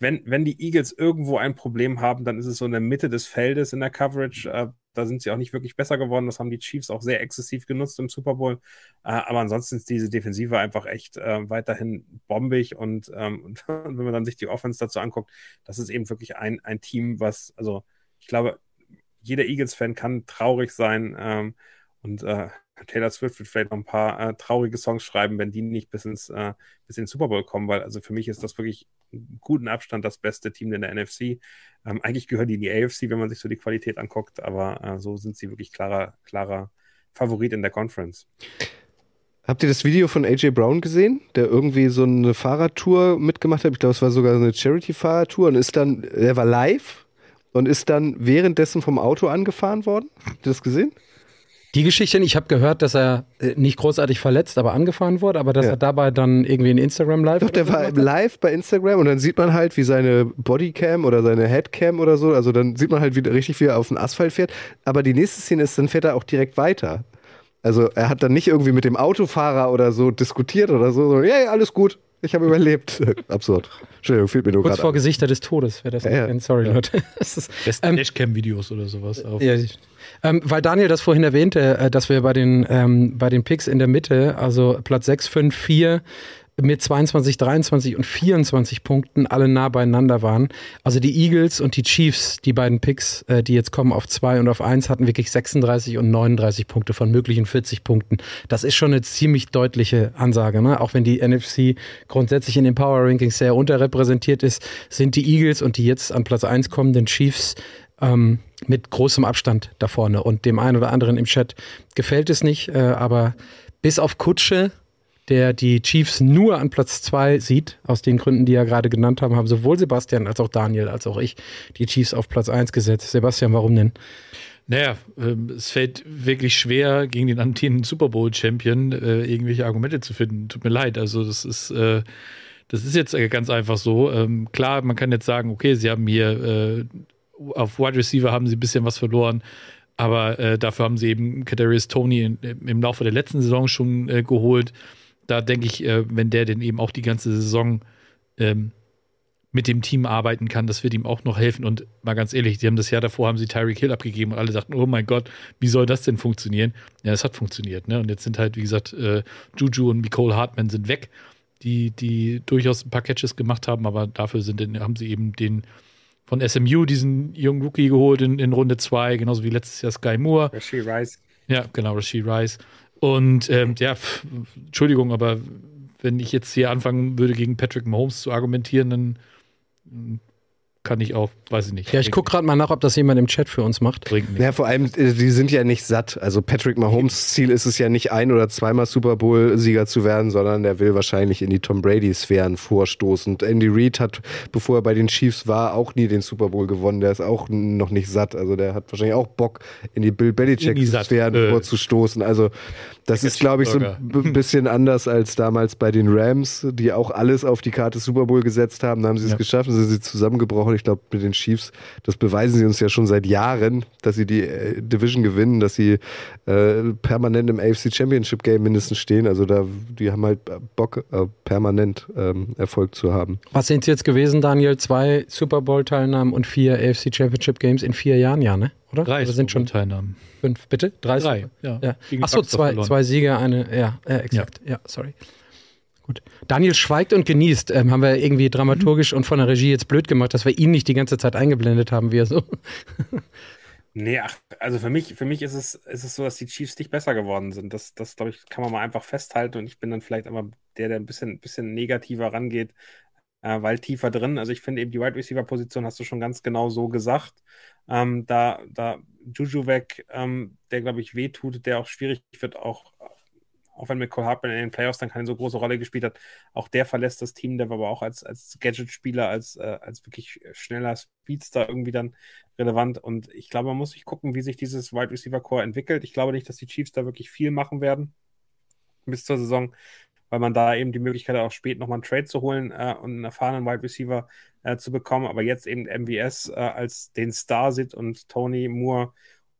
wenn, wenn die Eagles irgendwo ein Problem haben, dann ist es so in der Mitte des Feldes in der Coverage. Äh, da sind sie auch nicht wirklich besser geworden. Das haben die Chiefs auch sehr exzessiv genutzt im Super Bowl. Äh, aber ansonsten ist diese Defensive einfach echt äh, weiterhin bombig. Und, ähm, und wenn man dann sich die Offense dazu anguckt, das ist eben wirklich ein, ein Team, was, also ich glaube, jeder Eagles-Fan kann traurig sein. Ähm, und äh, Taylor Swift wird vielleicht noch ein paar traurige Songs schreiben, wenn die nicht bis ins, bis in Super Bowl kommen, weil also für mich ist das wirklich guten Abstand das beste Team in der NFC. Ähm, eigentlich gehören die in die AFC, wenn man sich so die Qualität anguckt, aber äh, so sind sie wirklich klarer, klarer Favorit in der Conference. Habt ihr das Video von AJ Brown gesehen, der irgendwie so eine Fahrradtour mitgemacht hat? Ich glaube, es war sogar eine Charity-Fahrradtour und ist dann, er war live und ist dann währenddessen vom Auto angefahren worden. Habt ihr das gesehen? Die Geschichte, ich habe gehört, dass er äh, nicht großartig verletzt, aber angefahren wurde, aber dass ja. er dabei dann irgendwie in Instagram live. Doch, der war live bei Instagram und dann sieht man halt, wie seine Bodycam oder seine Headcam oder so, also dann sieht man halt wieder richtig, wie er auf den Asphalt fährt. Aber die nächste Szene ist, dann fährt er auch direkt weiter. Also er hat dann nicht irgendwie mit dem Autofahrer oder so diskutiert oder so, sondern ja, ja, alles gut, ich habe überlebt. Absurd. Entschuldigung, fehlt mir nur Kurz vor an. Gesichter des Todes, wer das ja, ja. Sorry, ja. Leute. Das ist, ähm, Dashcam-Videos oder sowas. Auf. Ja, ähm, weil Daniel das vorhin erwähnte, äh, dass wir bei den, ähm, bei den Picks in der Mitte, also Platz 6, 5, 4, mit 22, 23 und 24 Punkten alle nah beieinander waren. Also die Eagles und die Chiefs, die beiden Picks, äh, die jetzt kommen auf 2 und auf 1, hatten wirklich 36 und 39 Punkte von möglichen 40 Punkten. Das ist schon eine ziemlich deutliche Ansage. Ne? Auch wenn die NFC grundsätzlich in den Power Rankings sehr unterrepräsentiert ist, sind die Eagles und die jetzt an Platz 1 kommenden Chiefs ähm, mit großem Abstand da vorne. Und dem einen oder anderen im Chat gefällt es nicht, äh, aber bis auf Kutsche der die Chiefs nur an Platz zwei sieht, aus den Gründen, die er gerade genannt haben, haben sowohl Sebastian als auch Daniel als auch ich die Chiefs auf Platz eins gesetzt. Sebastian, warum denn? Naja, äh, es fällt wirklich schwer, gegen den amtierenden Super Bowl-Champion äh, irgendwelche Argumente zu finden. Tut mir leid. Also, das ist, äh, das ist jetzt ganz einfach so. Ähm, klar, man kann jetzt sagen, okay, sie haben hier äh, auf Wide Receiver haben sie ein bisschen was verloren. Aber äh, dafür haben sie eben Kadarius Tony in, im Laufe der letzten Saison schon äh, geholt da denke ich, äh, wenn der denn eben auch die ganze Saison ähm, mit dem Team arbeiten kann. Das wird ihm auch noch helfen. Und mal ganz ehrlich, die haben das Jahr davor, haben sie Tyreek Hill abgegeben und alle sagten, oh mein Gott, wie soll das denn funktionieren? Ja, es hat funktioniert. Ne? Und jetzt sind halt, wie gesagt, äh, Juju und Nicole Hartman sind weg, die, die durchaus ein paar Catches gemacht haben, aber dafür sind, haben sie eben den von SMU, diesen jungen Rookie geholt in, in Runde 2, genauso wie letztes Jahr Sky Moore. Rashid Rice. Ja, genau, Rashid Rice. Und ähm, ja, pff, Entschuldigung, aber wenn ich jetzt hier anfangen würde, gegen Patrick Mahomes zu argumentieren, dann kann ich auch, weiß ich nicht. Ja, ich gucke gerade mal nach, ob das jemand im Chat für uns macht. Bringt. Ja, vor allem, äh, die sind ja nicht satt. Also Patrick Mahomes Ziel ist es ja nicht ein oder zweimal Super Bowl-Sieger zu werden, sondern er will wahrscheinlich in die Tom Brady-Sphären vorstoßen. Und Andy Reid hat, bevor er bei den Chiefs war, auch nie den Super Bowl gewonnen. Der ist auch noch nicht satt. Also der hat wahrscheinlich auch Bock, in die Bill. Belichick-Sphären Äh. vorzustoßen. Also das ist, glaube ich, so ein b- bisschen anders als damals bei den Rams, die auch alles auf die Karte Super Bowl gesetzt haben. Da haben sie es Ja. geschafft, sind sie zusammengebrochen. Ich glaube, mit den Chiefs, das beweisen sie uns ja schon seit Jahren, dass sie die äh, Division gewinnen, dass sie äh, permanent im AFC Championship Game mindestens stehen. Also da, die haben halt Bock, äh, permanent ähm, Erfolg zu haben. Was sind es jetzt gewesen, Daniel? Zwei Super Bowl-Teilnahmen und vier AFC Championship Games in vier Jahren, ja, ne? Oder? Drei Oder sind schon Teilnahmen. fünf, bitte? Drei? Drei, ja. ja. Achso, zwei, verloren. zwei Siege, eine, ja, ja exakt. Ja, sorry. Gut. Daniel schweigt und genießt. Ähm, haben wir irgendwie dramaturgisch und von der Regie jetzt blöd gemacht, dass wir ihn nicht die ganze Zeit eingeblendet haben, wie er so. Nee, ach, also für mich, für mich ist es, ist es so, dass die Chiefs nicht besser geworden sind. Das, das glaube ich, kann man mal einfach festhalten. Und ich bin dann vielleicht aber der, der ein bisschen, bisschen negativer rangeht, äh, weil tiefer drin. Also ich finde eben die Wide Receiver Position hast du schon ganz genau so gesagt. Ähm, da, da Juju weg, ähm, der glaube ich wehtut, der auch schwierig wird, auch, auch wenn Cole Hartman in den Playoffs dann keine so große Rolle gespielt hat, auch der verlässt das Team, der war aber auch als, als Gadget-Spieler, als, äh, als wirklich schneller Speedster irgendwie dann relevant. Und ich glaube, man muss sich gucken, wie sich dieses Wide Receiver Core entwickelt. Ich glaube nicht, dass die Chiefs da wirklich viel machen werden bis zur Saison, weil man da eben die Möglichkeit hat, auch spät nochmal einen Trade zu holen äh, und einen erfahrenen Wide Receiver äh, zu bekommen. Aber jetzt eben MVS äh, als den Star sieht und Tony Moore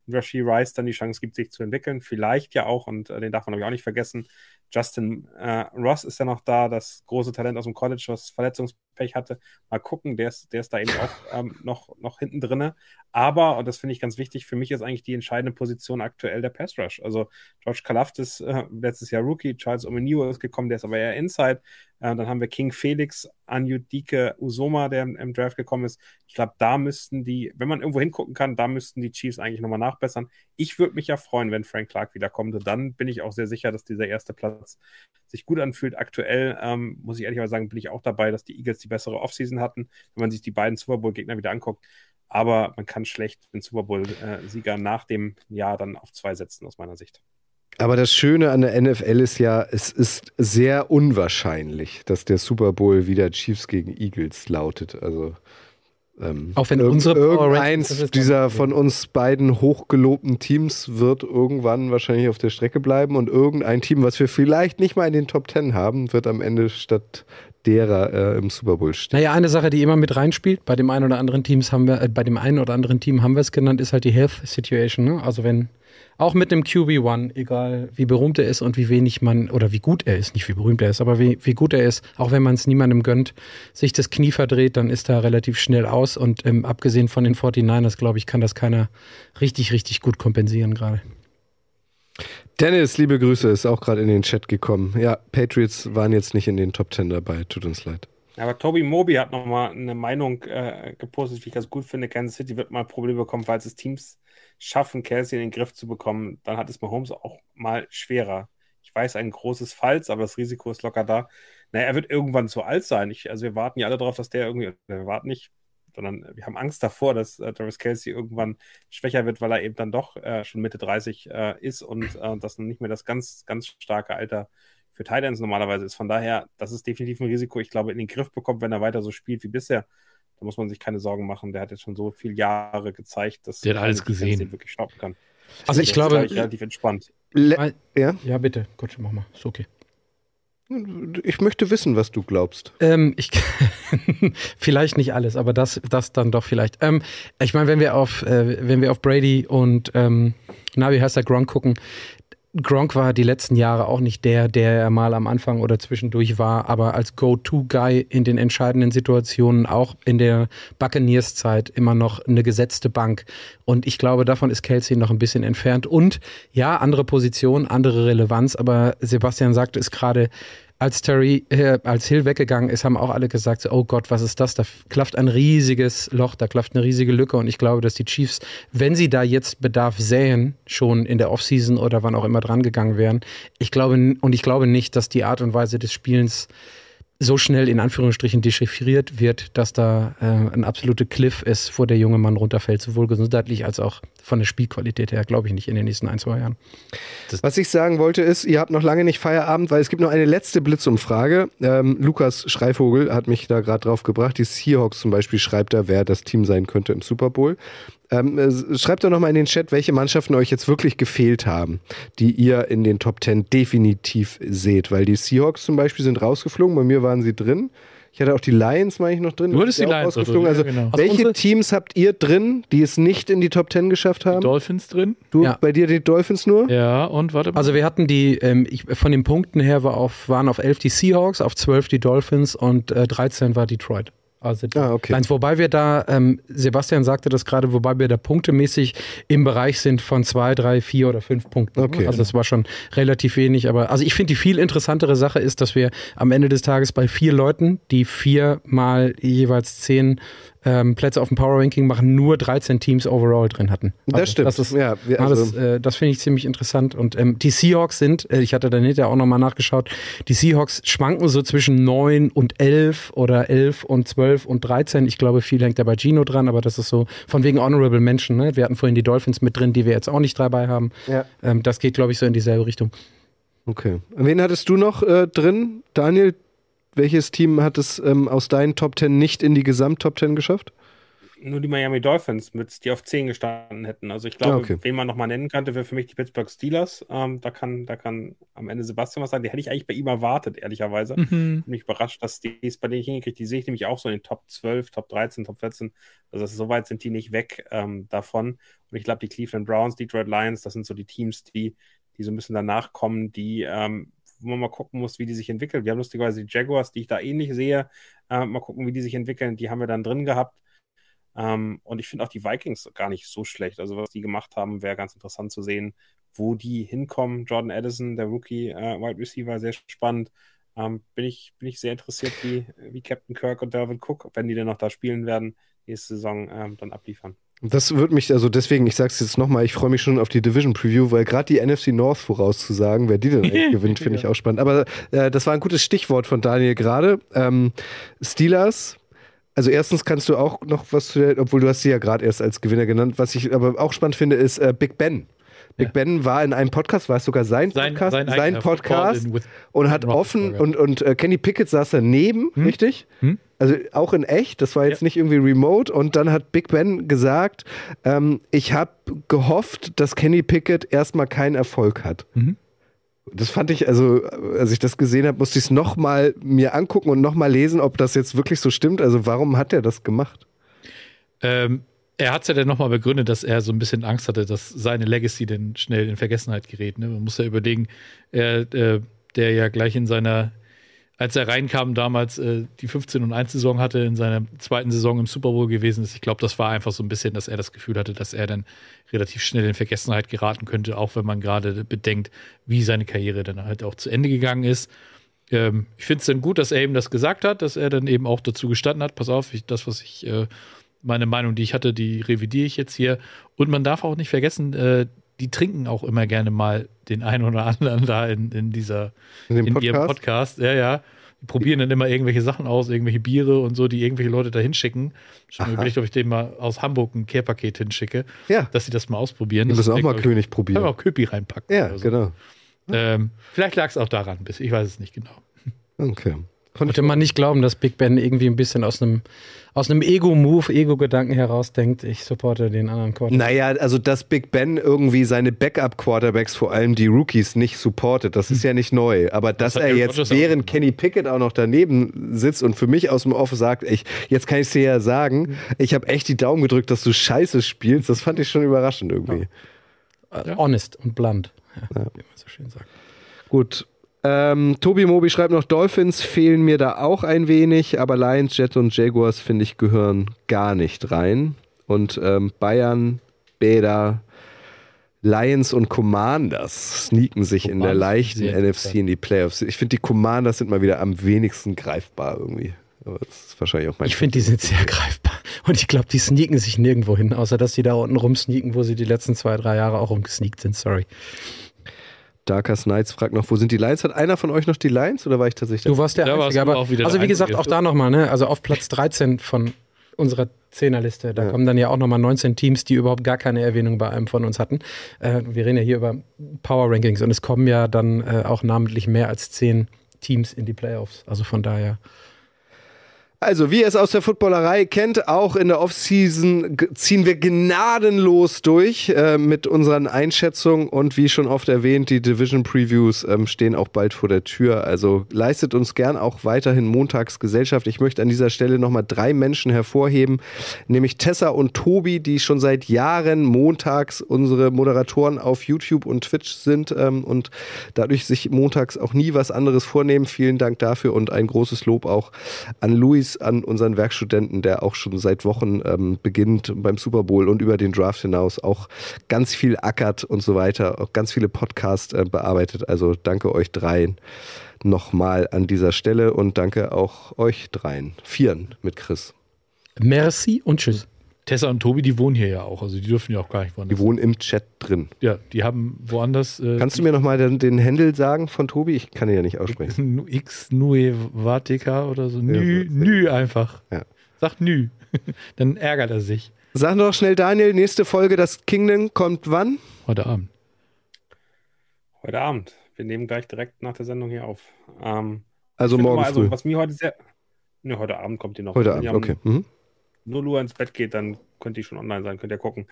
und Rashid Rice dann die Chance gibt, sich zu entwickeln. Vielleicht ja auch, und äh, den darf man glaube ich auch nicht vergessen, Justin äh, Ross ist ja noch da, das große Talent aus dem College, was Verletzungspech hatte. Mal gucken, der ist, der ist da eben auch ähm, noch, noch hinten drinne. Aber, und das finde ich ganz wichtig, für mich ist eigentlich die entscheidende Position aktuell der Pass Rush. Also George Kalafdis, äh, letztes Jahr Rookie, Charles Omeniwo ist gekommen, der ist aber eher Inside. Äh, dann haben wir King Felix, Anyudike Usoma, der im, im Draft gekommen ist. Ich glaube, da müssten die, wenn man irgendwo hingucken kann, da müssten die Chiefs eigentlich nochmal nachbessern. Ich würde mich ja freuen, wenn Frank Clark wiederkommt. Und dann bin ich auch sehr sicher, dass dieser erste Platz sich gut anfühlt. Aktuell ähm, muss ich ehrlich sagen, bin ich auch dabei, dass die Eagles die bessere Offseason hatten, wenn man sich die beiden Super Bowl-Gegner wieder anguckt. Aber man kann schlecht den Super Bowl-Sieger nach dem Jahr dann auf zwei setzen, aus meiner Sicht. Aber das Schöne an der NFL ist ja, es ist sehr unwahrscheinlich, dass der Super Bowl wieder Chiefs gegen Eagles lautet. Also ähm, Auch wenn unsere Power Rankings- dieser von uns beiden hochgelobten Teams wird irgendwann wahrscheinlich auf der Strecke bleiben und irgendein Team, was wir vielleicht nicht mal in den Top Ten haben, wird am Ende statt derer äh, im Super Bowl stehen. Naja, eine Sache, die immer mit reinspielt, bei dem einen oder anderen Teams haben wir, äh, bei dem einen oder anderen Team haben wir es genannt, ist halt die Health Situation. Ne? Also wenn auch mit einem QB1, egal wie berühmt er ist und wie wenig man, oder wie gut er ist, nicht wie berühmt er ist, aber wie, wie gut er ist, auch wenn man es niemandem gönnt, sich das Knie verdreht, dann ist er relativ schnell aus und ähm, abgesehen von den 49ers, glaube ich, kann das keiner richtig, richtig gut kompensieren gerade. Dennis, liebe Grüße, ist auch gerade in den Chat gekommen. Ja, Patriots waren jetzt nicht in den Top Ten dabei, tut uns leid. Aber Toby Moby hat nochmal eine Meinung äh, gepostet, die ich ganz gut finde. Kansas City wird mal Probleme bekommen, falls es Teams schaffen, Kelsey in den Griff zu bekommen. Dann hat es Mahomes auch mal schwerer. Ich weiß, ein großes Falls, aber das Risiko ist locker da. Naja, er wird irgendwann zu alt sein. Ich, also wir warten ja alle darauf, dass der irgendwie, wir warten nicht, sondern wir haben Angst davor, dass äh, Travis Kelsey irgendwann schwächer wird, weil er eben dann doch äh, schon Mitte 30 äh, ist und äh, das nicht mehr das ganz, ganz starke Alter für Titans normalerweise ist. Von daher, das ist definitiv ein Risiko. Ich glaube, in den Griff bekommt, wenn er weiter so spielt wie bisher. Da muss man sich keine Sorgen machen. Der hat jetzt schon so viele Jahre gezeigt, dass Der hat alles gesehen. den wirklich stoppen kann. Also ich Das ist, glaube, glaub ich, relativ entspannt. Le ja, ja bitte, Gott, mach mal, ist okay. Ich möchte wissen, was du glaubst. Ähm, ich vielleicht nicht alles, aber das, das dann doch vielleicht. Ähm, ich meine, wenn wir auf, äh, wenn wir auf Brady und ähm, na, wie heißt der Gronk gucken, Gronk war die letzten Jahre auch nicht der, der er mal am Anfang oder zwischendurch war, aber als Go-To-Guy in den entscheidenden Situationen, auch in der Buccaneers-Zeit, immer noch eine gesetzte Bank. Und ich glaube, davon ist Kelsey noch ein bisschen entfernt. Und ja, andere Position, andere Relevanz, aber Sebastian sagte es gerade, als Terry, äh, als Hill weggegangen ist, haben auch alle gesagt, oh Gott, was ist das? Da klafft ein riesiges Loch, da klafft eine riesige Lücke und ich glaube, dass die Chiefs, wenn sie da jetzt Bedarf säen, schon in der Offseason oder wann auch immer dran gegangen wären, ich glaube, und ich glaube nicht, dass die Art und Weise des Spielens so schnell in Anführungsstrichen dechiffriert wird, dass da äh, ein absolute Cliff ist, wo der junge Mann runterfällt, sowohl gesundheitlich als auch von der Spielqualität her, glaube ich nicht in den nächsten ein, zwei Jahren. Das Was ich sagen wollte ist, ihr habt noch lange nicht Feierabend, weil es gibt noch eine letzte Blitzumfrage. Ähm, Lukas Schreivogel hat mich da gerade drauf gebracht. Die Seahawks zum Beispiel schreibt da, wer das Team sein könnte im Super Bowl. Ähm, äh, schreibt doch nochmal in den Chat, welche Mannschaften euch jetzt wirklich gefehlt haben, die ihr in den Top Ten definitiv seht. Weil die Seahawks zum Beispiel sind rausgeflogen, bei mir waren sie drin. Ich hatte auch die Lions, meine ich, noch drin. Du hattest die Lions rausgeflogen. Also, genau. welche Teams habt ihr drin, die es nicht in die Top Ten geschafft haben? Die Dolphins drin. Du, ja. bei dir die Dolphins nur? Ja, und warte mal. Also wir hatten die, ähm, ich, von den Punkten her war auf, waren auf 11 die Seahawks, auf 12 die Dolphins und äh, 13 war Detroit. Also ah, okay. Eins, wobei wir da, ähm, Sebastian sagte das gerade, wobei wir da punktemäßig im Bereich sind von zwei, drei, vier oder fünf Punkten. Okay. Also das war schon relativ wenig. Aber also ich finde die viel interessantere Sache ist, dass wir am Ende des Tages bei vier Leuten, die viermal jeweils zehn ähm, Plätze auf dem Power Ranking machen, nur 13 Teams overall drin hatten. Also, das stimmt. Das, ist, ja, wir, also, das, äh, das finde ich ziemlich interessant. Und ähm, die Seahawks sind, äh, ich hatte dann hinterher auch nochmal nachgeschaut, die Seahawks schwanken so zwischen 9 und 11 oder 11 und 12 und 13. Ich glaube, viel hängt da bei Gino dran, aber das ist so von wegen Honorable Menschen. Ne? Wir hatten vorhin die Dolphins mit drin, die wir jetzt auch nicht dabei haben. Ja. Ähm, das geht, glaube ich, so in dieselbe Richtung. Okay. Wen hattest du noch äh, drin? Daniel, welches Team hat es ähm, aus deinen Top 10 nicht in die Gesamt-Top 10 geschafft? Nur die Miami Dolphins, mit, die auf 10 gestanden hätten. Also ich glaube, ah, okay. wen man nochmal nennen könnte, wäre für mich die Pittsburgh Steelers. Ähm, da, kann, da kann am Ende Sebastian was sagen. Die hätte ich eigentlich bei ihm erwartet, ehrlicherweise. Mhm. Bin mich überrascht, dass die es bei denen hingekriegt. Die sehe ich nämlich auch so in den Top 12, Top 13, Top 14. Also so weit sind die nicht weg ähm, davon. Und ich glaube, die Cleveland Browns, Detroit Lions, das sind so die Teams, die, die so ein bisschen danach kommen, die ähm, wo man mal gucken muss, wie die sich entwickeln. Wir haben lustigerweise die Jaguars, die ich da ähnlich sehe. Äh, mal gucken, wie die sich entwickeln. Die haben wir dann drin gehabt. Ähm, und ich finde auch die Vikings gar nicht so schlecht. Also, was die gemacht haben, wäre ganz interessant zu sehen, wo die hinkommen. Jordan Addison, der Rookie äh, Wide Receiver, sehr spannend. Ähm, bin, ich, bin ich sehr interessiert, wie, wie Captain Kirk und Delvin Cook, wenn die denn noch da spielen werden, nächste Saison ähm, dann abliefern. Das wird mich, also deswegen, ich sag's jetzt nochmal, ich freue mich schon auf die Division Preview, weil gerade die NFC North vorauszusagen, wer die denn eigentlich gewinnt, finde ich auch spannend. Aber äh, das war ein gutes Stichwort von Daniel gerade. Ähm, Steelers, also erstens kannst du auch noch was zu obwohl du hast sie ja gerade erst als Gewinner genannt. Was ich aber auch spannend finde, ist äh, Big Ben. Big ja. Ben war in einem Podcast, war es sogar sein Podcast, sein, sein, sein Podcast und hat offen und, und äh, Kenny Pickett saß daneben, hm? richtig? Hm? Also auch in echt, das war jetzt ja. nicht irgendwie remote. Und dann hat Big Ben gesagt, ähm, ich habe gehofft, dass Kenny Pickett erstmal keinen Erfolg hat. Mhm. Das fand ich, also als ich das gesehen habe, musste ich es nochmal mir angucken und nochmal lesen, ob das jetzt wirklich so stimmt. Also warum hat er das gemacht? Ähm, er hat es ja dann nochmal begründet, dass er so ein bisschen Angst hatte, dass seine Legacy dann schnell in Vergessenheit gerät. Ne? Man muss ja überlegen, er, äh, der ja gleich in seiner, als er reinkam, damals äh, die 15 und 1 Saison hatte, in seiner zweiten Saison im Super Bowl gewesen ist. Ich glaube, das war einfach so ein bisschen, dass er das Gefühl hatte, dass er dann relativ schnell in Vergessenheit geraten könnte, auch wenn man gerade bedenkt, wie seine Karriere dann halt auch zu Ende gegangen ist. Ähm, ich finde es dann gut, dass er eben das gesagt hat, dass er dann eben auch dazu gestanden hat. Pass auf, ich, das, was ich äh, meine Meinung, die ich hatte, die revidiere ich jetzt hier. Und man darf auch nicht vergessen, äh, die trinken auch immer gerne mal den einen oder anderen da in, in dieser, in, in Podcast? ihrem Podcast. Ja, ja. Die probieren dann immer irgendwelche Sachen aus, irgendwelche Biere und so, die irgendwelche Leute da hinschicken. Schon Aha. überlegt, ob ich denen mal aus Hamburg ein Care-Paket hinschicke, ja. dass sie das mal ausprobieren. Die müssen auch mal König probieren. Können wir auch Köpi reinpacken. Ja, so. genau. Ähm, vielleicht lag es auch daran, ich weiß es nicht genau. Okay. Konnte man nicht glauben, dass Big Ben irgendwie ein bisschen aus einem aus einem Ego-Move, Ego-Gedanken heraus denkt, ich supporte den anderen Quarterback. Naja, also dass Big Ben irgendwie seine Backup-Quarterbacks, vor allem die Rookies, nicht supportet, das ist ja nicht neu. Aber dass er jetzt, während Kenny Pickett auch noch daneben sitzt und für mich aus dem Off sagt, ich, jetzt kann ich es dir ja sagen, ich habe echt die Daumen gedrückt, dass du scheiße spielst, das fand ich schon überraschend irgendwie. Ja. Honest und blunt. Ja, Wie man so schön sagt. Gut. Ähm, Tobi Mobi schreibt noch, Dolphins fehlen mir da auch ein wenig, aber Lions, Jet und Jaguars, finde ich, gehören gar nicht rein. Und ähm, Bayern, Bäder, Lions und Commanders sneaken sich in der Commanders leichten NFC in die Playoffs. Ich finde, die Commanders sind mal wieder am wenigsten greifbar irgendwie. Aber das ist wahrscheinlich auch mein Ich finde, die sind sehr greifbar. Und ich glaube, die sneaken sich nirgendwo hin, außer dass die da unten rumsneaken, wo sie die letzten zwei, drei Jahre auch rumgesneakt sind. Sorry. Darker Knights fragt noch, wo sind die Lions? Hat einer von euch noch die Lions oder war ich tatsächlich Du warst der Da Einzige, aber auch wieder also der wie gesagt, Einzige. auch da nochmal, ne? Also auf Platz 13 von unserer Zehnerliste. Da Ja. kommen dann ja auch nochmal 19 Teams, die überhaupt gar keine Erwähnung bei einem von uns hatten. Äh, wir reden ja hier über Power Rankings und es kommen ja dann äh, auch namentlich mehr als 10 Teams in die Playoffs. Also von daher. Also, wie ihr es aus der Footballerei kennt, auch in der Offseason ziehen wir gnadenlos durch äh, mit unseren Einschätzungen und wie schon oft erwähnt, die Division Previews ähm, stehen auch bald vor der Tür. Also leistet uns gern auch weiterhin montags Gesellschaft. Ich möchte an dieser Stelle nochmal drei Menschen hervorheben, nämlich Tessa und Tobi, die schon seit Jahren montags unsere Moderatoren auf YouTube und Twitch sind ähm, und dadurch sich montags auch nie was anderes vornehmen. Vielen Dank dafür und ein großes Lob auch an Luis, an unseren Werkstudenten, der auch schon seit Wochen ähm, beginnt beim Super Bowl und über den Draft hinaus auch ganz viel ackert und so weiter, auch ganz viele Podcasts äh, bearbeitet. Also danke euch dreien nochmal an dieser Stelle und danke auch euch dreien. Vieren mit Chris. Merci und tschüss. Tessa und Tobi, die wohnen hier ja auch. Also die dürfen ja auch gar nicht woanders. Die wohnen im Chat drin. ja, die haben woanders. Äh, Kannst du mir nochmal den, den Händel sagen von Tobi? Ich kann ihn ja nicht aussprechen. Nu- X Nue Vatica oder so. Nü, so- nü einfach. Ja. Sag nü. Dann ärgert er sich. Sag noch schnell, Daniel, nächste Folge, das Kingdom kommt wann? Heute Abend. Heute Abend. Wir nehmen gleich direkt nach der Sendung hier auf. Ähm, Also morgen immer, früh. was mir heute sehr. Ne, heute Abend kommt die noch. Heute Abend, ihr okay. Mhm. 0 Uhr ins Bett geht, dann könnt ihr schon online sein, könnt ihr gucken.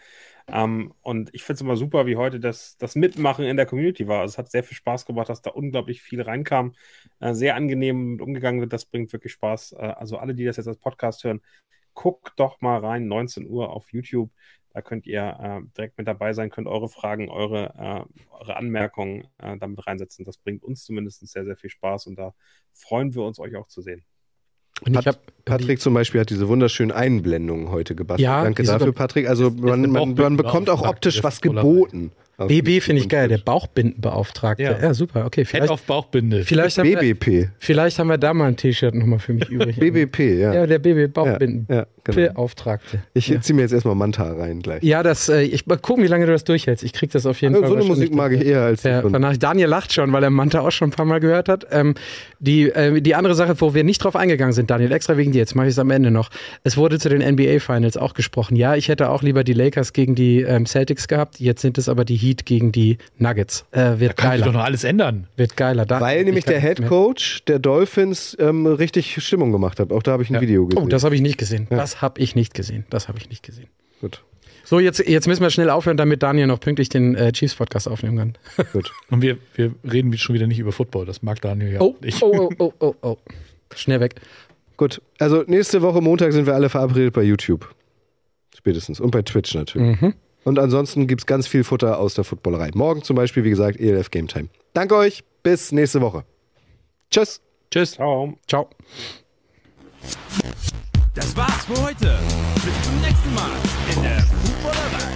Ähm, und ich finde es immer super, wie heute das, das Mitmachen in der Community war. Also es hat sehr viel Spaß gemacht, dass da unglaublich viel reinkam. Äh, sehr angenehm umgegangen wird, das bringt wirklich Spaß. Äh, also alle, die das jetzt als Podcast hören, guckt doch mal rein, 19 Uhr auf YouTube. Da könnt ihr äh, direkt mit dabei sein, könnt eure Fragen, eure, äh, eure Anmerkungen äh, damit reinsetzen. Das bringt uns zumindest sehr, sehr viel Spaß und da freuen wir uns, euch auch zu sehen. Pat- habe Patrick zum Beispiel hat diese wunderschönen Einblendungen heute gebastelt. Ja, Danke dafür, Patrick. Also man, man, man bekommt auch optisch was geboten. BB finde ich geil, der. Bauchbindenbeauftragte. Ja, Ja. super. Okay, Head vielleicht, auf Bauchbinde. vielleicht, haben wir, BBP. vielleicht haben wir da mal ein T-Shirt nochmal für mich übrig. BBP, ja. Ja, der BB Bauchbinden. ja, genau. Beauftragte. Ich ja. ziehe mir jetzt erstmal Manta rein gleich. Ja, das, äh, ich mal gucken, wie lange du das durchhältst. Ich krieg das auf jeden Also Fall. so eine Musik mag ich eher als von- per Daniel lacht schon, weil er Manta auch schon ein paar Mal gehört hat. Ähm, die, äh, die andere Sache, wo wir nicht drauf eingegangen sind, Daniel, extra wegen dir, jetzt mache ich es am Ende noch. Es wurde zu den NBA Finals auch gesprochen. Ja, ich hätte auch lieber die Lakers gegen die ähm, Celtics gehabt. Jetzt sind es aber die Heat gegen die Nuggets. Äh, wird Kann sich doch geiler. noch alles ändern. Wird geiler. Da, Weil ich nämlich der Head. Coach der Dolphins ähm, richtig Stimmung gemacht hat. Auch da habe ich ein Ja. Video gesehen. Oh, das habe ich nicht gesehen. Ja. Das habe ich nicht gesehen. Das habe ich nicht gesehen. gut, So, jetzt, jetzt müssen wir schnell aufhören, damit Daniel noch pünktlich den äh, Chiefs-Podcast aufnehmen kann. gut. Und wir, wir reden schon wieder nicht über Football. Das mag Daniel ja Oh, nicht. oh, oh, oh, oh, oh. Schnell weg. Gut, also nächste Woche Montag sind wir alle verabredet bei YouTube. Spätestens. Und bei Twitch natürlich. Mhm. Und ansonsten gibt es ganz viel Futter aus der Footballerei. Morgen zum Beispiel, wie gesagt, ELF Game Time. Danke euch, bis nächste Woche. Tschüss. Tschüss. Ciao. Ciao. Das war's für heute. Bis zum nächsten Mal.